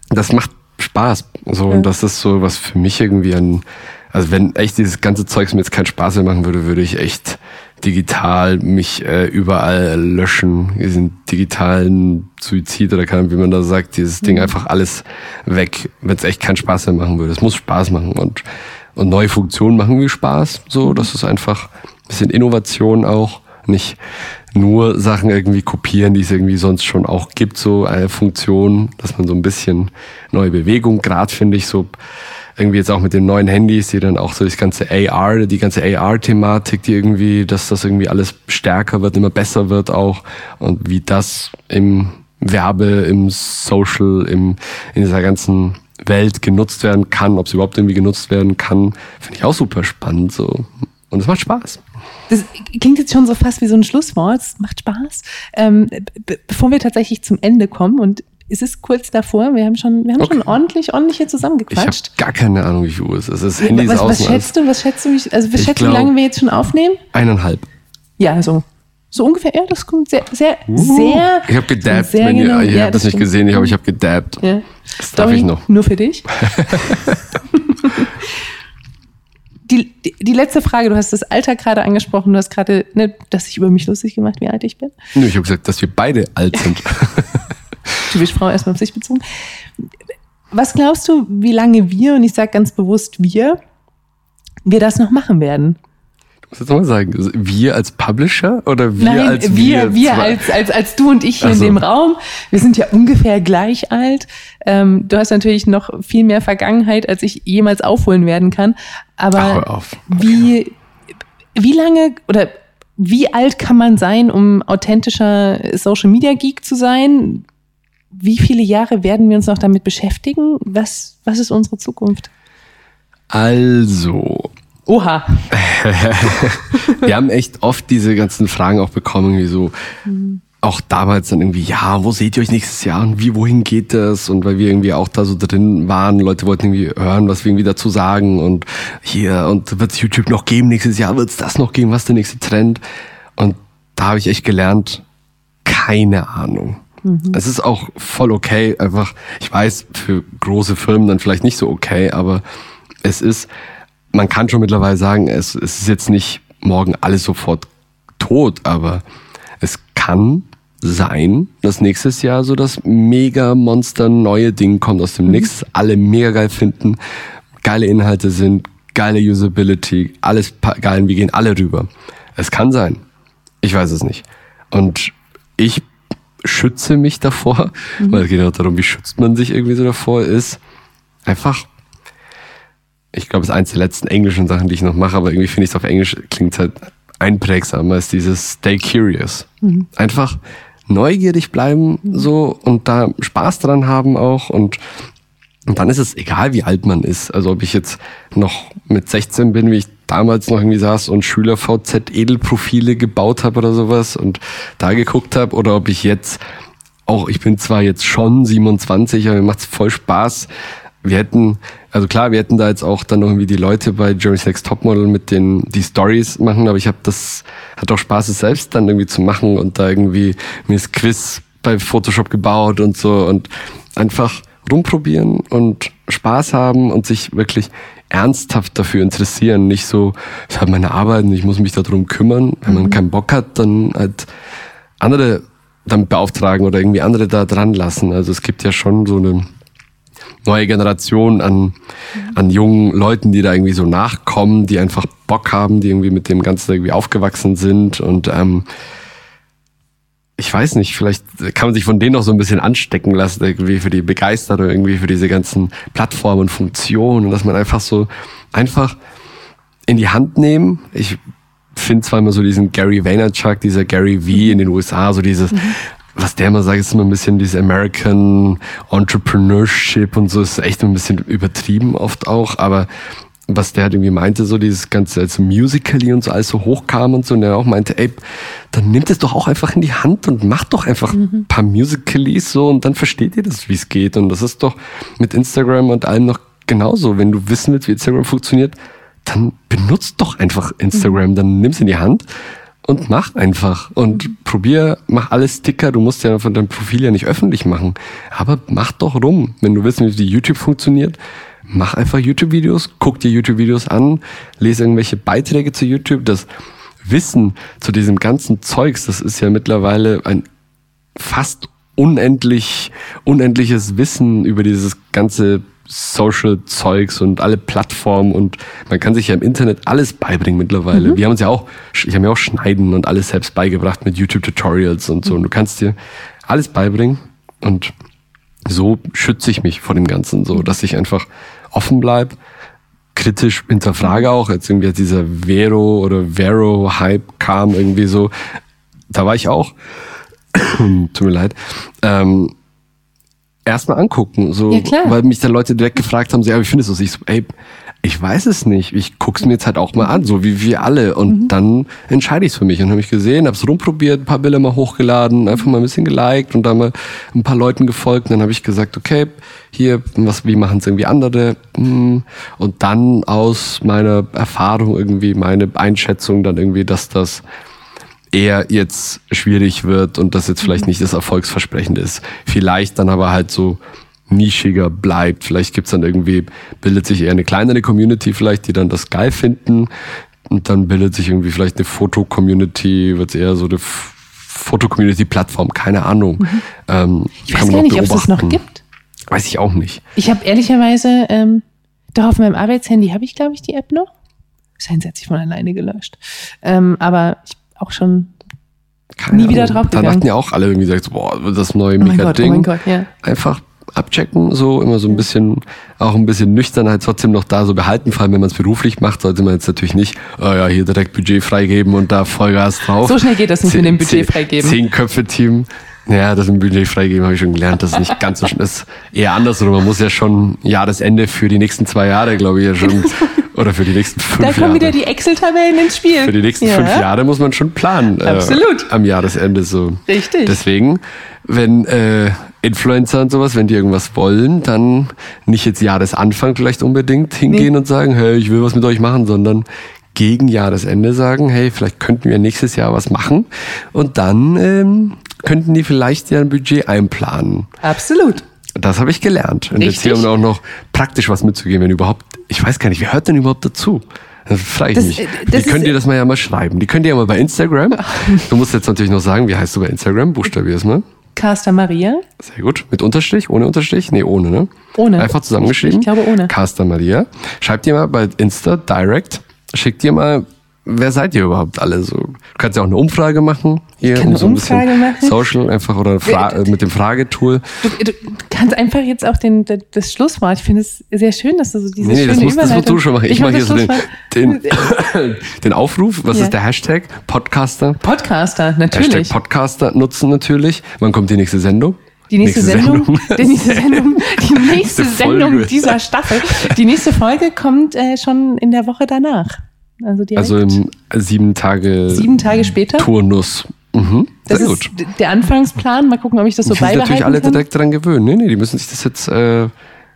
das macht Spaß. So, und das ist so, was für mich irgendwie ein, also wenn echt dieses ganze Zeugs mir jetzt keinen Spaß mehr machen würde, würde ich echt digital mich äh, überall löschen, diesen digitalen Suizid oder kann, wie man da sagt, dieses Ding mhm. einfach alles weg, wenn es echt keinen Spaß mehr machen würde. Es muss Spaß machen und Und neue Funktionen machen mir Spaß. So, das ist einfach ein bisschen Innovation auch. Nicht nur Sachen irgendwie kopieren, die es irgendwie sonst schon auch gibt, so eine Funktion, dass man so ein bisschen neue Bewegung, gerade finde ich so irgendwie jetzt auch mit den neuen Handys, die dann auch so das ganze AR, die ganze AR-Thematik, die irgendwie, dass das irgendwie alles stärker wird, immer besser wird auch und wie das im Werbe, im Social, im, in dieser ganzen Welt genutzt werden kann, ob es überhaupt irgendwie genutzt werden kann, finde ich auch super spannend so. Und es macht Spaß. Das klingt jetzt schon so fast wie so ein Schlusswort. Es macht Spaß. Ähm, bevor wir tatsächlich zum Ende kommen und es ist kurz davor, wir haben schon, wir haben okay. schon ordentlich, ordentlich hier zusammengequatscht. Ich habe gar keine Ahnung, wie viel Uhr es ist. Das Handy ist was, was schätzt du, was schätzt du, also was schätzt du, wie lange wir jetzt schon aufnehmen? Eineinhalb. Ja, so. So ungefähr, ja, das kommt sehr, sehr, uh, sehr. Ich habe gedabbt, wenn genau, ihr, ihr ja, habt das, nicht gesehen, ich, aber ich habe gedabbt. Ja. Das darf ich noch. Nur für dich. die, die, die, letzte Frage, du hast das Alter gerade angesprochen, du hast gerade, ne, dass sich über mich lustig gemacht, wie alt ich bin. Nö, ich habe gesagt, dass wir beide alt sind. Typisch Frau erstmal auf sich bezogen. Was glaubst du, wie lange wir, und ich sage ganz bewusst wir, wir das noch machen werden? Was jetzt mal sagen? Wir als Publisher oder wir Nein, als wir? Wir, wir als, als, als du und ich hier so. in dem Raum. Wir sind ja ungefähr gleich alt. Ähm, du hast natürlich noch viel mehr Vergangenheit, als ich jemals aufholen werden kann. Aber Ach, wie, wie lange oder wie alt kann man sein, um authentischer Social Media Geek zu sein? Wie viele Jahre werden wir uns noch damit beschäftigen? Was, was ist unsere Zukunft? Also, Oha. wir haben echt oft diese ganzen Fragen auch bekommen, wie so, mhm. auch damals dann irgendwie, ja, wo seht ihr euch nächstes Jahr und wie, wohin geht das? Und weil wir irgendwie auch da so drin waren, Leute wollten irgendwie hören, was wir irgendwie dazu sagen und hier, und wird es YouTube noch geben nächstes Jahr, wird es das noch geben, was ist der nächste Trend? Und da habe ich echt gelernt, keine Ahnung. Mhm. Es ist auch voll okay, einfach, ich weiß, für große Firmen dann vielleicht nicht so okay, aber es ist, man kann schon mittlerweile sagen, es, es ist jetzt nicht morgen alles sofort tot, aber es kann sein, dass nächstes Jahr so das Mega-Monster neue Ding kommt aus dem mhm. Nix, alle mega geil finden, geile Inhalte sind, geile Usability, alles geil, wir gehen alle rüber. Es kann sein. Ich weiß es nicht. Und ich schütze mich davor, mhm. weil es geht auch darum, wie schützt man sich irgendwie so davor, ist einfach ich glaube, es ist eins der letzten englischen Sachen, die ich noch mache, aber irgendwie finde ich es auf Englisch klingt halt einprägsamer, ist dieses Stay Curious. Mhm. Einfach neugierig bleiben so und da Spaß dran haben auch und und dann ist es egal, wie alt man ist. Also ob ich jetzt noch mit 16 bin, wie ich damals noch irgendwie saß und Schüler VZ Edelprofile gebaut habe oder sowas und da geguckt habe oder ob ich jetzt auch, ich bin zwar jetzt schon 27, aber mir macht es voll Spaß, wir hätten, also klar, wir hätten da jetzt auch dann irgendwie die Leute bei Jeremy's Next Topmodel mit den die Stories machen, aber ich habe das hat auch Spaß es selbst dann irgendwie zu machen und da irgendwie mir das Quiz bei Photoshop gebaut und so und einfach rumprobieren und Spaß haben und sich wirklich ernsthaft dafür interessieren, nicht so, ich habe meine Arbeit und ich muss mich darum kümmern. Wenn man mhm. keinen Bock hat, dann halt andere damit beauftragen oder irgendwie andere da dran lassen. Also es gibt ja schon so eine neue Generation an, an jungen Leuten, die da irgendwie so nachkommen, die einfach Bock haben, die irgendwie mit dem Ganzen irgendwie aufgewachsen sind. Und ähm, ich weiß nicht, vielleicht kann man sich von denen noch so ein bisschen anstecken lassen, irgendwie für die Begeisterung, irgendwie für diese ganzen Plattformen und Funktionen, dass man einfach so einfach in die Hand nehmen. Ich finde zwar immer so diesen Gary Vaynerchuk, dieser Gary V in den USA, so dieses, mhm was der immer sagt, ist immer ein bisschen dieses American Entrepreneurship und so, ist echt ein bisschen übertrieben oft auch, aber was der halt irgendwie meinte, so dieses ganze als Musically und so alles so hochkam und so, und der auch meinte, ey, dann nimmt es doch auch einfach in die Hand und macht doch einfach mhm. ein paar Musicallys so und dann versteht ihr das, wie es geht. Und das ist doch mit Instagram und allem noch genauso. Wenn du wissen willst, wie Instagram funktioniert, dann benutzt doch einfach Instagram, mhm. dann nimm's in die Hand und mach einfach und probier, mach alles Sticker. Du musst ja von deinem Profil ja nicht öffentlich machen, aber mach doch rum. Wenn du wissen, wie die YouTube funktioniert, mach einfach YouTube-Videos, guck dir YouTube-Videos an, lese irgendwelche Beiträge zu YouTube. Das Wissen zu diesem ganzen Zeugs, das ist ja mittlerweile ein fast unendlich, unendliches Wissen über dieses ganze Social-Zeugs und alle Plattformen und man kann sich ja im Internet alles beibringen mittlerweile. Wir haben uns ja auch, ich habe mir auch Schneiden und alles selbst beigebracht mit YouTube-Tutorials und so. Und du kannst dir alles beibringen und so schütze ich mich vor dem Ganzen, so dass ich einfach offen bleib, kritisch hinterfrage auch. Jetzt irgendwie als dieser Vero oder Vero-Hype kam irgendwie so, da war ich auch. Tut mir leid. Ähm, erstmal angucken, so, Ja, weil mich dann Leute direkt gefragt haben, so, ja, wie findest du es? Ich so, ey, ich weiß es nicht. Ich guck's mir jetzt halt auch mal an, so wie wir alle. Und Mhm. dann entscheide ich's für mich. Und habe ich gesehen, hab's rumprobiert, ein paar Bilder mal hochgeladen, einfach mal ein bisschen geliked und dann mal ein paar Leuten gefolgt. Und dann habe ich gesagt, okay, hier, was, wie machen's irgendwie andere? Hm. Und dann aus meiner Erfahrung irgendwie meine Einschätzung dann irgendwie, dass das eher jetzt schwierig wird und das jetzt vielleicht nicht das Erfolgsversprechende ist. Vielleicht dann aber halt so nischiger bleibt. Vielleicht gibt's dann irgendwie, bildet sich eher eine kleinere Community vielleicht, die dann das geil finden. Und dann bildet sich irgendwie vielleicht eine Foto-Community, wird eher so eine Foto-Community-Plattform, keine Ahnung. Ähm, Mhm. Ich kann weiß gar nicht, ob es das noch gibt. Weiß ich auch nicht. Ich habe ehrlicherweise, ähm, doch auf meinem Arbeitshandy habe ich, glaube ich, die App noch. Sie hat sich von alleine gelöscht. Ähm, aber ich auch schon, Keine Nie wieder Ahnung. Da draufgegangen. dachten ja auch alle irgendwie, gesagt, boah, das neue oh mein Gott, oh Mega-Ding. mein Gott, ja. einfach abchecken, so immer so ein bisschen, auch ein bisschen Nüchternheit trotzdem noch da so behalten. Vor allem, wenn man es beruflich macht, sollte man jetzt natürlich nicht, oh ja, hier direkt Budget freigeben und da Vollgas drauf. So schnell geht das nicht mit dem Budget Zehn- freigeben. Zehn Köpfe Team. Ja, das im Budget freigeben habe ich schon gelernt, das ist nicht ganz so schnell. Das ist eher andersrum. Man muss ja schon Jahresende für die nächsten zwei Jahre, glaube ich, ja schon, oder für die nächsten fünf Da Jahre. kommen wieder die Excel-Tabellen ins Spiel. Für die nächsten ja. fünf Jahre muss man schon planen. Absolut. Äh, am Jahresende so. Richtig. Deswegen, wenn äh, Influencer und sowas, wenn die irgendwas wollen, dann nicht jetzt Jahresanfang vielleicht unbedingt hingehen und sagen, hey, ich will was mit euch machen, sondern gegen Jahresende sagen, hey, vielleicht könnten wir nächstes Jahr was machen. Und dann ähm, könnten die vielleicht ja ein Budget einplanen. Absolut. Das habe ich gelernt. Und jetzt hier, um auch noch praktisch was mitzugeben, wenn überhaupt, ich weiß gar nicht, wer hört denn überhaupt dazu? Das frage ich Das, mich. äh, Die das können ist- dir das mal ja mal schreiben. Die können dir ja mal bei Instagram. Du musst jetzt natürlich noch sagen, wie heißt du bei Instagram? Buchstabier es mal. Caster Maria. Sehr gut. Mit Unterstrich? Ohne Unterstrich? Nee, ohne, ne? Ohne. Einfach zusammengeschrieben. Ich glaube ohne. Caster Maria. Schreibt dir mal bei Insta direct. Schickt dir mal, wer seid ihr überhaupt alle so? Du kannst ja auch eine Umfrage machen. Hier, kann eine so ein bisschen Umfrage machen. Social einfach oder Fra äh, mit dem Fragetool. Du, du kannst einfach jetzt auch den, das Schlusswort. Ich finde es sehr schön, dass du so diese Nee, nee, schöne das musst, das musst du schon machen. Ich, mach mache hier so den, den, den Aufruf. Was Ja. ist der Hashtag? Podcaster. Podcaster, Hashtag natürlich. Podcaster nutzen natürlich. Wann kommt die nächste Sendung? Die nächste, Sendung, die nächste Sendung, die nächste Nächste. Sendung dieser Staffel. Die nächste Folge kommt äh, schon in der Woche danach. Also direkt Also im sieben Tage sieben Tage später. Turnus. Mhm. Das gut. ist d- der Anfangsplan. Mal gucken, ob ich das so Die sind beibehalten natürlich alle kann. direkt dran gewöhnen. Nee, nee, die müssen sich das jetzt äh,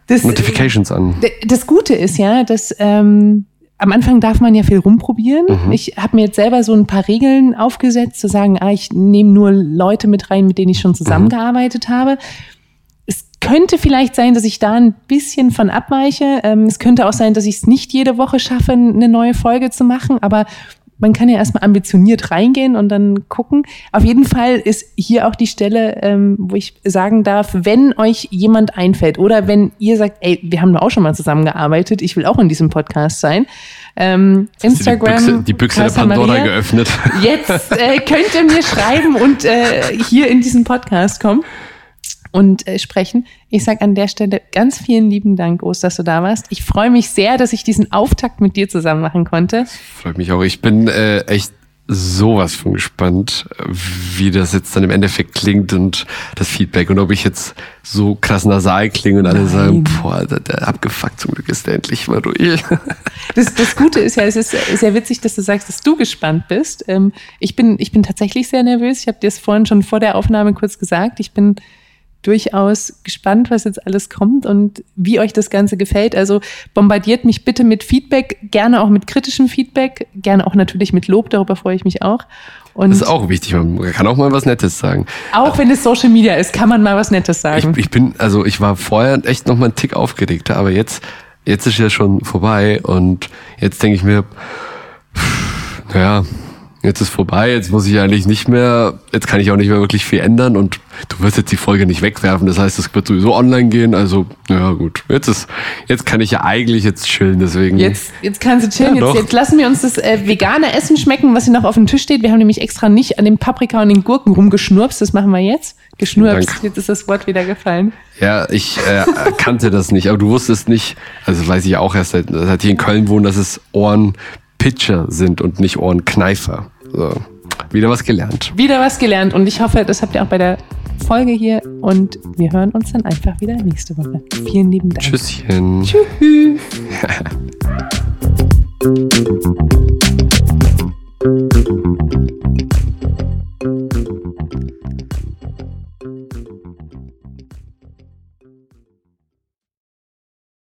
Das, Notifications an. Das Gute ist ja, dass ähm, am Anfang darf man ja viel rumprobieren. Mhm. Ich habe mir jetzt selber so ein paar Regeln aufgesetzt, zu sagen, ah, ich nehme nur Leute mit rein, mit denen ich schon zusammengearbeitet habe. Könnte vielleicht sein, dass ich da ein bisschen von abweiche. Ähm, es könnte auch sein, dass ich es nicht jede Woche schaffe, eine neue Folge zu machen, aber man kann ja erstmal ambitioniert reingehen und dann gucken. Auf jeden Fall ist hier auch die Stelle, ähm, wo ich sagen darf, wenn euch jemand einfällt oder wenn ihr sagt, ey, wir haben doch auch schon mal zusammengearbeitet, ich will auch in diesem Podcast sein. Ähm, Instagram. Die Büchse, die Büchse der Pandora Maria. geöffnet. Jetzt äh, könnt ihr mir schreiben und äh, hier in diesen Podcast kommen und äh, sprechen. Ich sage an der Stelle ganz vielen lieben Dank, Ost, dass du da warst. Ich freue mich sehr, dass ich diesen Auftakt mit dir zusammen machen konnte. Freut mich auch. Ich bin äh, echt sowas von gespannt, wie das jetzt dann im Endeffekt klingt und das Feedback und ob ich jetzt so krass nasal klinge und alle Nein. sagen, boah, der, der abgefuckt zum Glück ist der endlich mal ruhig. Das, das Gute ist ja, es ist sehr witzig, dass du sagst, dass du gespannt bist. Ähm, ich, bin, ich bin tatsächlich sehr nervös. Ich habe dir es vorhin schon vor der Aufnahme kurz gesagt. Ich bin durchaus gespannt, was jetzt alles kommt und wie euch das Ganze gefällt. Also bombardiert mich bitte mit Feedback, gerne auch mit kritischem Feedback, gerne auch natürlich mit Lob, darüber freue ich mich auch. Und Das ist auch wichtig. Man kann auch mal was Nettes sagen. auch wenn es Social Media ist, kann man mal was Nettes Ich, sagen. ich bin, also ich war vorher echt noch mal einen Tick aufgeregter, aber jetzt, jetzt ist ja schon vorbei und jetzt denke ich mir, naja, jetzt ist vorbei, jetzt muss ich eigentlich nicht mehr, jetzt kann ich auch nicht mehr wirklich viel ändern und du wirst jetzt die Folge nicht wegwerfen. Das heißt, es wird sowieso online gehen. Also, ja gut. Jetzt ist, jetzt kann ich ja eigentlich jetzt chillen, deswegen. Jetzt, jetzt kannst du chillen. Ja, jetzt, jetzt lassen wir uns das äh, vegane Essen schmecken, was hier noch auf dem Tisch steht. Wir haben nämlich extra nicht an den Paprika und den Gurken rumgeschnurpst. Das machen wir jetzt. Geschnurpst. Jetzt ist das Wort wieder gefallen. Ja, ich äh, kannte das nicht, aber du wusstest nicht, also weiß ich auch erst, seit, seit ich in Köln wohne, dass es Ohrenpitcher sind und nicht Ohrenkneifer. So. Wieder was gelernt. Wieder was gelernt und ich hoffe, das habt ihr auch bei der Folge hier und wir hören uns dann einfach wieder nächste Woche. Vielen lieben Dank. Tschüsschen. Tschüss.